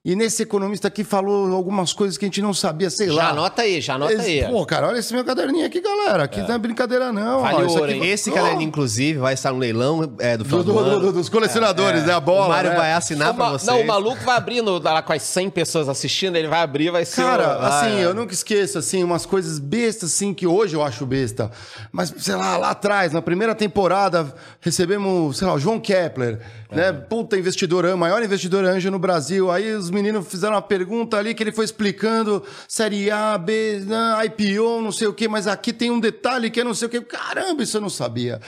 e nesse economista aqui falou algumas coisas que a gente não sabia, sei Já lá. anota aí, já anota aí. Pô, cara, olha esse meu caderninho aqui, galera. Aqui não é brincadeira, não. Vale ó, ouro, aqui-? Esse Ó, caderninho, inclusive, vai estar no leilão é, do do- do, do- do- dos colecionadores, né? A bola. o Mário né? vai assinar O pra vocês. Não, o maluco vai abrir no, lá com as 100 pessoas assistindo, ele vai abrir, vai ser. Cara, o- assim, eu nunca esqueço, assim, umas coisas bestas, assim, que hoje eu acho besta. Mas, sei lá, lá atrás, na primeira temporada, recebemos, sei lá, o João Kepler, né? Puta investidor, maior investidor anjo no Brasil. Aí os meninos fizeram uma pergunta ali que ele foi explicando, série A, B, né, IPO, não sei o quê, mas aqui tem um detalhe que eu não sei o quê. Caramba, isso eu não sabia.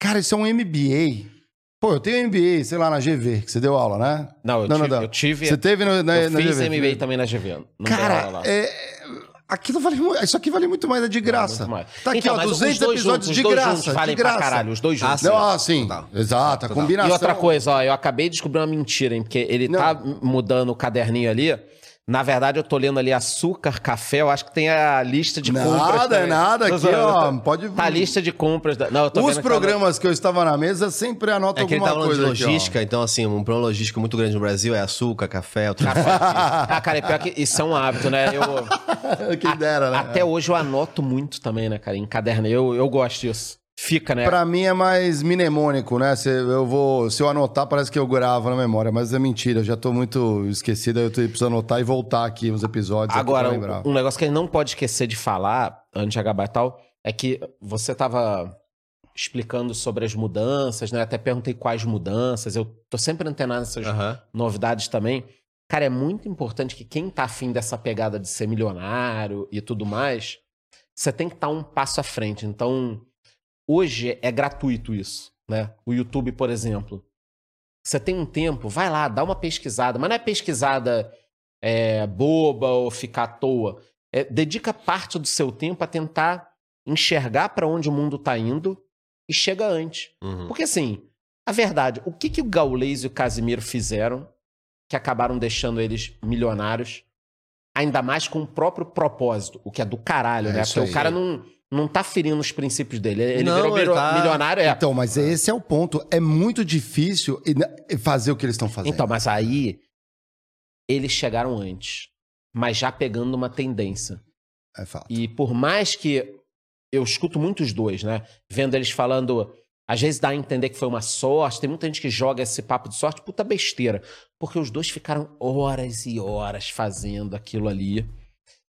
Cara, isso é um MBA. Pô, eu tenho MBA, sei lá, na GV, que você deu aula, né? Não, eu tive- eu tive- Você teve no, na, eu na fiz GV? MBA também na GV. Não Cara, lá. é, aquilo vale muito. Isso aqui vale muito mais, é de graça. Muito mais. Tá aqui, Então, ó, mas os 200 dois episódios juntos, de os dois graça. juntos valem de graça. pra caralho, os dois juntos. Não, ah, sim. Total. Exato, a combinação. E outra coisa, ó, eu acabei de descobrir uma mentira, hein? Porque ele Não. tá mudando o caderninho ali. Na verdade, eu tô lendo ali açúcar, café, eu acho que tem a lista de Nada, compras. é também. nada, aqui, ó, pode- Tá a lista de compras. Da... Não, eu tô Os vendo que tá programas que eu estava na mesa sempre anotam É que ele alguma tá falando de coisa. aqui, logística, então assim, um problema logístico muito grande no Brasil é açúcar, café, o no- Ah, cara, é pior que isso é um hábito, né? Eu, Quem dera, né? Até hoje eu anoto muito também, né, cara? Em caderno. Eu, eu gosto disso. Fica, né? Pra mim é mais mnemônico, né? Se eu, vou, se eu anotar, parece que eu gravo na memória, mas é mentira. Eu já tô muito esquecido, eu preciso anotar e voltar aqui os episódios. aqui Agora, lembrar. um negócio que a gente não pode esquecer de falar, antes de acabar e tal, é que você tava explicando sobre as mudanças, né? Até perguntei quais mudanças. Eu tô sempre antenado nessas Aham. novidades também. Cara, é muito importante que quem tá afim dessa pegada de ser milionário e tudo mais, você tem que estar um passo à frente. Então, hoje é gratuito isso, né? O YouTube, por exemplo. Você tem um tempo, vai lá, dá uma pesquisada, mas não é pesquisada é, boba ou ficar à toa. É, dedica parte do seu tempo a tentar enxergar para onde o mundo está indo e chega antes. Uhum. Porque assim, a verdade, o que, que o Gaules e o Casimiro fizeram que acabaram deixando eles milionários, ainda mais com o próprio propósito, o que é do caralho, É né? Porque aí. o cara não, não tá ferindo os princípios dele. Ele Não, virou ele tá- milionário, é. Então, mas esse é o ponto. É muito difícil fazer o que eles estão fazendo. Então, mas aí eles chegaram antes, mas já pegando uma tendência. É fato. E por mais que eu escuto muitos dois, né? Vendo eles falando, às vezes dá a entender que foi uma sorte, tem muita gente que joga esse papo de sorte, puta besteira. Porque os dois ficaram horas e horas fazendo aquilo ali,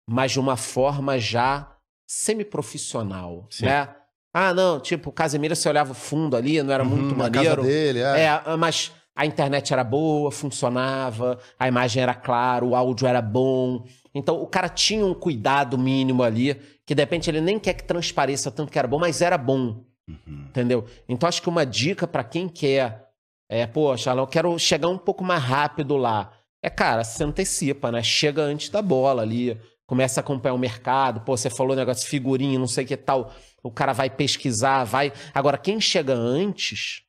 mas de uma forma já semi-profissional, Sim. né? Ah, não, tipo, o Casemiro você olhava o fundo ali, não era Uhum, muito maneiro. dele, é. É, mas a internet era boa, funcionava, a imagem era clara, o áudio era bom. Então o cara tinha um cuidado mínimo ali, que de repente ele nem quer que transpareça tanto que era bom, mas era bom. Entendeu? Então acho que uma dica pra quem quer é, poxa, eu quero chegar um pouco mais rápido lá. É, cara, se antecipa, né? Chega antes da bola ali, começa a acompanhar o mercado. Pô, você falou negócio de figurinha, não sei o que tal. O cara vai pesquisar, vai. Agora, quem chega antes,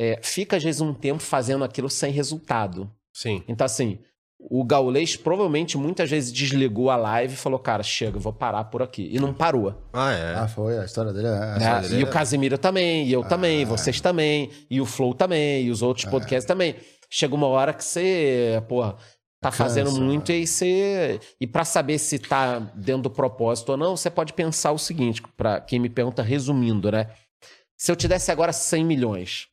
é, fica às vezes um tempo fazendo aquilo sem resultado. Sim. Então, assim, o Gaulês provavelmente muitas vezes desligou a live e falou: cara, chega, eu vou parar por aqui. E não parou. Ah, é. Ah, foi. A história dele é. né? essa dele E é- o Casimiro também, e eu também, Ah. vocês também, e o Flow também, e os outros podcasts também. Chega uma hora que você, porra, tá Cansa, fazendo muito né? e você. E pra saber se tá dentro do propósito ou não, você pode pensar o seguinte, para quem me pergunta, resumindo, né? Se eu te desse agora 100 milhões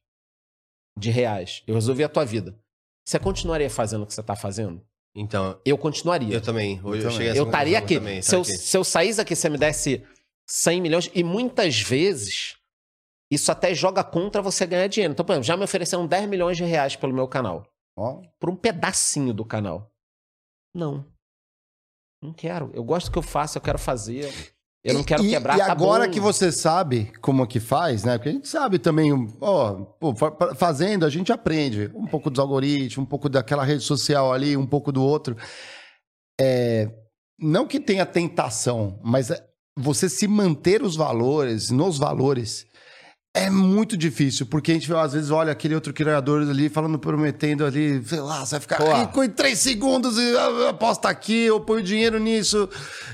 de reais, eu resolvi a tua vida. Você continuaria fazendo o que você tá fazendo? Então, Eu continuaria. eu também. Hoje eu, também. cheguei Eu estaria aqui. também, se, eu, saquei. se eu saísse aqui, você me desse 100 milhões, e muitas vezes isso até joga contra você ganhar dinheiro. Então, por exemplo, já me ofereceram 10 milhões de reais pelo meu canal. Ó, Por um pedacinho do canal. Não. Não quero. Eu gosto do que eu faço, eu quero fazer. Eu não quero e, quebrar, E agora que você sabe como é que faz, né? Porque a gente sabe também, ó, fazendo, a gente aprende um pouco dos algoritmos, um pouco daquela rede social ali, um pouco do outro. É, não que tenha tentação, mas é- você se manter os valores, nos valores, é muito difícil, porque a gente às vezes olha aquele outro criador ali falando, prometendo ali, sei lá, você vai ficar Pô. rico em três segundos e ah, aposta aqui, eu ponho dinheiro nisso.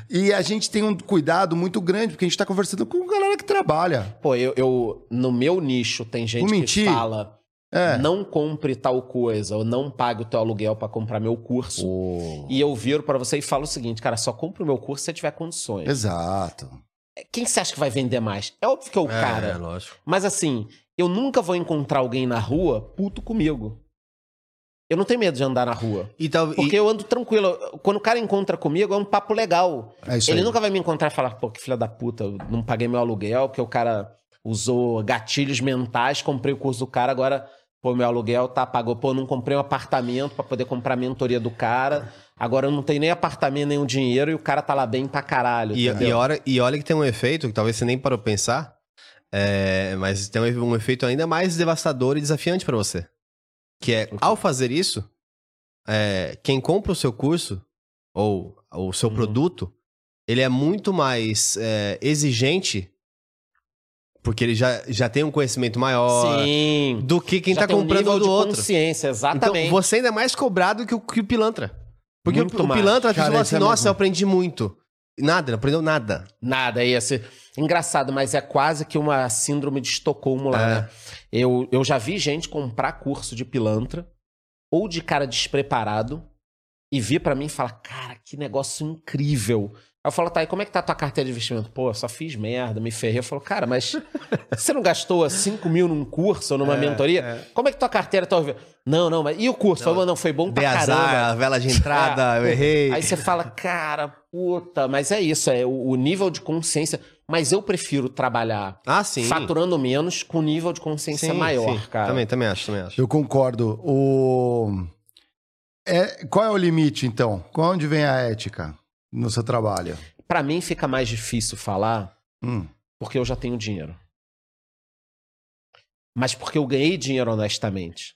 E a gente tem um cuidado muito grande, porque a gente tá conversando com galera que trabalha. Pô, eu, eu- no meu nicho tem gente Vou que mentir? fala É. não compre tal coisa ou não pague o teu aluguel pra comprar meu curso. E eu viro pra você e falo o seguinte, cara, só compra o meu curso se você tiver condições. Exato. Quem você acha que vai vender mais? É óbvio que é o É, cara. lógico. Mas assim, eu nunca vou encontrar alguém na rua puto comigo. Eu não tenho medo de andar na rua. E, tal, e- Porque eu ando tranquilo. Quando o cara encontra comigo, é um papo legal. É isso Ele aí. nunca vai me encontrar e falar, pô, que filha da puta, eu não paguei meu aluguel, porque o cara usou gatilhos mentais, comprei o curso do cara, agora, pô, meu aluguel tá pagou. Pô, não comprei um apartamento pra poder comprar a mentoria do cara. Agora eu não tenho nem apartamento, nem o dinheiro, e o cara tá lá bem pra caralho. E, e, olha, e olha que tem um efeito que talvez você nem parou pensar, é, mas tem um, um efeito ainda mais devastador e desafiante pra você. Que é, ao fazer isso, é, quem compra o seu curso ou o seu Uhum. produto, ele é muito mais é, exigente, porque ele já, já tem um conhecimento maior Sim. do que quem Já tá tem um comprando nível o do de outro. consciência, exatamente. Então, você ainda é mais cobrado que o, que o pilantra. Porque Muito o, o pilantra, Cara, isso falam é assim, nossa, eu aprendi muito. Nada, não aprendeu nada. Nada, é esse. Engraçado, mas é quase que uma síndrome de Estocolmo lá, É. né? Eu, eu já vi gente comprar curso de pilantra ou de cara despreparado e vir pra mim e falar: Cara, que negócio incrível. Aí eu falo, tá, e como é que tá a tua carteira de investimento? Pô, eu só fiz merda, me ferrei. Eu falo, cara, mas você não gastou 5 mil num curso ou numa É, mentoria? é. Como é que tua carteira tá? Não, não, mas e o curso? Não, Falou, não, foi bom pra Dei caramba. azar, a vela de entrada, eu errei. Aí você fala, cara, puta, mas é isso, é o, o nível de consciência. Mas eu prefiro trabalhar Ah, sim. faturando menos com nível de consciência Sim, maior, sim. cara. Também, também acho, também acho. Eu concordo. O... É, qual é o limite, então? Onde vem a ética no seu trabalho? pra mim fica mais difícil falar Hum. porque eu já tenho dinheiro. Mas porque eu ganhei dinheiro honestamente.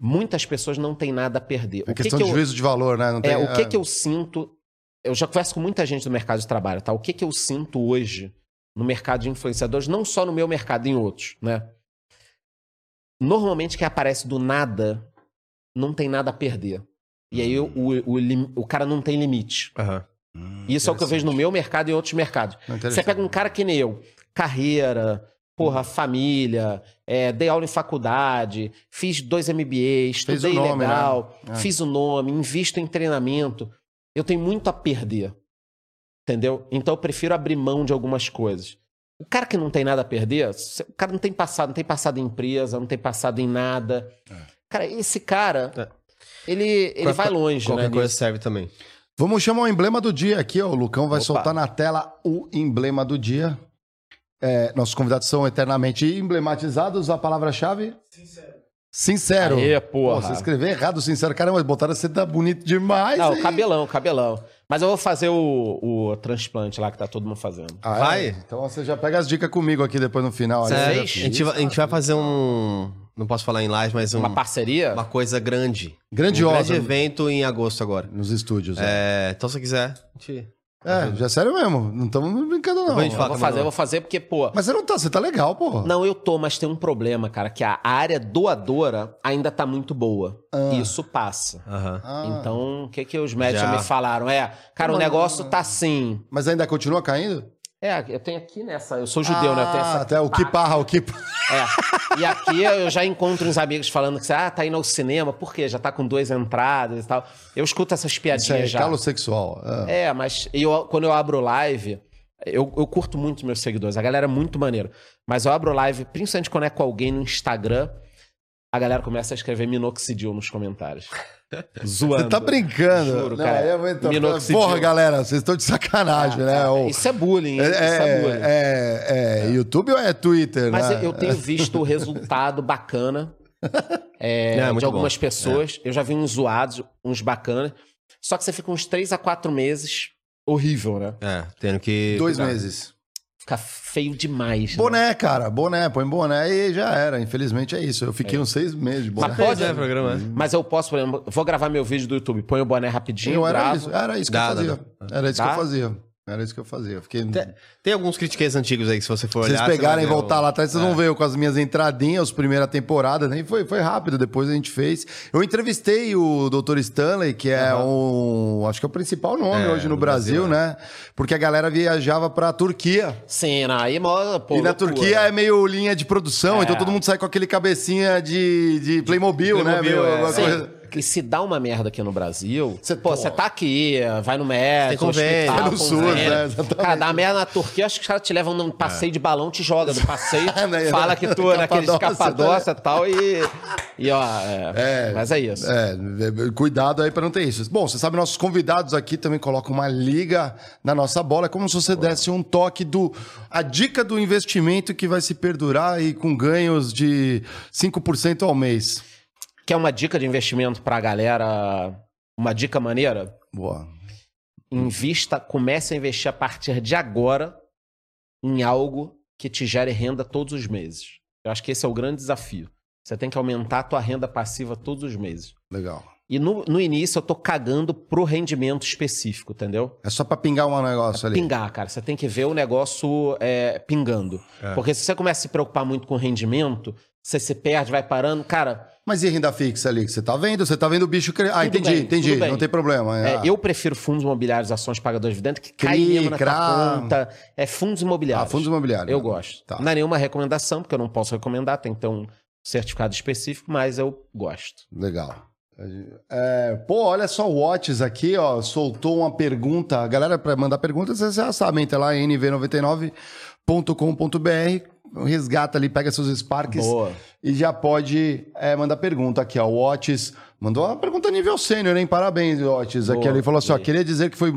Muitas pessoas não têm nada a perder. É O que questão que de eu- juízo de valor, né? Não tem, É, o que é. que eu sinto. Eu já converso com muita gente do mercado de trabalho, tá? O que que eu sinto hoje no mercado de influenciadores, não só no meu mercado, em outros, né? Normalmente quem aparece do nada não tem nada a perder. E aí o, o, o lim- o cara não tem limite. Aham. Hum, Isso é o que eu vejo no meu mercado e em outros mercados. Você pega um cara que nem eu, carreira, porra, família, é, dei aula em faculdade, fiz dois MBA, estudei o nome, legal, né? É. fiz o nome, invisto em treinamento. Eu tenho muito a perder. Entendeu? Então eu prefiro abrir mão de algumas coisas. O cara que não tem nada a perder, o cara não tem passado, não tem passado em empresa, não tem passado em nada. Cara, esse cara, É. ele, ele vai longe, Qualquer né? coisa nisso. serve também. Vamos chamar o emblema do dia aqui, ó. O Lucão vai Opa. soltar na tela o emblema do dia. É, nossos convidados são eternamente emblematizados. A palavra-chave? Sincero. Sincero. Aê, Pô, porra. você escreveu errado, sincero. Caramba, botaram você tá bonito demais. Não, hein? cabelão, cabelão. Mas eu vou fazer o, o transplante lá que tá todo mundo fazendo. Ah, é? Vai. Então você já pega as dicas comigo aqui depois no final. Aí fez? A gente, a gente vai fazer um. Não posso falar em live, mas um, Uma parceria? uma coisa grande. Grandiosa. Um grande evento em agosto agora. Nos estúdios. É, É, então, se você quiser, gente. é já é sério mesmo. Não estamos brincando, não. Eu vou fazer, eu vou fazer porque, pô. Mas você não tá, você tá legal, porra. Não, eu tô, mas tem um problema, cara, que a área doadora ainda tá muito boa. Ah. Isso passa. Ah, Então, o que que os médicos Já. me falaram? É, cara, o Mas- negócio tá assim. Mas ainda continua caindo? É, eu tenho aqui nessa. Eu sou judeu, né? Eu tenho essa. Ah, até o que parra, o que É. E aqui eu já encontro uns amigos falando que, ah, tá indo ao cinema, por quê? Já tá com duas entradas e tal. Eu escuto essas Isso piadinhas é já. calo sexual. É. É, mas eu, quando eu abro live, eu, eu curto muito meus seguidores. A galera é muito maneira. Mas eu abro live, principalmente quando é com alguém no Instagram, a galera começa a escrever minoxidil nos comentários. Zoando. Você tá brincando. Juro, não, cara. eu vou entrar- Minoxidil. Porra, galera, vocês estão de sacanagem, né? Ah, O- Isso é bullying, hein? é, Isso é bullying. é, é, YouTube ou é Twitter, Mas né? eu tenho visto o resultado bacana é, É, de algumas bom. pessoas. Eu já vi uns zoados, uns bacanas. Só que você fica uns 3 a 4 meses horrível, né? É, tendo que. Dois cuidar. meses. Fica feio demais. né? Boné, cara, boné, põe boné e já era. Infelizmente é isso. Eu fiquei uns seis meses de boné. Mas pode, né, programa, né? Mas eu posso, por exemplo, vou gravar meu vídeo do YouTube, põe o boné rapidinho, Eu era isso, era isso que Dá, eu fazia. dá, Era isso que Dá? eu fazia. Era isso que eu fazia. Eu fiquei... Tem, tem alguns critiques antigos aí que se você for Se olhar. vocês você pegarem e voltar lá atrás, vocês vão ver eu com as minhas entradinhas, primeira temporada, nem foi, foi rápido, depois a gente fez. Eu entrevistei o Dr. Stanley, que é um, acho que é o principal nome É, hoje no no Brasil, Brasil, né? Porque a galera viajava pra Turquia. Sim, aí mó, pô, e na. Turquia é meio linha de produção, É. então todo mundo sai com aquele cabecinha de, de Playmobil, né? Playmobil, é. uma Sim, coisa- que se dá uma merda aqui no Brasil, Cê- pô, pô. você tá aqui, vai no médico, convênio. hospital, Vai no SUS, né? Exatamente. Cara, dá merda na Turquia, acho que os caras te levam num passeio de balão, te joga do passeio, Né? fala que tu é naquele Capadócia, escapadócia e tal, e, e ó, é, É. mas é isso. É, é, cuidado aí pra não ter isso. Bom, você sabe, nossos convidados aqui também colocam uma liga na nossa bola. É como se você desse um toque do. A dica do investimento que vai se perdurar e com ganhos de 5% ao mês. Quer uma dica de investimento pra galera, uma dica maneira? Boa. Invista, comece a investir a partir de agora em algo que te gere renda todos os meses. Eu acho que esse é o grande desafio. Você tem que aumentar a tua renda passiva todos os meses. Legal. E no, no início eu tô cagando pro rendimento específico, entendeu? É só pra pingar um negócio ali. Pingar, cara. Você tem que ver o negócio é, pingando. É. Porque se você começa a se preocupar muito com rendimento, você se perde, vai parando. Cara, Mas e renda fixa ali? Que você tá vendo? Você tá vendo o bicho crescer. Ah, Tudo entendi, bem, entendi. Não tem problema. é, Ah. eu prefiro fundos imobiliários, ações pagadores de dividendos, que CRI, caem mesmo na CRA. conta. É fundos Ah, imobiliários. fundos imobiliários. Eu gosto. Tá. Não é nenhuma recomendação, porque eu não posso recomendar, tem que ter um certificado específico, mas eu gosto. Legal. É, pô, olha só o Watts aqui, ó, soltou uma pergunta. A galera, para mandar perguntas, vocês já sabem, entra lá em nv99.com.br, resgata ali, pega seus Sparks Boa. e já pode é, mandar pergunta aqui, ó. O Watts mandou uma pergunta nível sênior, hein? Parabéns. Aqui Boa, ele falou assim: ó, queria dizer que foi,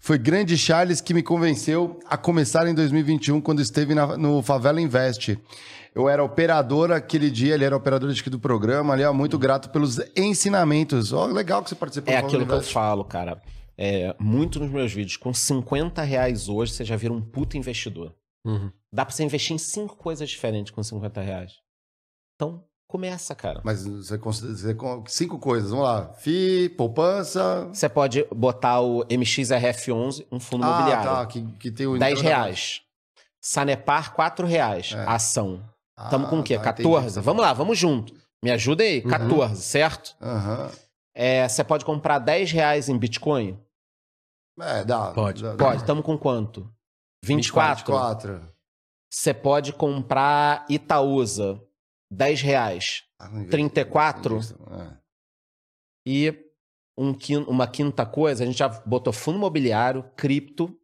foi grande Charles que me convenceu a começar em 2021, quando esteve na- no Favela Invest. Eu era operador aquele dia, ele era operador acho que, do programa, ali, ó, muito grato pelos ensinamentos. Ó, legal que você participou É aquilo que eu falo, cara. é, muito nos meus vídeos. Com 50 reais hoje, você já vira um puta investidor. Uhum. Dá pra você investir em cinco coisas diferentes com 50 reais. Então, começa, cara. Mas você considera cinco coisas. Vamos lá. FI, poupança. Você pode botar o MXRF11, um fundo Ah, imobiliário. tá. Que, que tem o 10 reais. Sanepar, 4 reais. É. Ação. Ah, Estamos com o quê? tá, 14? entendi. Vamos lá, vamos junto. Me ajuda aí. 14, certo? Aham. É, você pode comprar 10 reais em Bitcoin? É, dá. Pode. dá- Pode. Estamos com quanto? 24? 24. Você pode comprar Itaúsa, 10 reais. Ah, não investe- 34? investe- é. E um uma quinta coisa, a gente já botou fundo imobiliário, cripto.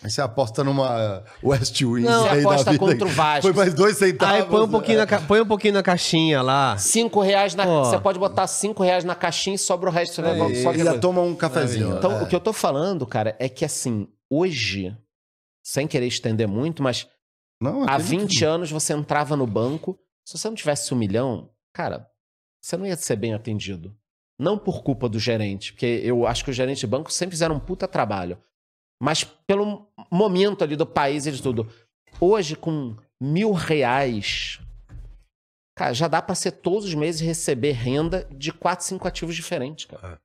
Aí você aposta numa West Wing. Não, Você aí da aposta vida contra o Vasco. Foi mais dois centavos. Aí põe um, pouquinho é. na, põe um pouquinho na caixinha lá. 5 reais na. Ó. Você pode botar 5 reais na caixinha e sobra o resto. Você leva E só ainda toma um cafezinho. Então, é. o que eu tô falando, cara, é que assim, hoje, sem querer estender muito, mas Não, há tem 20 muito- anos você entrava no banco, se você não tivesse um milhão, cara, você não ia ser bem atendido. Não por culpa do gerente, porque eu acho que os gerentes de banco sempre fizeram um puta trabalho. Mas pelo momento ali do país e de tudo. Hoje, com mil reais, cara, já dá pra ser todos os meses receber renda de quatro, cinco ativos diferentes, cara.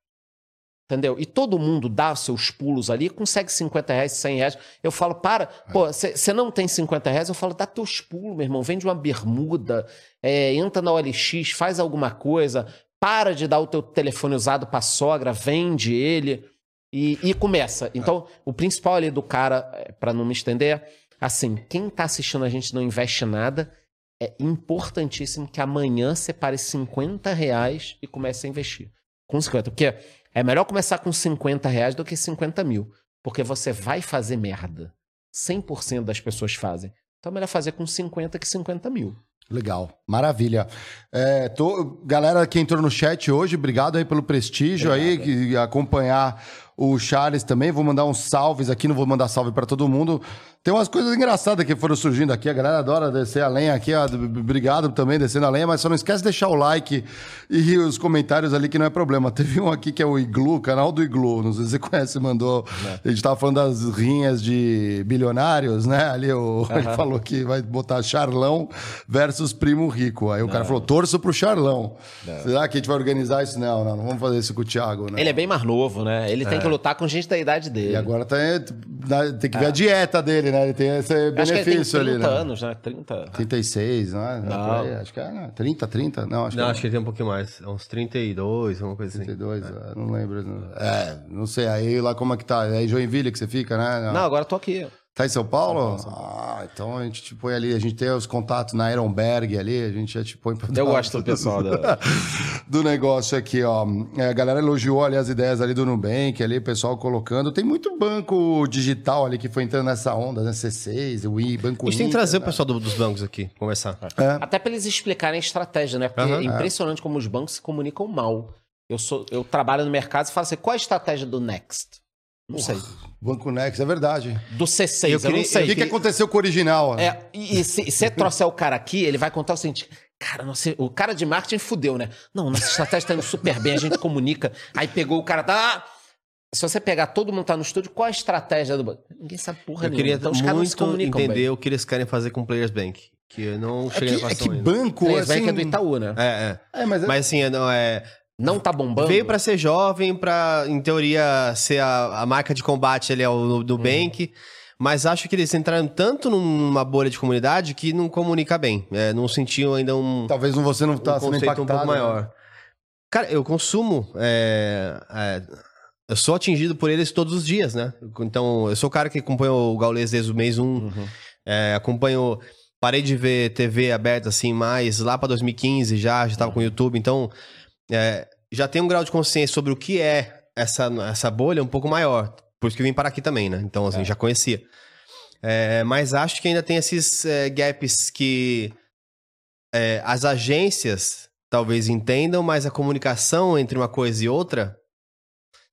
Entendeu? E todo mundo dá os seus pulos ali, consegue 50 reais, 100 reais. Eu falo, para, pô, você não tem 50 reais? Eu falo, dá teus pulos, meu irmão. Vende uma bermuda, é, entra na OLX, faz alguma coisa, para de dar o teu telefone usado pra sogra, vende ele e, e começa. Então, o principal ali do cara, é, pra não me estender, assim, quem tá assistindo a gente não investe nada, é importantíssimo que amanhã separe 50 reais e comece a investir. Com 50. Porque é melhor começar com 50 reais do que 50 mil. Porque você vai fazer merda. 100% das pessoas fazem. Então é melhor fazer com 50 que 50 mil. Legal, maravilha. É, tô- galera que entrou no chat hoje, obrigado aí pelo prestígio aí, que acompanhar o Charles também. Vou mandar uns salves aqui, não vou mandar salve para todo mundo. Tem umas coisas engraçadas que foram surgindo aqui. A galera adora descer a lenha aqui. ó. Obrigado também descendo a lenha, mas só não esquece de deixar o like e os comentários ali que não é problema. Teve um aqui que é o Iglu, canal do Iglu. Não sei se você conhece, mandou. A gente tava falando das rinhas de bilionários, né? Ali o, ele falou que vai botar Charlão versus Primo Rico. Aí o cara falou: torço pro Charlão. Será que a gente vai organizar isso? Não, não, não vamos fazer isso com o Thiago, né? Ele é bem mais novo, né? Ele tem que lutar com gente da idade dele. E agora tá, tem que ver a dieta dele, né? Ele tem esse Acho que ele tem benefício 30 ali, né? anos, né? 30. 36, não é? Não. Aí, Acho que é, né? 30, 30? Não, acho Não, que acho que ele tem um pouquinho mais. é Uns 32, alguma coisa assim. 32, é, não lembro. É, não sei. Aí lá como é que tá? É em Joinville que você fica, né? Não, agora eu tô aqui. Tá em São Paulo? Ah, então a gente te põe ali, a gente tem os contatos na Ironberg ali, a gente já te põe pra Eu gosto do pessoal da. do negócio aqui, ó. É, a galera elogiou ali as ideias ali do Nubank, ali, o pessoal colocando. Tem muito banco digital ali que foi entrando nessa onda, né? C6, o I, Banco A gente tem que trazer o né? pessoal do- dos bancos aqui, conversar. Até pra eles explicarem a estratégia, né? Porque Aham. é impressionante como os bancos se comunicam mal. Eu, sou, eu trabalho no mercado e falo assim: qual a estratégia do Next? Não sei. Banco Next, é verdade. Do C6, eu, Eu queria- não sei. O que, que aconteceu com o original? né? É, e, e se você trouxer o cara aqui, ele vai contar o seguinte: cara, nossa, o cara de marketing fudeu, né? Não, nossa estratégia tá indo super bem, a gente comunica. Aí pegou o cara, tá. Se você pegar todo mundo tá no estúdio, qual a estratégia do banco? Ninguém sabe porra Eu nenhuma. queria Então os caras não se muito comunicam entender bem. o que eles querem fazer com o Players Bank. Que eu não É cheguei que, na é que ainda. banco, Players assim... Bank é do Itaú, né? É, é. É, mas, é- Mas assim, é, não, é, Não tá bombando. veio pra ser jovem, pra, em teoria, ser a, a marca de combate ali ao Uhum. Nubank. Mas acho que eles entraram tanto numa bolha de comunidade que não comunica bem. É, não sentiu ainda um, talvez você não tá um sendo impactado. um pouco né? maior. Cara, eu consumo. é, é, eu sou atingido por eles todos os dias, né? Então, eu sou o cara que acompanha o Gaules desde o mês 1. Uhum. é, acompanho. Parei de ver TV aberta assim mais lá pra 2015 já, já tava com o YouTube. Então, é, já tenho um grau de consciência sobre o que é essa, essa bolha um pouco maior. Por isso que eu vim parar aqui também, né? Então, assim, já conhecia. É, mas acho que ainda tem esses é, gaps que é, as agências talvez entendam, mas a comunicação entre uma coisa e outra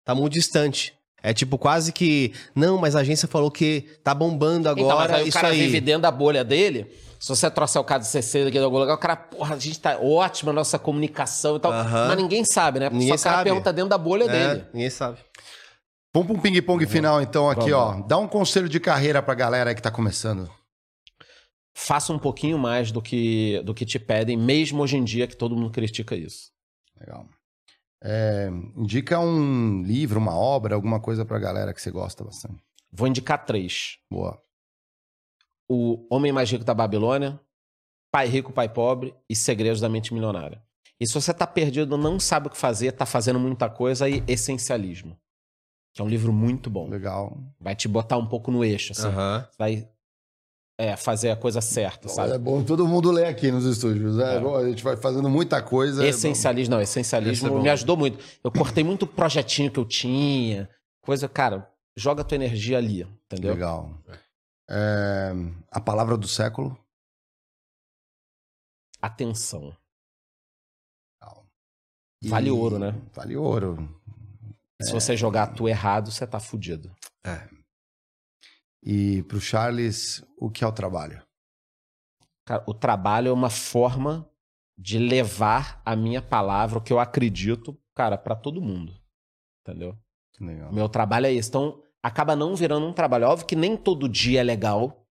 tá muito distante. É tipo quase que, não, mas a agência falou que tá bombando agora, Então, mas aí o isso cara aí. vive dentro da bolha dele. Se você trouxer o cara de CC aqui de algum lugar, o cara, porra, a gente tá ótima a nossa comunicação e tal. Mas ninguém sabe, né? Porque Ninguém só o cara sabe. pergunta dentro da bolha É, dele. ninguém sabe. Vamos para um ping-pong final, então, aqui, ó. Dá um conselho de carreira pra galera aí que tá começando. Faça um pouquinho mais do que, do que te pedem, mesmo hoje em dia que todo mundo critica isso. Legal. É, indica um livro, uma obra, alguma coisa pra galera que você gosta bastante. Vou indicar três. Boa. O Homem Mais Rico da Babilônia, Pai Rico, Pai Pobre e Segredos da Mente Milionária. E se você tá perdido, não sabe o que fazer, tá fazendo muita coisa, aí Essencialismo. Que é um livro muito bom. Legal. Vai te botar um pouco no eixo, assim. Aham. Vai é, fazer a coisa certa, sabe? É bom todo mundo ler aqui nos estúdios. É, É. bom, a gente vai fazendo muita coisa. é Essencialismo, não, Esse essencialismo é me ajudou muito. Eu cortei muito projetinho que eu tinha, coisa, cara, joga tua energia ali, entendeu? Legal. É, a palavra do século. Atenção. E- Vale ouro, né? Vale ouro. Se você jogar tu errado, você tá fudido. E pro Charles, o que é o trabalho? Cara, o trabalho é uma forma de levar a minha palavra, o que eu acredito, cara, pra todo mundo. Entendeu? Legal. O meu trabalho é esse. Então, acaba não virando um trabalho. Óbvio que nem todo dia é legal,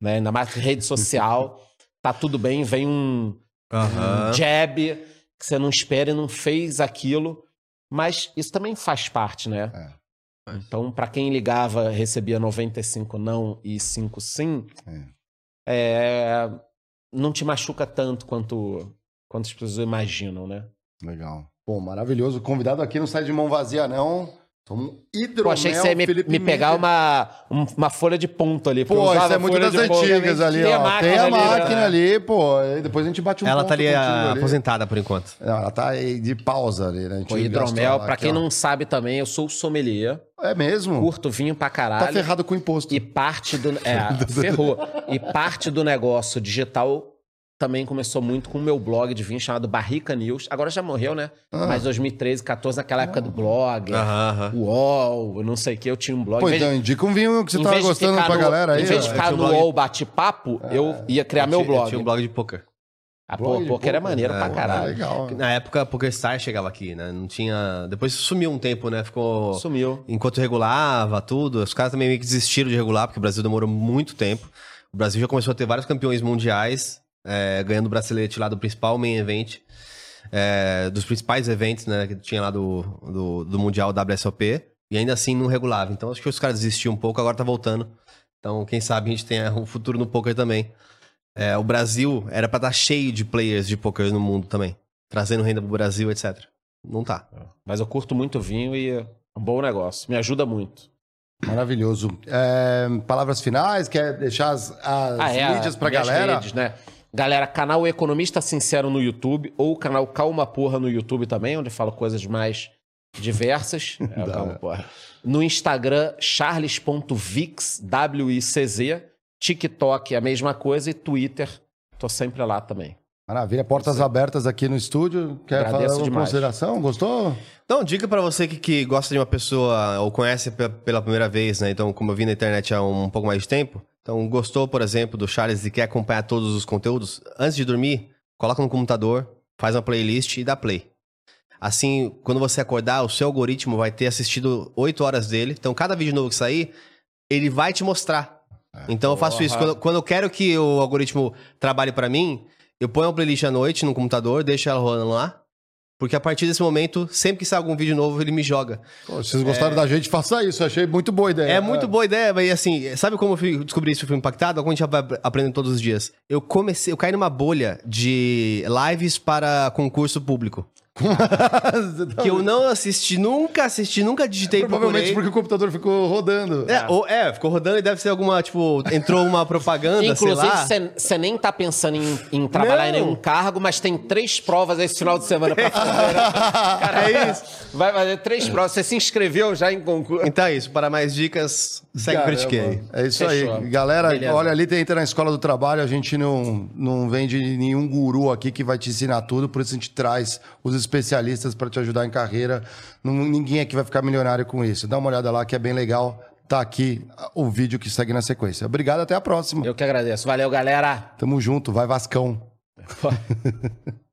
né? Ainda mais que rede social. tá tudo bem, vem um, um jab que você não espera e não fez aquilo. Mas isso também faz parte, né? É. Então, pra quem ligava, recebia 95 não e 5 sim, é, não te machuca tanto quanto, quanto as pessoas imaginam, né? Legal. Pô, maravilhoso. O convidado aqui não sai de mão vazia, não. Somos hidromel, Pô, achei que você ia me, Felipe me pegar Miller. uma, um- uma folha de ponto ali. Pô, isso é muito das ponto. antigas ali, Tem a ó. máquina Tem a ali, né? máquina ali, pô. Depois a gente bate um Ela ponto tá ali ah, ali. aposentada por enquanto. Não, ela tá aí de pausa ali, né? A Pô, hidromel, pra aqui, quem ó. não sabe também, eu sou sommelier, É mesmo? curto vinho pra Tá caralho. ferrado com imposto. E parte do. É, ferrou. E parte do negócio digital também começou muito com o meu blog de vinho chamado Barrica News. Agora já morreu, né? Ah. Mas 2013, 14, naquela época do blog, Aham, aham. UOL, eu não sei o que, eu tinha um blog. De- então indica um vinho que você tava gostando pra no- galera aí. Em vez de ficar tinha no um blog- UOL bate-papo, eu ia criar meu Eu tinha- blog. Eu tinha um blog de poker. Ah, Blog pô, de pô, que era poker? maneiro É, pra Ah, caralho. legal. Na época, a PokerStar chegava aqui, né? Não tinha... Depois sumiu um tempo, né? Ficou... Sumiu. Enquanto regulava tudo, os caras também meio que desistiram de regular, porque o Brasil demorou muito tempo. O Brasil já começou a ter vários campeões mundiais, é, ganhando o bracelete lá do principal main event, é, dos principais eventos, né, que tinha lá do, do, do Mundial WSOP, e ainda assim não regulava. Então acho que os caras desistiram um pouco, agora tá voltando. Então quem sabe a gente tenha um futuro no poker também. É, o Brasil era pra estar cheio de players de poker no mundo também, trazendo renda pro Brasil, etc. Não tá. Mas eu curto muito vinho e é um bom negócio. Me ajuda muito. Maravilhoso. É, palavras finais? Quer deixar as, as Ah, é, mídias pra galera? redes, né? Galera, canal Economista Sincero no YouTube ou canal Calma Porra no YouTube também, onde eu falo coisas mais diversas. É, Calma. Porra. No Instagram, charles.vix, W-I-C-Z. TikTok, a mesma coisa. E Twitter, tô sempre lá também. Maravilha. Portas abertas aqui no estúdio. Quer Agradeço falar alguma demais. consideração? Gostou? Então, dica pra você que, que gosta de uma pessoa ou conhece pe- pela primeira vez, né? Então, como eu vi na internet há um, pouco mais de tempo, então gostou, por exemplo, do Charles e quer acompanhar todos os conteúdos, antes de dormir, coloca no computador, faz uma playlist e dá play. Assim, quando você acordar, o seu algoritmo vai ter assistido 8 horas dele. Então, cada vídeo novo que sair, ele vai te mostrar. Então, eu faço isso. Quando, quando eu quero que o algoritmo trabalhe pra mim, eu ponho uma playlist à noite no computador, deixo ela rolando lá. Porque a partir desse momento, sempre que sai algum vídeo novo, ele me joga. Pô, se vocês gostaram da gente, faça isso. Achei muito boa ideia. É, muito boa ideia, mas assim, sabe como eu descobri isso e fui impactado? Como a gente vai aprendendo todos os dias. Eu comecei, eu caí numa bolha de lives para concurso público. Que eu não assisti, nunca assisti, nunca digitei Provavelmente procurei. porque o computador ficou rodando. É, ou- é, ficou rodando e deve ser alguma, tipo, entrou uma propaganda, Inclusive, você nem tá pensando em, em trabalhar em Não. nenhum cargo, mas tem três provas esse final de semana pra fazer. Cara, é isso. Vai fazer três provas. Você se inscreveu já em concurso? Então é isso, para mais dicas, segue o Caramba. Critiquei. É isso Fechou. aí. Galera, Beleza. olha ali, entra na escola do trabalho, a gente não, não vende nenhum guru aqui que vai te ensinar tudo, por isso a gente traz os especialistas para te ajudar em carreira. Ninguém aqui vai ficar milionário com isso. Dá uma olhada lá que é bem legal. Tá aqui o vídeo que segue na sequência. Obrigado, até a próxima. Eu que agradeço. Valeu, galera. Tamo junto, vai Vascão.